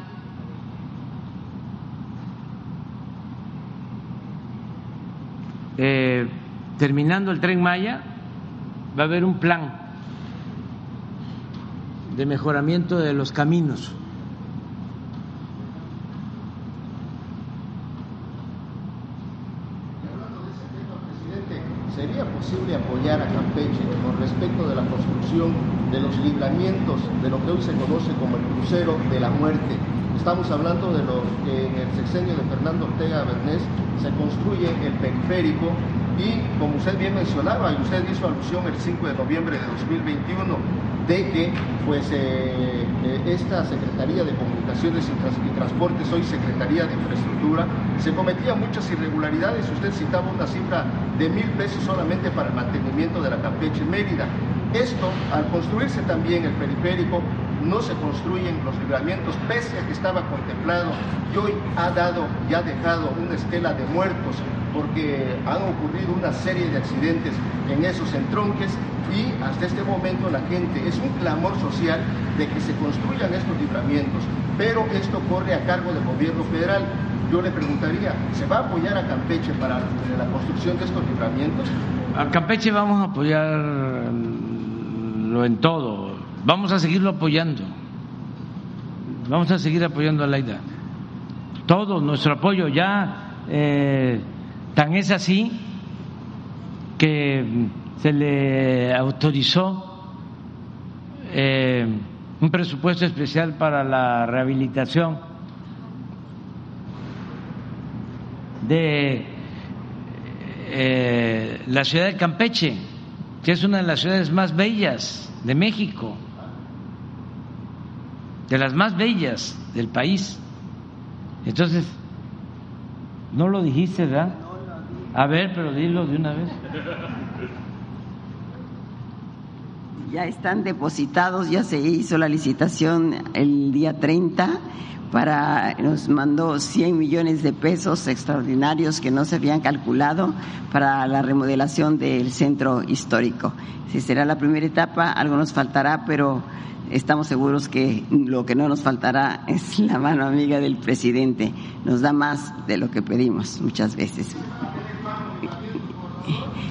Eh, terminando el tren Maya, va a haber un plan de mejoramiento de los caminos. ¿Sería posible apoyar a Campeche con respecto de la construcción de los libramientos de lo que hoy se conoce como el crucero de la muerte? Estamos hablando de los que en el sexenio de Fernando Ortega Bernés se construye el periférico y como usted bien mencionaba y usted hizo alusión el 5 de noviembre de 2021 de que pues eh, eh, esta Secretaría de Comunicaciones y, Trans y, Transportes, hoy Secretaría de Infraestructura, se cometían muchas irregularidades. Usted citaba una cifra de mil pesos solamente para el mantenimiento de la Campeche Mérida. Esto, al construirse también el periférico, no se construyen los libramientos, pese a que estaba contemplado y hoy ha dado y ha dejado una estela de muertos porque han ocurrido una serie de accidentes en esos entronques y hasta este momento la gente es un clamor social de que se construyan estos libramientos, pero esto corre a cargo del gobierno federal. Yo le preguntaría, ¿se va a apoyar a Campeche para la construcción de estos libramientos? A Campeche vamos a apoyarlo en todo, vamos a seguirlo apoyando, vamos a seguir apoyando a Laida. Todo nuestro apoyo ya... Eh, Tan es así que se le autorizó eh, un presupuesto especial para la rehabilitación de eh, la ciudad de Campeche, que es una de las ciudades más bellas de México, de las más bellas del país. Entonces, no lo dijiste, ¿verdad? A ver, pero dilo de una vez. Ya están depositados, ya se hizo la licitación el día 30 para nos mandó 100 millones de pesos extraordinarios que no se habían calculado para la remodelación del centro histórico. Si será la primera etapa, algo nos faltará, pero estamos seguros que lo que no nos faltará es la mano amiga del presidente. Nos da más de lo que pedimos muchas veces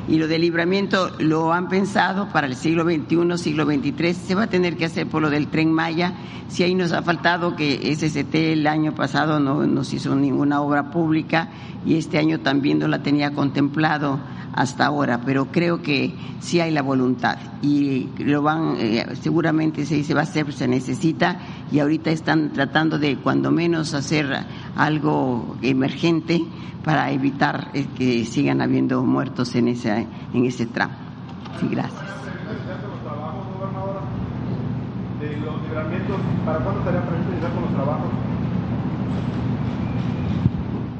y lo del libramiento lo han pensado para el siglo XXI, siglo XXIII, se va a tener que hacer por lo del tren Maya. Si ahí nos ha faltado que SST el año pasado no nos hizo ninguna obra pública y este año también no la tenía contemplado hasta ahora, pero creo que sí hay la voluntad y lo van, eh, seguramente se, se va a hacer, se necesita y ahorita están tratando de cuando menos hacer algo emergente para evitar eh, que sigan habiendo muertos en ese, en ese tramo. Sí, gracias. ¿Para cuándo estarían presentes con los trabajos?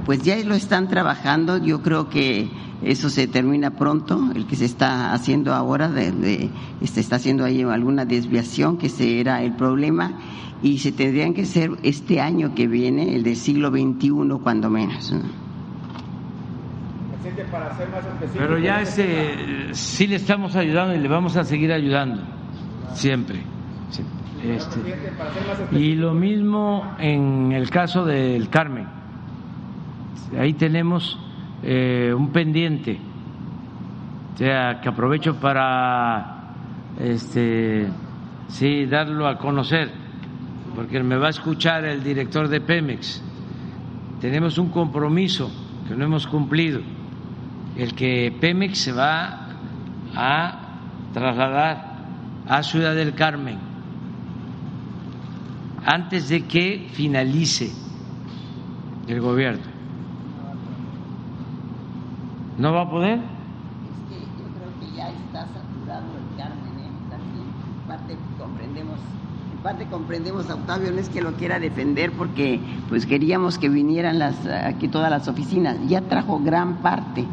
Pues ya lo están trabajando, yo creo que eso se termina pronto, el que se está haciendo ahora, de, se está haciendo ahí alguna desviación, que ese era el problema, y se tendrían que ser este año que viene, el del siglo XXI, cuando menos. Pero ya ese, sí le estamos ayudando y le vamos a seguir ayudando, siempre. Este, y lo mismo en el caso del Carmen. Ahí tenemos eh, un pendiente, o sea, que aprovecho para este, sí, darlo a conocer, porque me va a escuchar el director de Pemex. Tenemos un compromiso que no hemos cumplido, el que Pemex se va a trasladar a Ciudad del Carmen antes de que finalice el gobierno. ¿No va a poder? Es que yo creo que ya está saturado el Carmen, ¿eh? en parte comprendemos, en parte comprendemos a Octavio, no es que lo quiera defender porque pues queríamos que vinieran las aquí todas las oficinas, ya trajo gran parte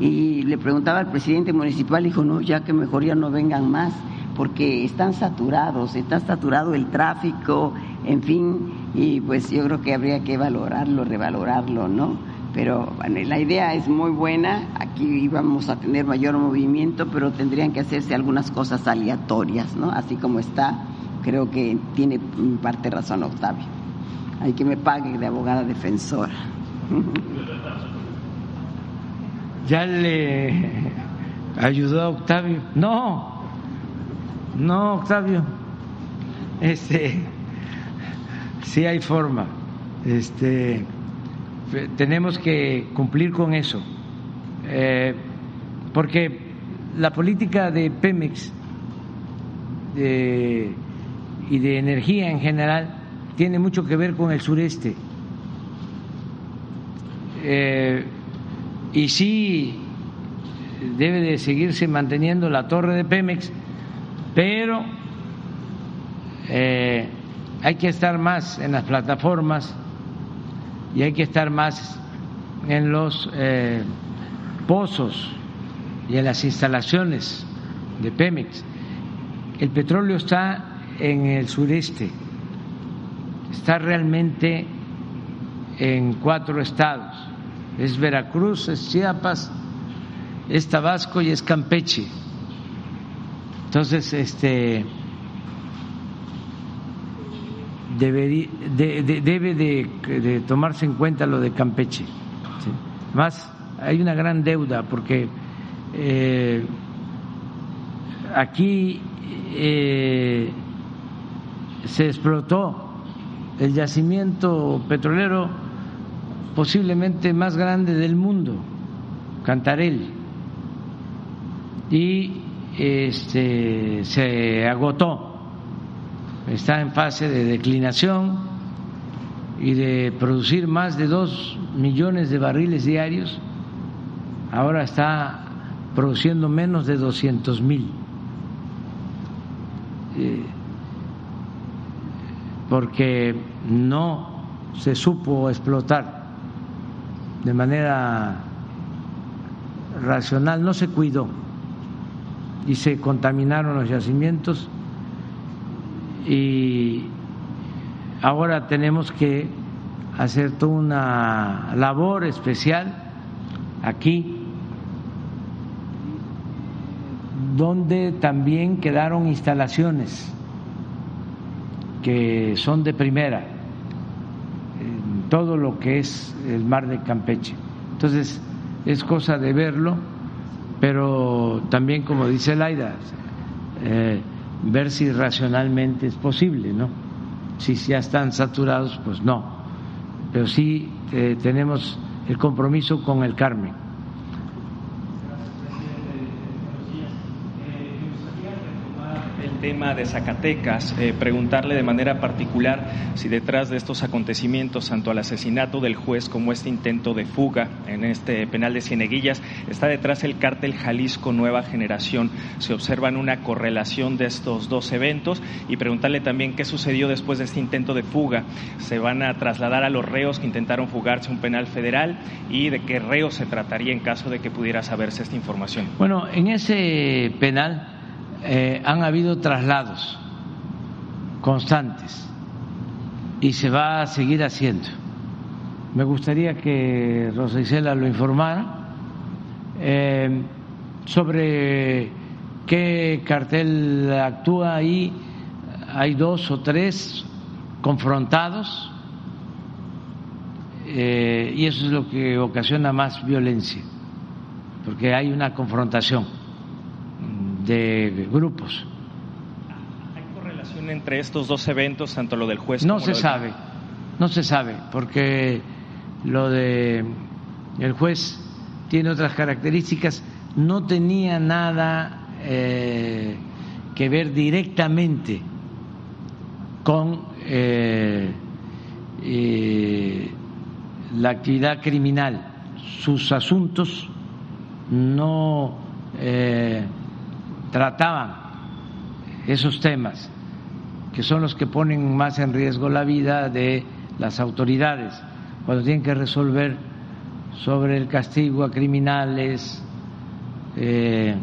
y le preguntaba al presidente municipal, dijo, no, ya que mejor ya no vengan más, porque están saturados, está saturado el tráfico, en fin, y pues yo creo que habría que valorarlo, revalorarlo, ¿no? Pero la idea es muy buena, aquí íbamos a tener mayor movimiento, pero tendrían que hacerse algunas cosas aleatorias, ¿no? Así como está, creo que tiene parte razón Octavio. Hay que me pague de abogada defensora. ¿Ya le ayudó a Octavio? No, no, Octavio. Este, sí hay forma. Este, tenemos que cumplir con eso, eh, porque la política de Pemex y de energía en general tiene mucho que ver con el sureste. Eh, y sí debe de seguirse manteniendo la torre de Pemex, pero eh, hay que estar más en las plataformas y hay que estar más en los eh, pozos y en las instalaciones de Pemex. El petróleo está en el sureste, está realmente en cuatro estados. Es Veracruz, es Chiapas, es Tabasco y es Campeche. Entonces, este debe de, tomarse en cuenta lo de Campeche. Más, hay una gran deuda porque eh, aquí eh, se explotó el yacimiento petrolero posiblemente más grande del mundo, Cantarel, y este, se agotó está en fase de declinación y de producir más de dos millones de barriles diarios, ahora está produciendo menos de doscientos mil. Eh, porque no se supo explotar de manera racional, no se cuidó y se contaminaron los yacimientos y ahora tenemos que hacer toda una labor especial aquí donde también quedaron instalaciones que son de primera en todo lo que es el mar de Campeche. Entonces, es cosa de verlo, pero también, como dice Laida, eh, ver si racionalmente es posible, ¿no? Si ya están saturados, pues no. Pero sí eh, tenemos el compromiso con el Carmen. Tema de Zacatecas, eh, preguntarle de manera particular si detrás de estos acontecimientos, tanto al asesinato del juez como este intento de fuga en este penal de Cieneguillas, está detrás el cártel Jalisco Nueva Generación. Se observan una correlación de estos dos eventos y preguntarle también qué sucedió después de este intento de fuga. ¿Se van a trasladar a los reos que intentaron fugarse a un penal federal y de qué reos se trataría en caso de que pudiera saberse esta información? Bueno, en ese penal eh, han habido traslados constantes y se va a seguir haciendo. Me gustaría que Rosa Isela lo informara eh, sobre qué cartel actúa ahí. Hay dos o tres confrontados eh, y eso es lo que ocasiona más violencia, porque hay una confrontación de grupos. ¿Hay correlación entre estos dos eventos, tanto lo del juez no como se lo del... sabe, no se sabe, porque lo de el juez tiene otras características, no tenía nada eh, que ver directamente con eh, eh, la actividad criminal. Sus asuntos no eh, trataban esos temas, que son los que ponen más en riesgo la vida de las autoridades, cuando tienen que resolver sobre el castigo a criminales. Eh, eh,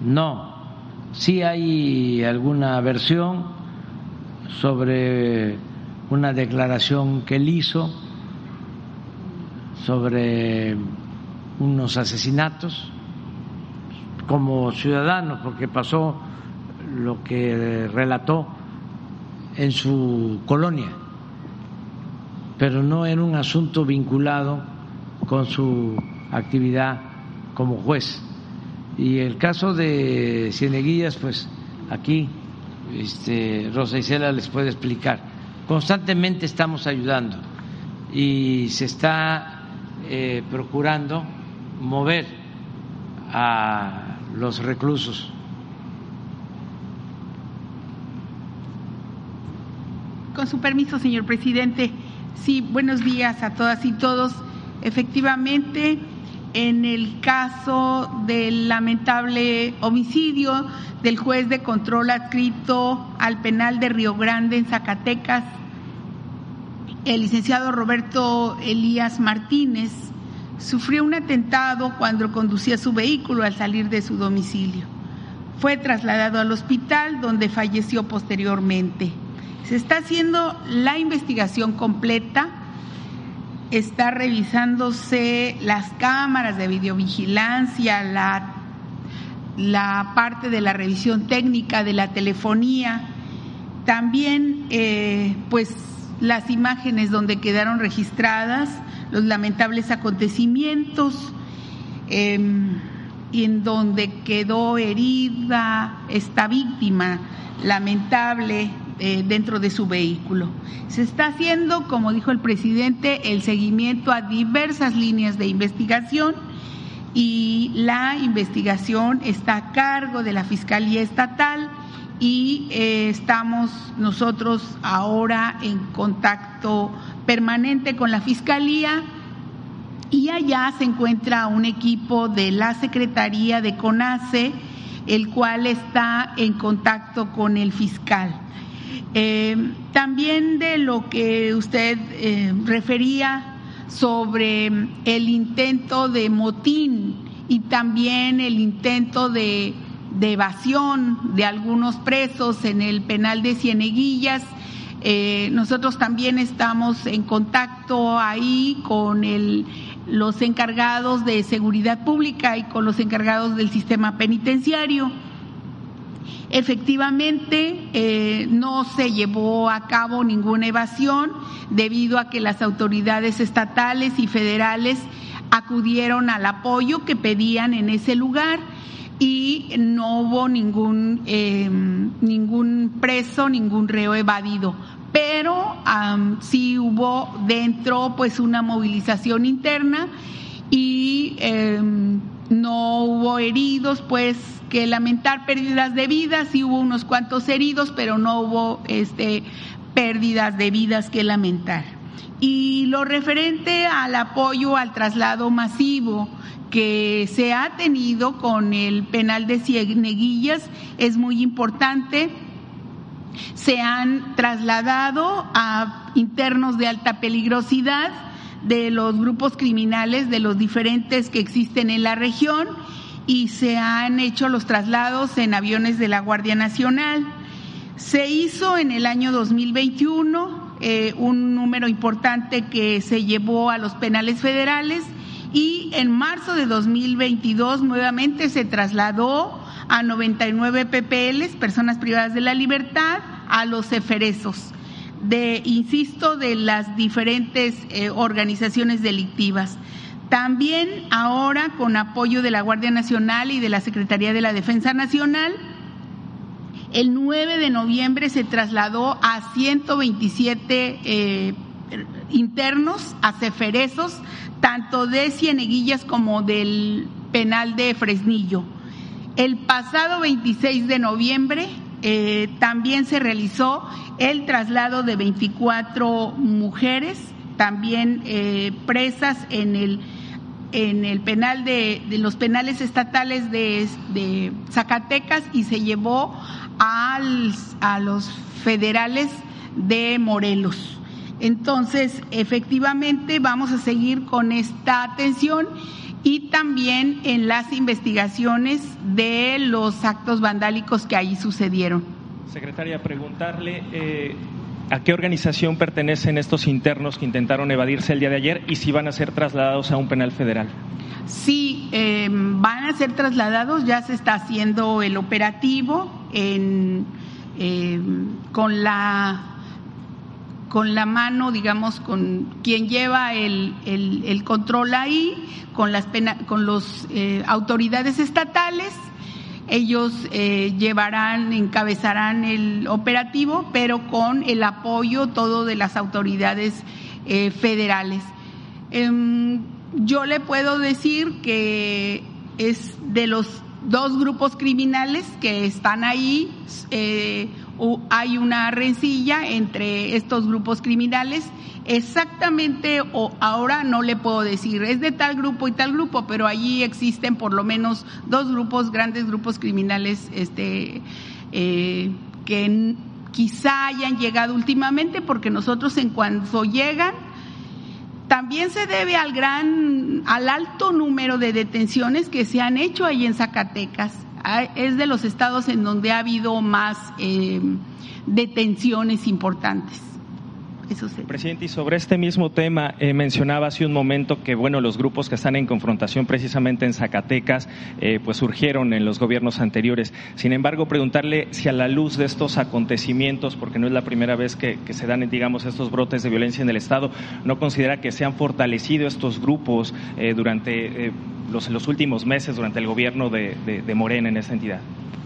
no, sí hay alguna versión sobre una declaración que él hizo sobre unos asesinatos como ciudadanos, porque pasó lo que relató en su colonia, pero no era un asunto vinculado con su actividad como juez. Y el caso de Cieneguillas, pues aquí este, Rosa Isela les puede explicar. Constantemente estamos ayudando y se está eh, procurando mover a los reclusos. Con su permiso, señor presidente. Sí, buenos días a todas y todos. Efectivamente, en el caso del lamentable homicidio del juez de control adscrito al penal de Río Grande en Zacatecas, el licenciado Roberto Elías Martínez, sufrió un atentado cuando conducía su vehículo al salir de su domicilio. Fue trasladado al hospital donde falleció posteriormente. Se está haciendo la investigación completa, está revisándose las cámaras de videovigilancia, la, la parte de la revisión técnica de la telefonía, también eh, pues las imágenes donde quedaron registradas los lamentables acontecimientos em, y en donde quedó herida esta víctima lamentable eh, dentro de su vehículo. Se está haciendo, como dijo el presidente, el seguimiento a diversas líneas de investigación y la investigación está a cargo de la Fiscalía Estatal y eh, estamos nosotros ahora en contacto permanente con la Fiscalía y allá se encuentra un equipo de la Secretaría de CONACE, el cual está en contacto con el fiscal. Eh, también de lo que usted eh, refería sobre el intento de motín y también el intento de, de evasión de algunos presos en el penal de Cieneguillas, eh, nosotros también estamos en contacto ahí con los encargados de seguridad pública y con los encargados del sistema penitenciario. Efectivamente, eh, no se llevó a cabo ninguna evasión debido a que las autoridades estatales y federales acudieron al apoyo que pedían en ese lugar y no hubo ningún, eh, ningún preso, ningún reo evadido pero sí hubo dentro pues una movilización interna y em, no hubo heridos pues que lamentar pérdidas de vidas, sí hubo unos cuantos heridos, pero no hubo este, pérdidas de vidas que lamentar. Y lo referente al apoyo al traslado masivo que se ha tenido con el penal de Cieneguillas es muy importante. Se han trasladado a internos de alta peligrosidad de los grupos criminales, de los diferentes que existen en la región y se han hecho los traslados en aviones de la Guardia Nacional. Se hizo en el año 2021 eh, un número importante que se llevó a los penales federales y en marzo de 2022 nuevamente se trasladó a 99 PPLs, personas privadas de la libertad, a los eferesos de, insisto, de las diferentes eh, organizaciones delictivas. También ahora, con apoyo de la Guardia Nacional y de la Secretaría de la Defensa Nacional, el 9 de noviembre se trasladó a 127 eh, internos, a ceferezos, tanto de Cieneguillas como del penal de Fresnillo. El pasado 26 de noviembre eh, también se realizó el traslado de 24 mujeres, también eh, presas en el en el penal de, los penales estatales de, Zacatecas y se llevó a los federales de Morelos. Entonces, efectivamente, vamos a seguir con esta atención y también en las investigaciones de los actos vandálicos que ahí sucedieron. Secretaria, preguntarle eh, a qué organización pertenecen estos internos que intentaron evadirse el día de ayer y si van a ser trasladados a un penal federal. Sí, em, van a ser trasladados, ya se está haciendo el operativo en, em, con la con la mano, digamos, con quien lleva el, el, control ahí, con las con los eh, autoridades estatales. Ellos eh, llevarán, encabezarán el operativo, pero con el apoyo todo de las autoridades eh, federales. Em, yo le puedo decir que es de los dos grupos criminales que están ahí. Hay una rencilla entre estos grupos criminales. Exactamente, o ahora no le puedo decir, es de tal grupo y tal grupo, pero allí existen por lo menos dos grupos, grandes grupos criminales, este, eh, que quizá hayan llegado últimamente, porque nosotros en cuanto llegan, también se debe al gran, al alto número de detenciones que se han hecho ahí en Zacatecas es de los estados en donde ha habido más eh, detenciones importantes. Eso Presidente, y sobre este mismo tema, eh, mencionaba hace un momento que bueno, los grupos que están en confrontación precisamente en Zacatecas, eh, pues surgieron en los gobiernos anteriores. Sin embargo, preguntarle si a la luz de estos acontecimientos, porque no es la primera vez que, se dan, digamos, estos brotes de violencia en el Estado, ¿no considera que se han fortalecido estos grupos durante los, los últimos meses durante el gobierno de, de, Morena en esa entidad?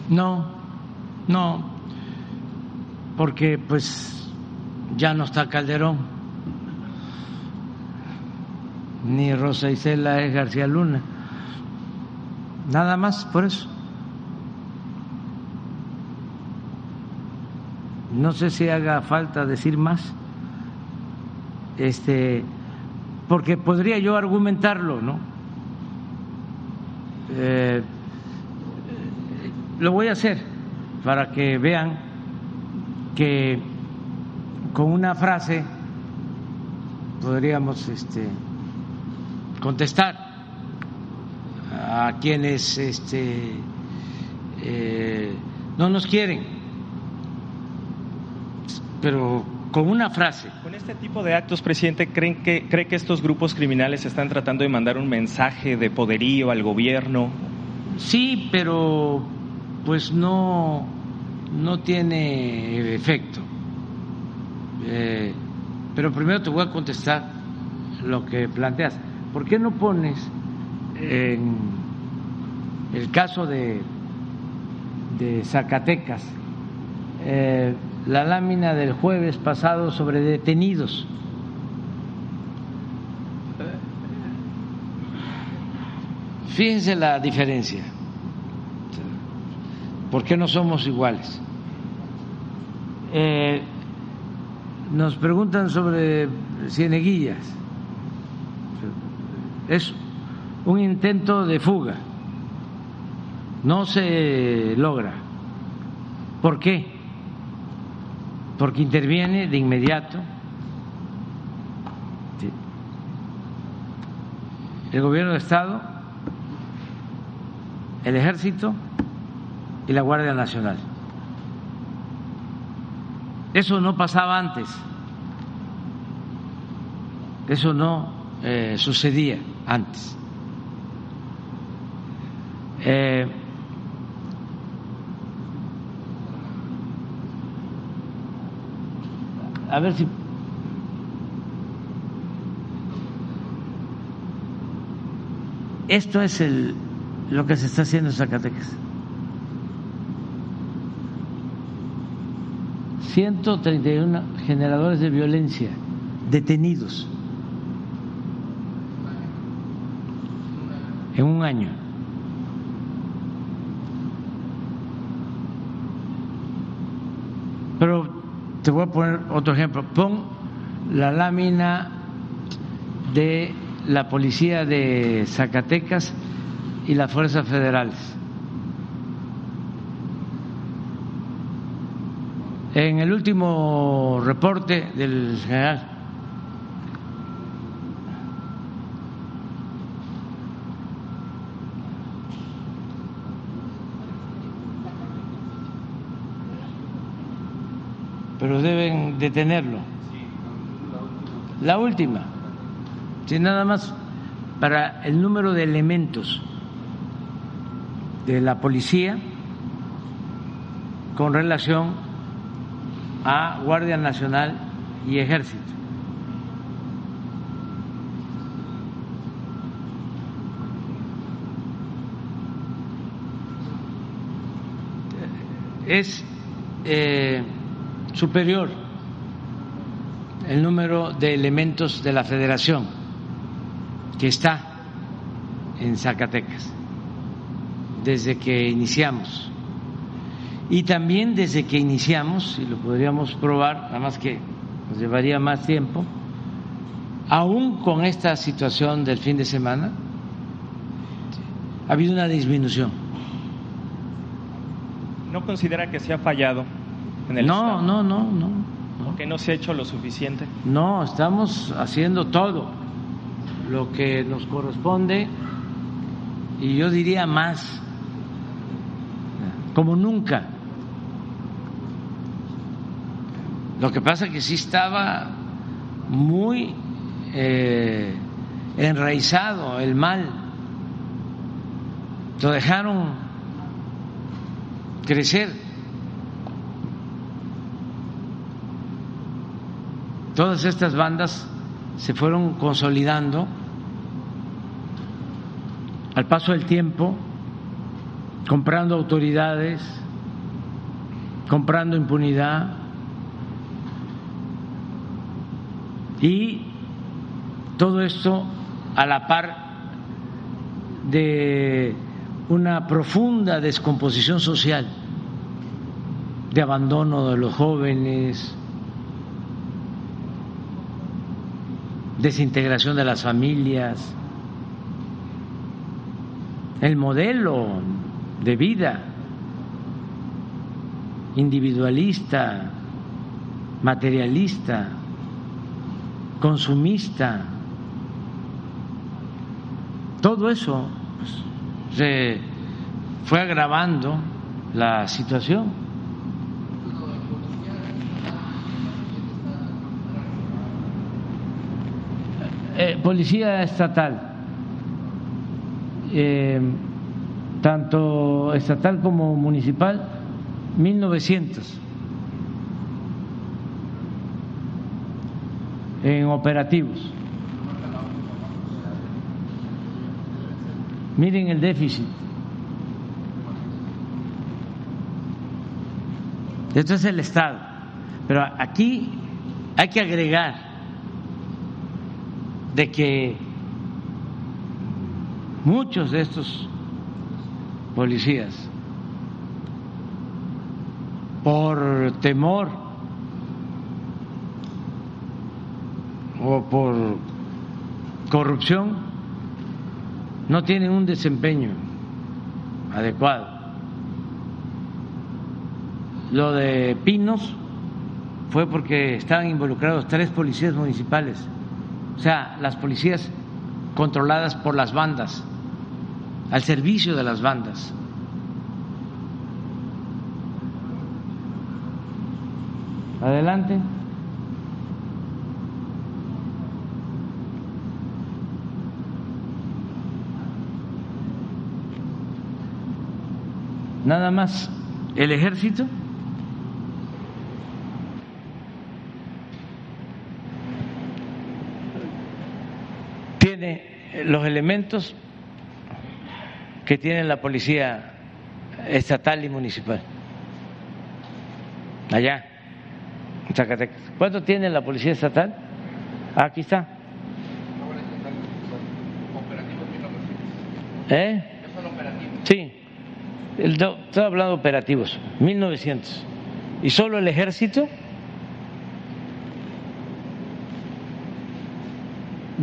No, no, porque pues ya no está Calderón, ni Rosa Isela es García Luna, nada más por eso. No sé si haga falta decir más, este, porque podría yo argumentarlo, ¿no? Eh, lo voy a hacer para que vean que con una frase podríamos este, contestar a quienes este, eh, no nos quieren, pero con una frase. Con este tipo de actos, presidente, ¿creen que, ¿cree que estos grupos criminales están tratando de mandar un mensaje de poderío al gobierno? Sí, pero pues no, no tiene efecto. Eh, pero primero te voy a contestar lo que planteas. ¿Por qué no pones en el caso de, Zacatecas? Eh, la lámina del jueves pasado sobre detenidos. Fíjense la diferencia. ¿Por qué no somos iguales? Eh, nos preguntan sobre Cieneguillas. Es un intento de fuga. No se logra. ¿Por qué? Porque interviene de inmediato el gobierno de Estado, el ejército y la Guardia Nacional. Eso no pasaba antes, eso no eh, sucedía antes. Eh, a ver si esto es el, lo que se está haciendo en Zacatecas. 131 generadores de violencia detenidos en un año. Pero te voy a poner otro ejemplo. Pon la lámina de la policía de Zacatecas y las fuerzas federales. En el último reporte del general pero deben detenerlo. La última, si nada más para el número de elementos de la policía con relación a Guardia Nacional y Ejército. Es eh, superior el número de elementos de la federación que está en Zacatecas desde que iniciamos y también desde que iniciamos, y lo podríamos probar, nada más que nos llevaría más tiempo, aún con esta situación del fin de semana, ha habido una disminución. ¿No considera que se ha fallado en el no, No, no, no, no. ¿Que no se ha hecho lo suficiente? No, estamos haciendo todo lo que nos corresponde y yo diría más, como nunca. Lo que pasa es que sí estaba muy eh, enraizado el mal. Lo dejaron crecer. Todas estas bandas se fueron consolidando al paso del tiempo, comprando autoridades, comprando impunidad, Y todo esto a la par de una profunda descomposición social, de abandono de los jóvenes, desintegración de las familias, el modelo de vida individualista, materialista, consumista. Todo eso pues, se fue agravando la situación. Eh, policía estatal, eh, tanto estatal como municipal, 1900. En operativos. Miren el déficit. Esto es el Estado. Pero aquí hay que agregar de que muchos de estos policías por temor o por corrupción no tienen un desempeño adecuado. Lo de Pinos fue porque estaban involucrados tres policías municipales, o sea, las policías controladas por las bandas, al servicio de las bandas. Adelante. Nada más el ejército tiene los elementos que tiene la policía estatal y municipal. Allá, en Zacatecas. ¿Cuánto tiene la policía estatal? Aquí está. ¿Eh? El, estoy hablando de operativos, 1900. ¿Y solo el ejército?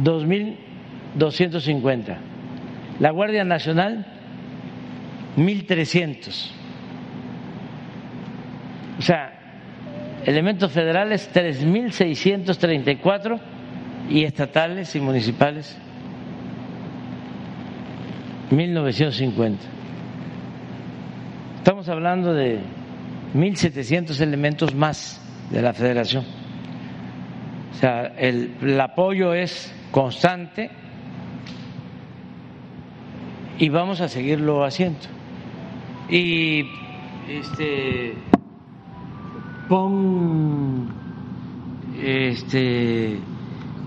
2.250. La Guardia Nacional, 1.300. O sea, elementos federales, 3.634 y estatales y municipales, 1.950. Estamos hablando de 1.700 elementos más de la federación. O sea, el, apoyo es constante y vamos a seguirlo haciendo. Y este pon este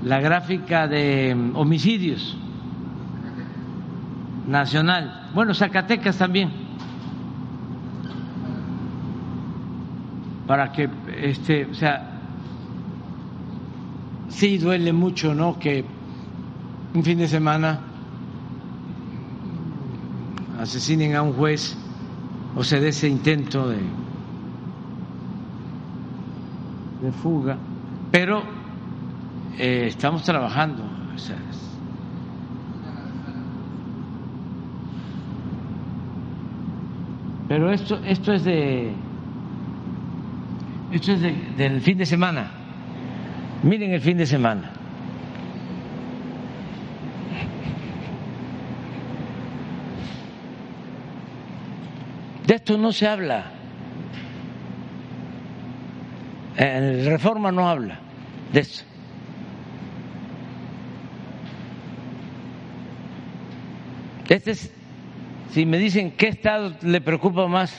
la gráfica de homicidios nacional. Bueno, Zacatecas también. Para que este, o sea, sí duele mucho, ¿no? Que un fin de semana asesinen a un juez o se dé ese intento de, de fuga, pero eh, estamos trabajando. O sea, pero esto, esto es de esto es de, del fin de semana. Miren el fin de semana. De esto no se habla. En reforma no habla de eso. Este es, si me dicen qué estado le preocupa más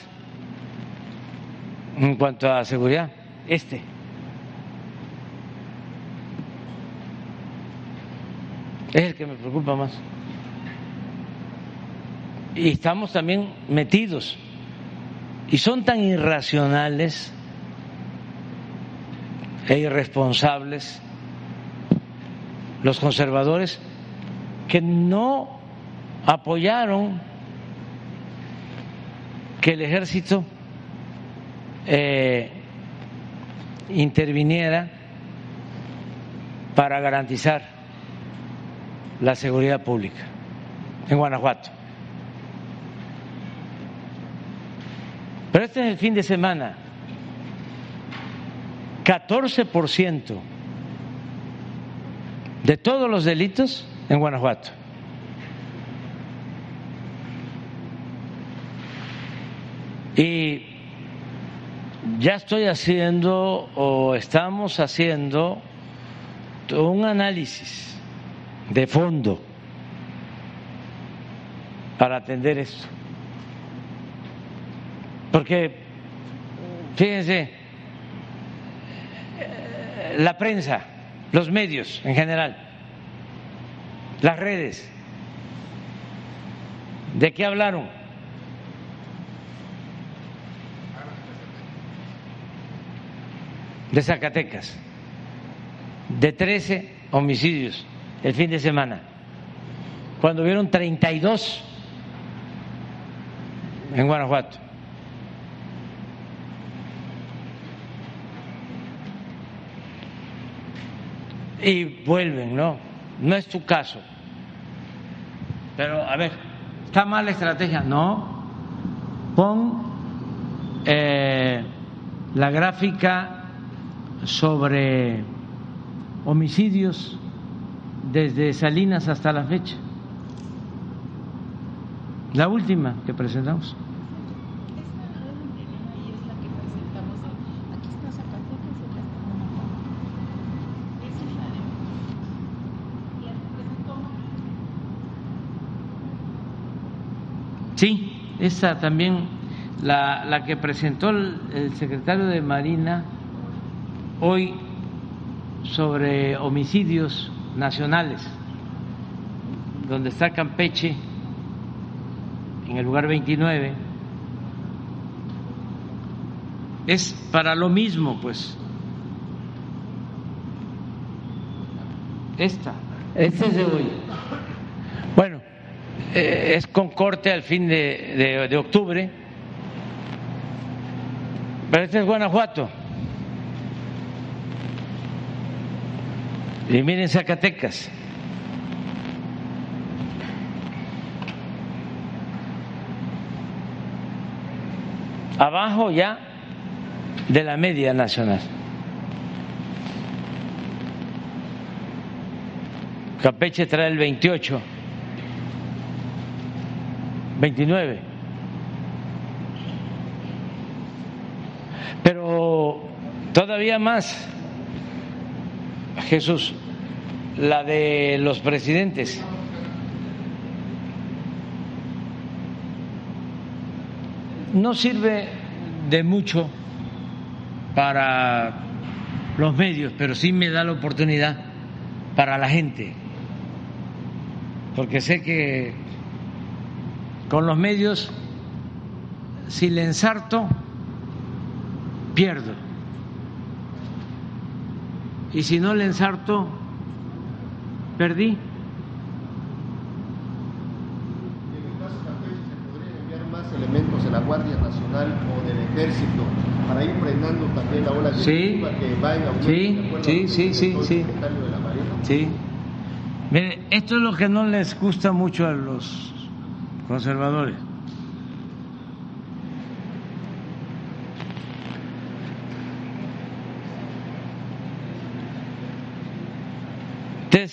en cuanto a seguridad, este. Es el que me preocupa más. Y estamos también metidos. Y son tan irracionales e irresponsables los conservadores que no apoyaron que el ejército eh, interviniera para garantizar la seguridad pública en Guanajuato. Pero este es el fin de semana. 14% de todos los delitos en Guanajuato. Y ya estoy haciendo o estamos haciendo un análisis de fondo para atender esto. Porque, fíjense, la prensa, los medios en general, las redes, ¿de qué hablaron? de Zacatecas, de 13 homicidios el fin de semana, cuando hubieron 32 en Guanajuato. Y vuelven, ¿no? No es tu caso. Pero, a ver, ¿está mal la estrategia? No. Pon eh, la gráfica sobre homicidios desde Salinas hasta la fecha. La última que presentamos. Sí, esa también, la, la que presentó el, el secretario de Marina hoy sobre homicidios nacionales, donde está Campeche en el lugar 29, es para lo mismo, pues. Esta, esta es de hoy. Bueno, eh, es con corte al fin de, de, de octubre, pero este es Guanajuato. Y miren Zacatecas. Abajo ya de la media nacional. Campeche trae el 28, 29. Pero todavía más, Jesús, la de los presidentes. No sirve de mucho para los medios, pero sí me da la oportunidad para la gente, porque sé que con los medios, si le ensarto, pierdo. Y si no le ensarto, perdí. más elementos de la Guardia Nacional o del Ejército para ir frenando también la ola Sí, que va en aumento, sí, de sí, sí, sí, secretario sí. de. Sí. Mire, esto es lo que no les gusta mucho a los conservadores.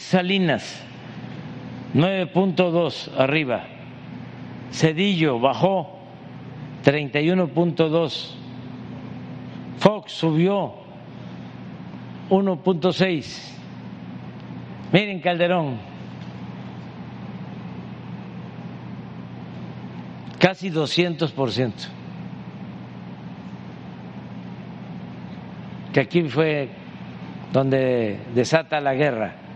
Salinas, 9.2 arriba. Cedillo bajó 31.2. Fox subió 1.6. Miren Calderón, casi 200 por ciento. Que aquí fue donde desata la guerra.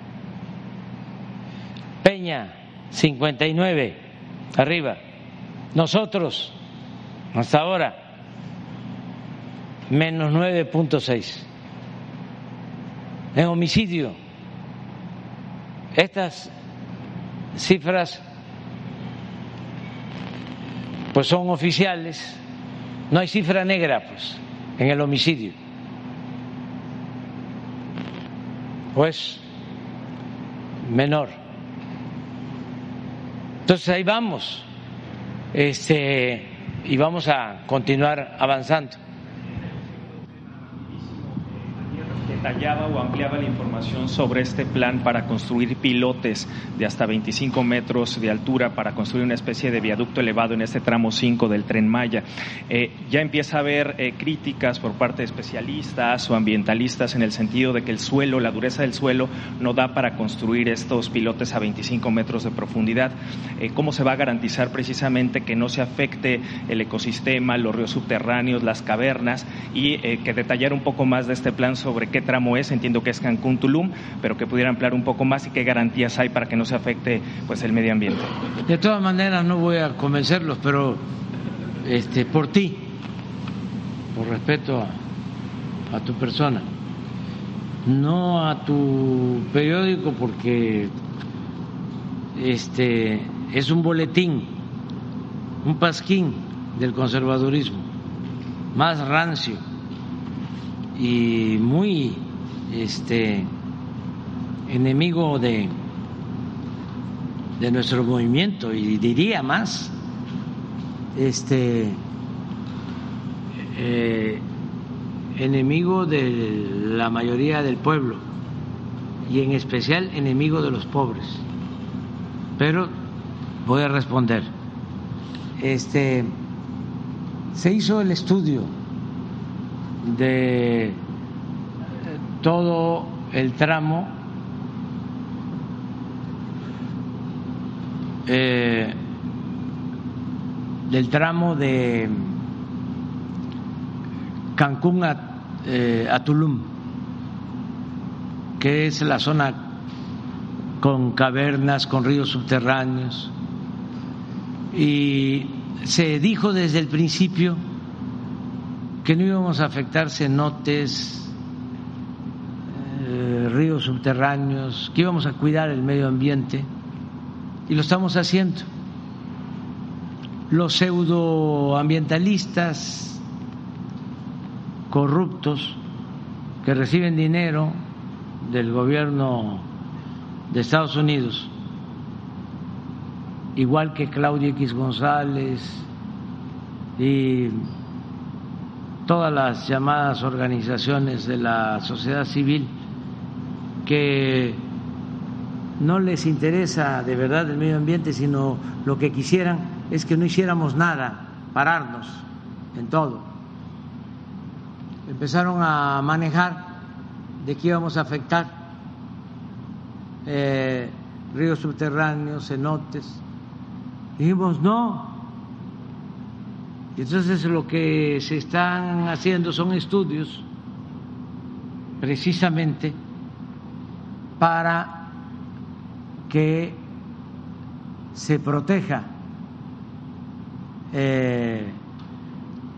Peña, 59, arriba. Nosotros, hasta ahora, menos 9.6. En homicidio, estas cifras pues son oficiales, no hay cifra negra pues en el homicidio. O es menor. Entonces ahí vamos. Este y vamos a continuar avanzando. Detallaba o ampliaba la información sobre este plan para construir pilotes de hasta 25 metros de altura para construir una especie de viaducto elevado en este tramo 5 del tren Maya. Eh, ya empieza a haber eh, críticas por parte de especialistas o ambientalistas en el sentido de que el suelo, la dureza del suelo, no da para construir estos pilotes a 25 metros de profundidad. Eh, ¿Cómo se va a garantizar precisamente que no se afecte el ecosistema, los ríos subterráneos, las cavernas y que detallar un poco más de este plan sobre qué tramo es, entiendo que es Cancún Tulum, pero que pudiera ampliar un poco más y qué garantías hay para que no se afecte pues el medio ambiente. De todas maneras no voy a convencerlos, pero este por ti, por respeto a, a tu persona, no a tu periódico porque este es un boletín, un pasquín del conservadurismo, más rancio y muy este enemigo de, de nuestro movimiento y diría más, este eh, enemigo de la mayoría del pueblo y en especial enemigo de los pobres. Pero voy a responder. Este se hizo el estudio de todo el tramo eh, del tramo de Cancún a, eh, a Tulum, que es la zona con cavernas, con ríos subterráneos. Y se dijo desde el principio que no íbamos a afectar cenotes, eh, ríos subterráneos, que íbamos a cuidar el medio ambiente y lo estamos haciendo. Los pseudoambientalistas corruptos que reciben dinero del gobierno de Estados Unidos, igual que Claudia X González y todas las llamadas organizaciones de la sociedad civil que no les interesa de verdad el medio ambiente, sino lo que quisieran es que no hiciéramos nada, pararnos en todo empezaron a manejar de que íbamos a afectar eh, ríos subterráneos, cenotes. Dijimos, no. Entonces lo que se están haciendo son estudios precisamente para que se proteja eh,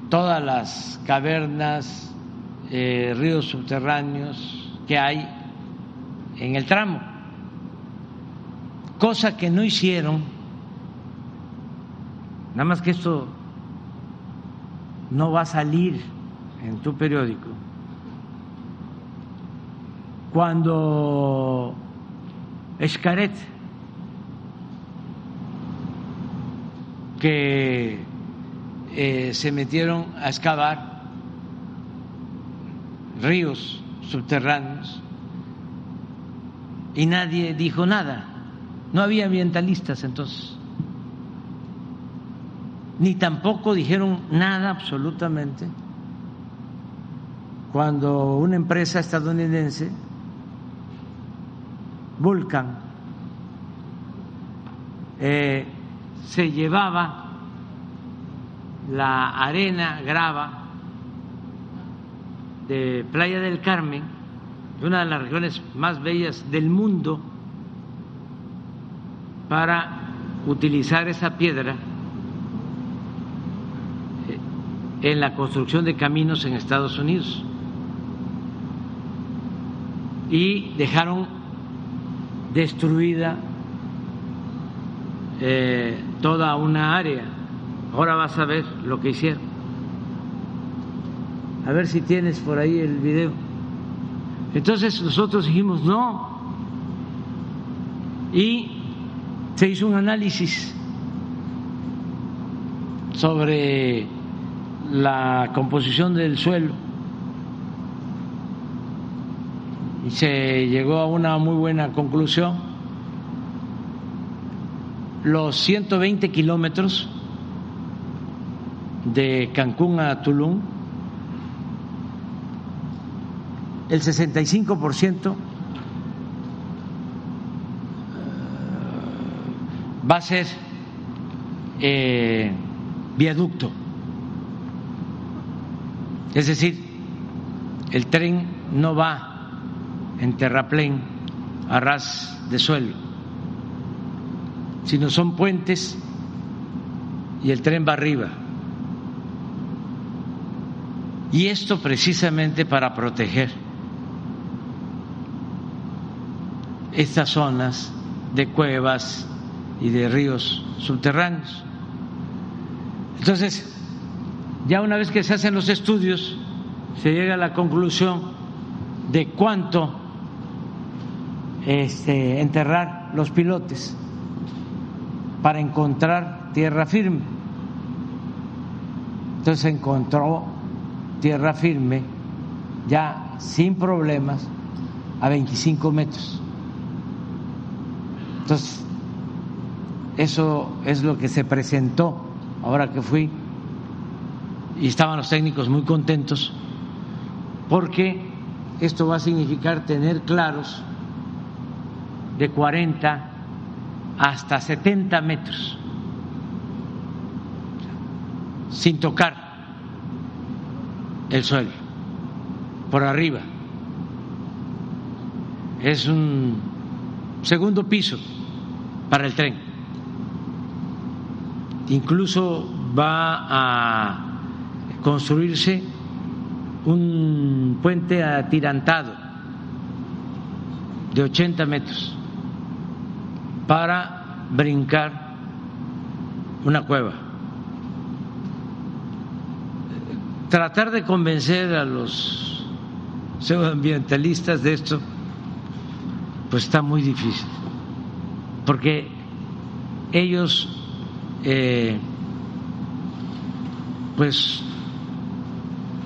todas las cavernas, eh, ríos subterráneos que hay en el tramo, cosa que no hicieron, nada más que esto no va a salir en tu periódico. Cuando Escaret, que eh, se metieron a excavar ríos subterráneos y nadie dijo nada. No había ambientalistas entonces. Ni tampoco dijeron nada absolutamente cuando una empresa estadounidense, Vulcan, eh, se llevaba la arena grava de Playa del Carmen, una de las regiones más bellas del mundo, para utilizar esa piedra eh, en la construcción de caminos en Estados Unidos. Y dejaron destruida eh, toda una área. Ahora vas a ver lo que hicieron. A ver si tienes por ahí el video. Entonces nosotros dijimos no. Y se hizo un análisis sobre la composición del suelo se llegó a una muy buena conclusión. Los 120 kilómetros de Cancún a Tulum el 65% eh, va a ser eh, viaducto. Es decir, el tren no va en terraplén a ras de suelo, sino son puentes y el tren va arriba. Y esto precisamente para proteger estas zonas de cuevas y de ríos subterráneos. Entonces, ya una vez que se hacen los estudios, se llega a la conclusión de cuánto este, enterrar los pilotes para encontrar tierra firme. Entonces encontró tierra firme ya sin problemas a 25 metros. Entonces, eso es lo que se presentó ahora que fui y estaban los técnicos muy contentos porque esto va a significar tener claros de 40 hasta 70 metros sin tocar el suelo, por arriba. Es un segundo piso para el tren. Incluso va a construirse un puente atirantado de 80 metros para brincar una cueva. Tratar de convencer a los pseudoambientalistas de esto, pues está muy difícil, porque ellos, eh, pues,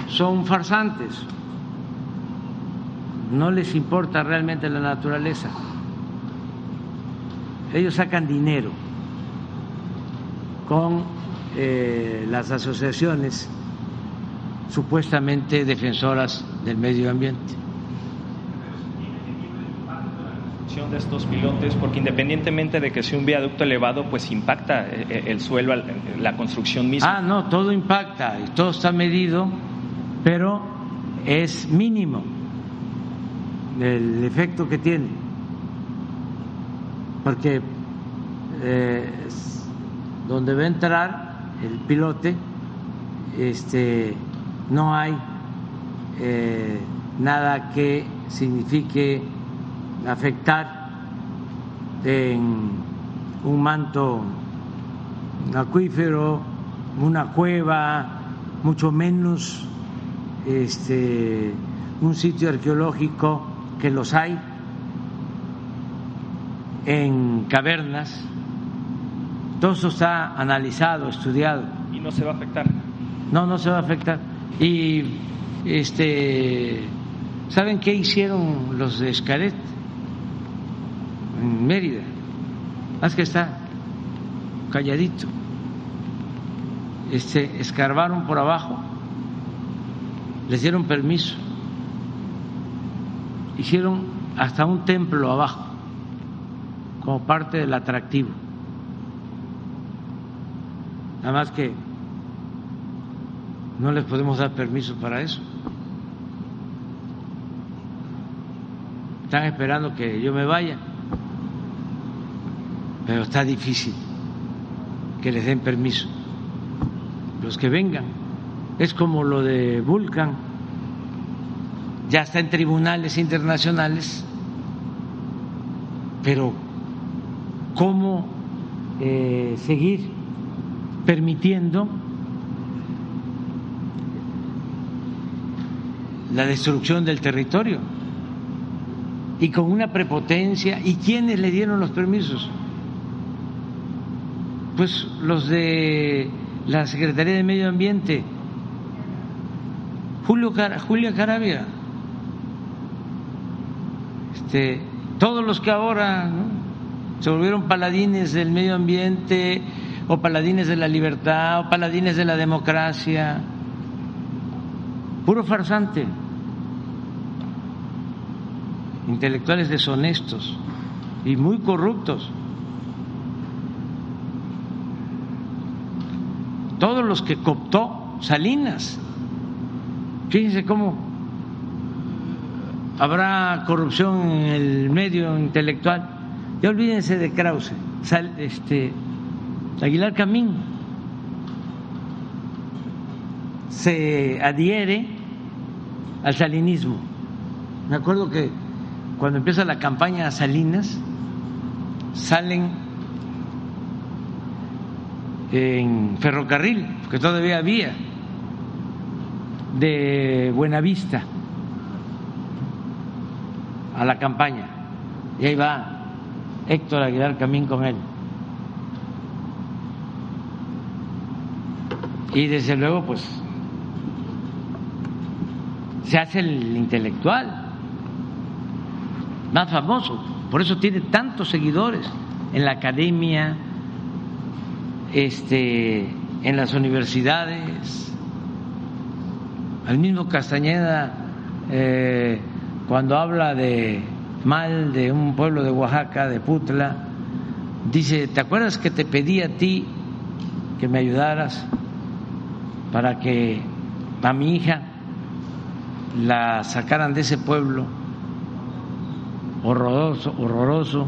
son farsantes, no les importa realmente la naturaleza ellos sacan dinero con eh, las asociaciones supuestamente defensoras del medio ambiente. de estos pilotes, porque independientemente de que sea un viaducto elevado, pues impacta eh, eh, el suelo, la construcción misma. Ah, no, todo impacta y todo está medido, pero es mínimo el efecto que tiene porque eh, donde va a entrar el pilote este, no hay eh, nada que signifique afectar en un manto acuífero, una cueva, mucho menos este, un sitio arqueológico que los hay en cavernas. Todo eso está analizado, estudiado. ¿Y no se va a afectar? No, no se va a afectar. Y este, ¿saben qué hicieron los de Escaret en Mérida? Más que está calladito. Este, escarbaron por abajo, les dieron permiso, hicieron hasta un templo abajo como parte del atractivo. Nada más que no les podemos dar permiso para eso. Están esperando que yo me vaya, pero está difícil que les den permiso. Los que vengan. Es como lo de Vulcan, ya está en tribunales internacionales, pero cómo eh, seguir permitiendo la destrucción del territorio y con una prepotencia. ¿Y quiénes le dieron los permisos? Pues los de la Secretaría de Medio Ambiente, Julio Julia Carabia, este, todos los que ahora se volvieron paladines del medio ambiente o paladines de la libertad o paladines de la democracia. Puro farsante. Intelectuales deshonestos y muy corruptos. Todos los que cooptó Salinas. Fíjense cómo habrá corrupción en el medio intelectual ya olvídense de Krause, este, Aguilar Camín. Se adhiere al salinismo. Me acuerdo que cuando empieza la campaña a Salinas, salen en ferrocarril, porque todavía había, de Buenavista a la campaña. Y ahí va Héctor Aguilar Camín con él. Y desde luego, pues, se hace el intelectual más famoso. Por eso tiene tantos seguidores en la academia, este, en las universidades. Al mismo Castañeda, eh, cuando habla de mal de un pueblo de Oaxaca, de Putla, dice, ¿te acuerdas que te pedí a ti que me ayudaras para que a mi hija la sacaran de ese pueblo horroroso, horroroso?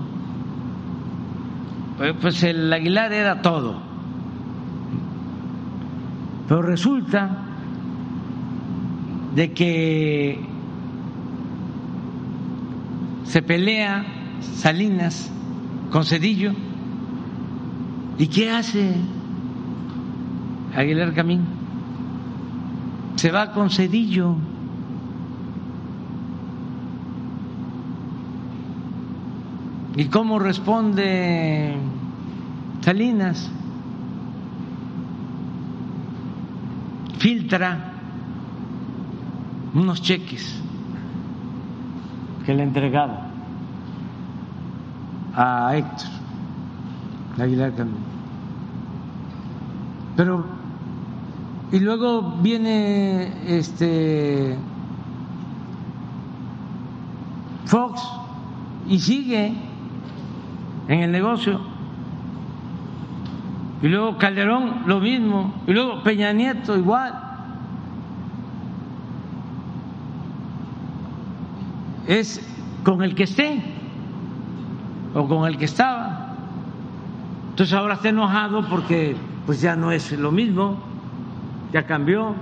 Pues, pues el Aguilar era todo. Pero resulta de que se pelea Salinas con Cedillo. ¿Y qué hace Aguilar Camín? Se va con Cedillo. ¿Y cómo responde Salinas? Filtra unos cheques que le entregaba a Héctor Aguilar Camín. Pero, y luego viene este Fox y sigue en el negocio. Y luego Calderón lo mismo. Y luego Peña Nieto igual. Es con el que esté o con el que estaba. Entonces ahora está enojado porque pues ya no es lo mismo, ya cambió.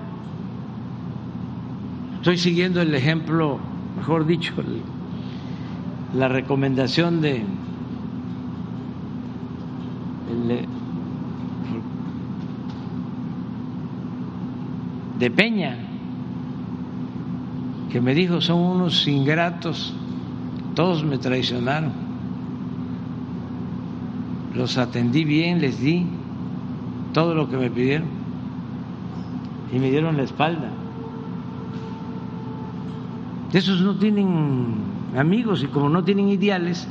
Estoy siguiendo el ejemplo, mejor dicho, la recomendación de de Peña que me dijo, son unos ingratos, todos me traicionaron. Los atendí bien, les di todo lo que me pidieron y me dieron la espalda. Esos no tienen amigos y como no tienen ideales,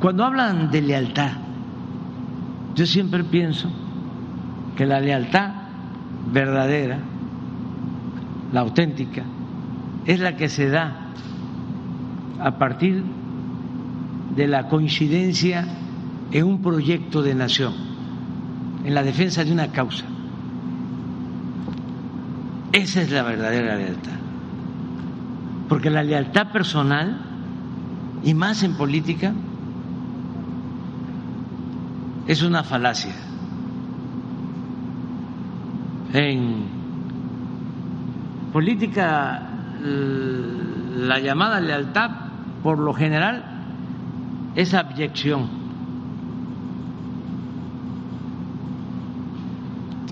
cuando hablan de lealtad, yo siempre pienso que la lealtad verdadera la auténtica, es la que se da a partir de la coincidencia en un proyecto de nación, en la defensa de una causa. Esa es la verdadera lealtad. Porque la lealtad personal, y más en política, es una falacia. En política, la llamada lealtad, por lo general, es abyección.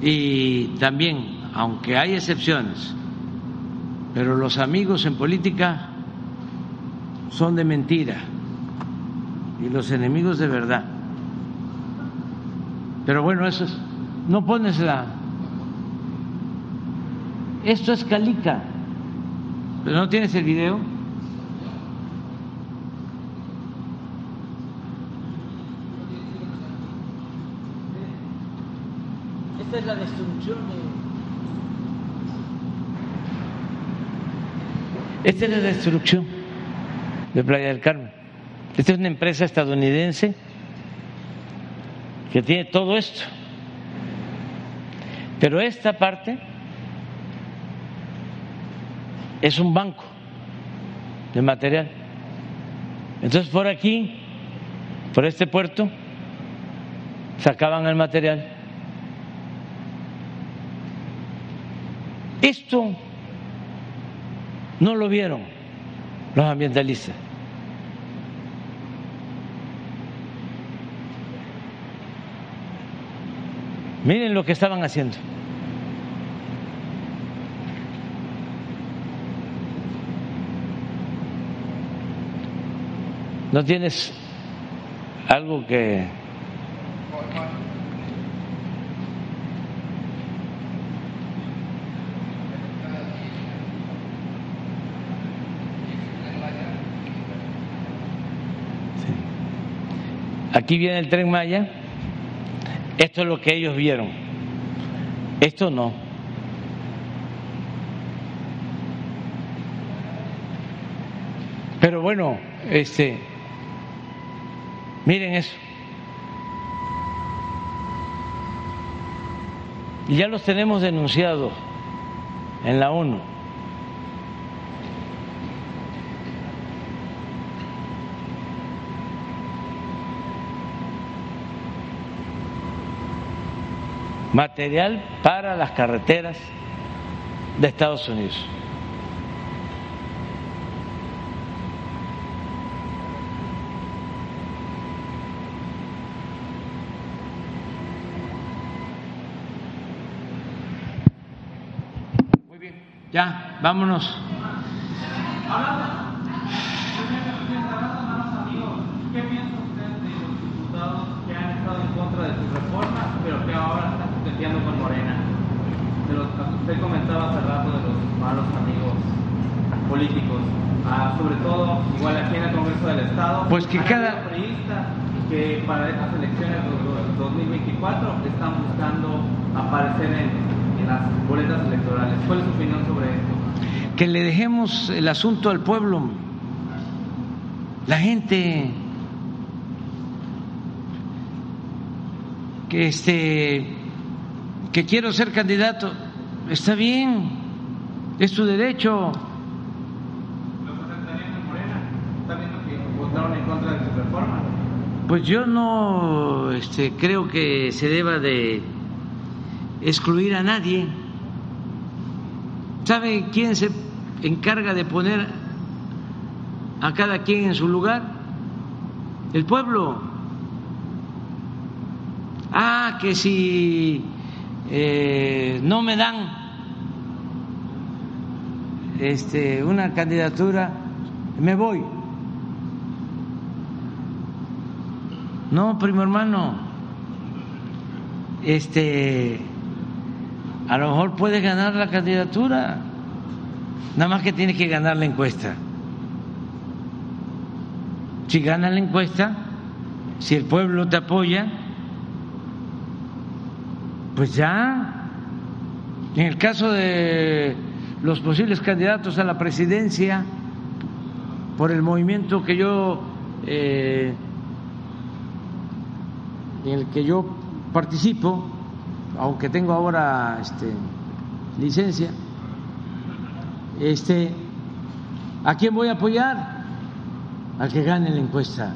Y también, aunque hay excepciones, pero los amigos en política son de mentira y los enemigos de verdad. Pero bueno, eso es, no pones la esto es calica. ¿Pero no tienes el video? Esta es la destrucción de... Esta es la destrucción de Playa del Carmen. Esta es una empresa estadounidense que tiene todo esto. Pero esta parte es un banco de material. Entonces por aquí, por este puerto, sacaban el material. Esto no lo vieron los ambientalistas. Miren lo que estaban haciendo. ¿No tienes algo que... Aquí viene el tren Maya. Esto es lo que ellos vieron. Esto no. Pero bueno, este, miren eso. Y ya los tenemos denunciados en la ONU. Material para las carreteras de Estados Unidos. Ya, vámonos. ¿Qué piensa usted de los diputados que han estado en contra de sus reformas, pero que ahora están coqueteando con Morena? De los que usted comentaba hace rato de los malos amigos políticos, ah, sobre todo igual aquí en el Congreso del Estado. Pues que cada que para estas elecciones 2024 están buscando aparecer en las boletas electorales. ¿Cuál es su opinión sobre esto? Que le dejemos el asunto al pueblo. La gente que este que quiero ser candidato está bien, es su derecho. ¿Está viendo que votaron en contra de su reforma? Pues yo no este, creo que se deba de excluir a nadie. ¿Sabe quién se encarga de poner a cada quien en su lugar? El pueblo. Ah, que si eh, no me dan este, una candidatura, me voy. No, primo hermano, este, a lo mejor puedes ganar la candidatura, nada más que tienes que ganar la encuesta. Si ganas la encuesta, si el pueblo te apoya, pues ya, en el caso de los posibles candidatos a la presidencia, por el movimiento que yo, eh, en el que yo participo, aunque tengo ahora este, licencia, este, ¿a quién voy a apoyar? Al que gane la encuesta.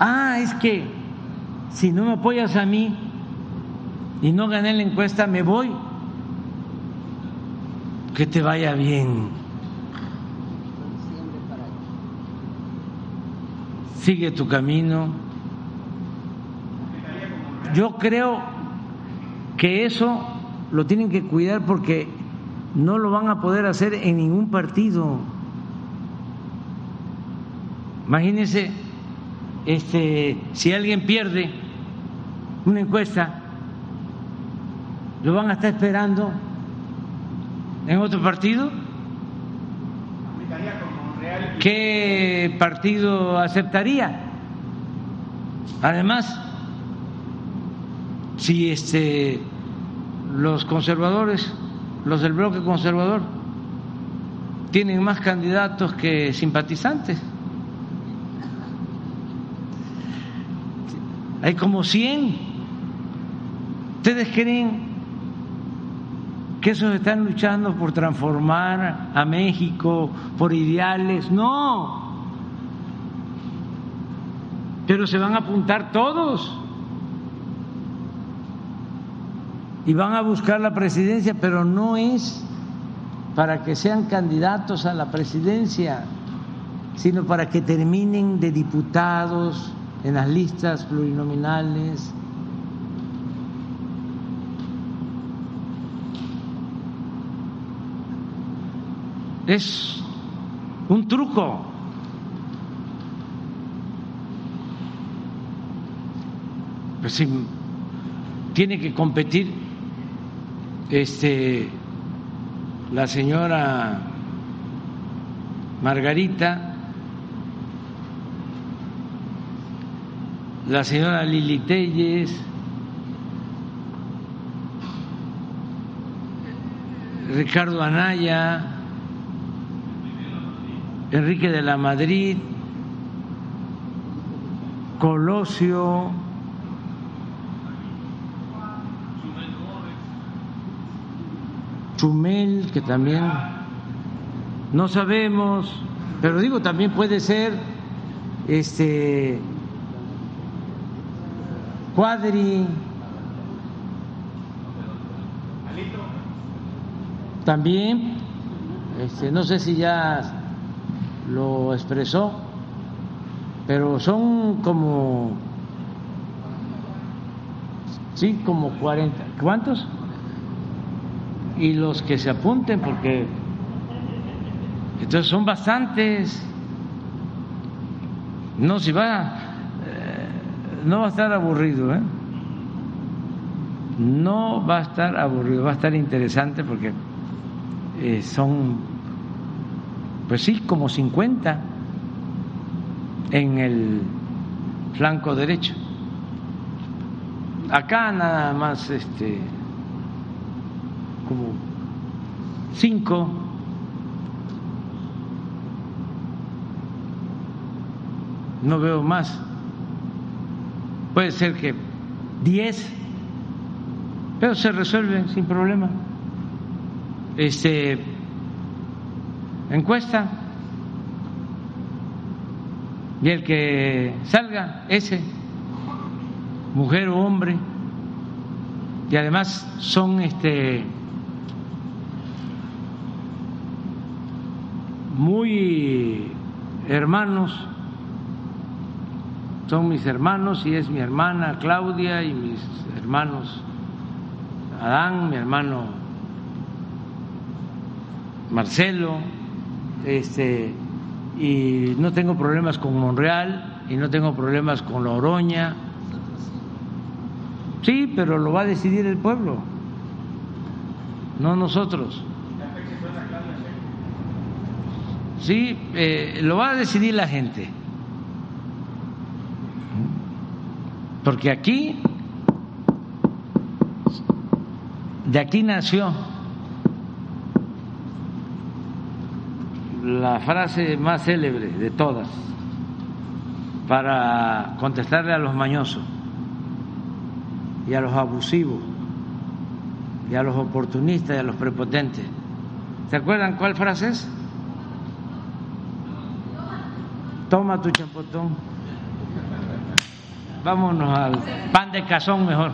Ah, es que si no me apoyas a mí y no gané la encuesta, me voy. Que te vaya bien. Sigue tu camino yo creo que eso lo tienen que cuidar porque no lo van a poder hacer en ningún partido. Imagínense este, si alguien pierde una encuesta, lo van a estar esperando en otro partido. ¿Qué partido aceptaría? Además, si este, los conservadores, los del bloque conservador, tienen más candidatos que simpatizantes. Hay como 100. ¿Ustedes creen que esos están luchando por transformar a México, por ideales? No. Pero se van a apuntar todos. y van a buscar la presidencia, pero no es para que sean candidatos a la presidencia, sino para que terminen de diputados en las listas plurinominales. Es un truco. Pues si tiene que competir este la señora Margarita, la señora Lili Telles, Ricardo Anaya, Enrique de la Madrid, Colosio, Chumel, que también. No sabemos, pero digo, también puede ser este Cuadri, también, este, no sé si ya lo expresó, pero son como, sí, como 40, ¿cuántos? Y los que se apunten, porque entonces son bastantes. No, si va, eh, no va a estar aburrido, ¿eh? No va a estar aburrido, va a estar interesante porque eh, son, pues sí, como 50 en el flanco derecho. Acá nada más, este como cinco. No veo más. Puede ser que diez, pero se resuelve sin problema. Este encuesta y el que salga ese mujer o hombre y además son este muy hermanos, son mis hermanos y es mi hermana Claudia y mis hermanos Adán, mi hermano Marcelo, este, y no tengo problemas con Monreal y no tengo problemas con La Oroña. Sí, pero lo va a decidir el pueblo, no nosotros. ¿Sí? Eh, lo va a decidir la gente. Porque aquí, de aquí nació la frase más célebre de todas para contestarle a los mañosos y a los abusivos y a los oportunistas y a los prepotentes. ¿Se acuerdan cuál frase es? Toma tu champotón. Vámonos al pan de cazón mejor.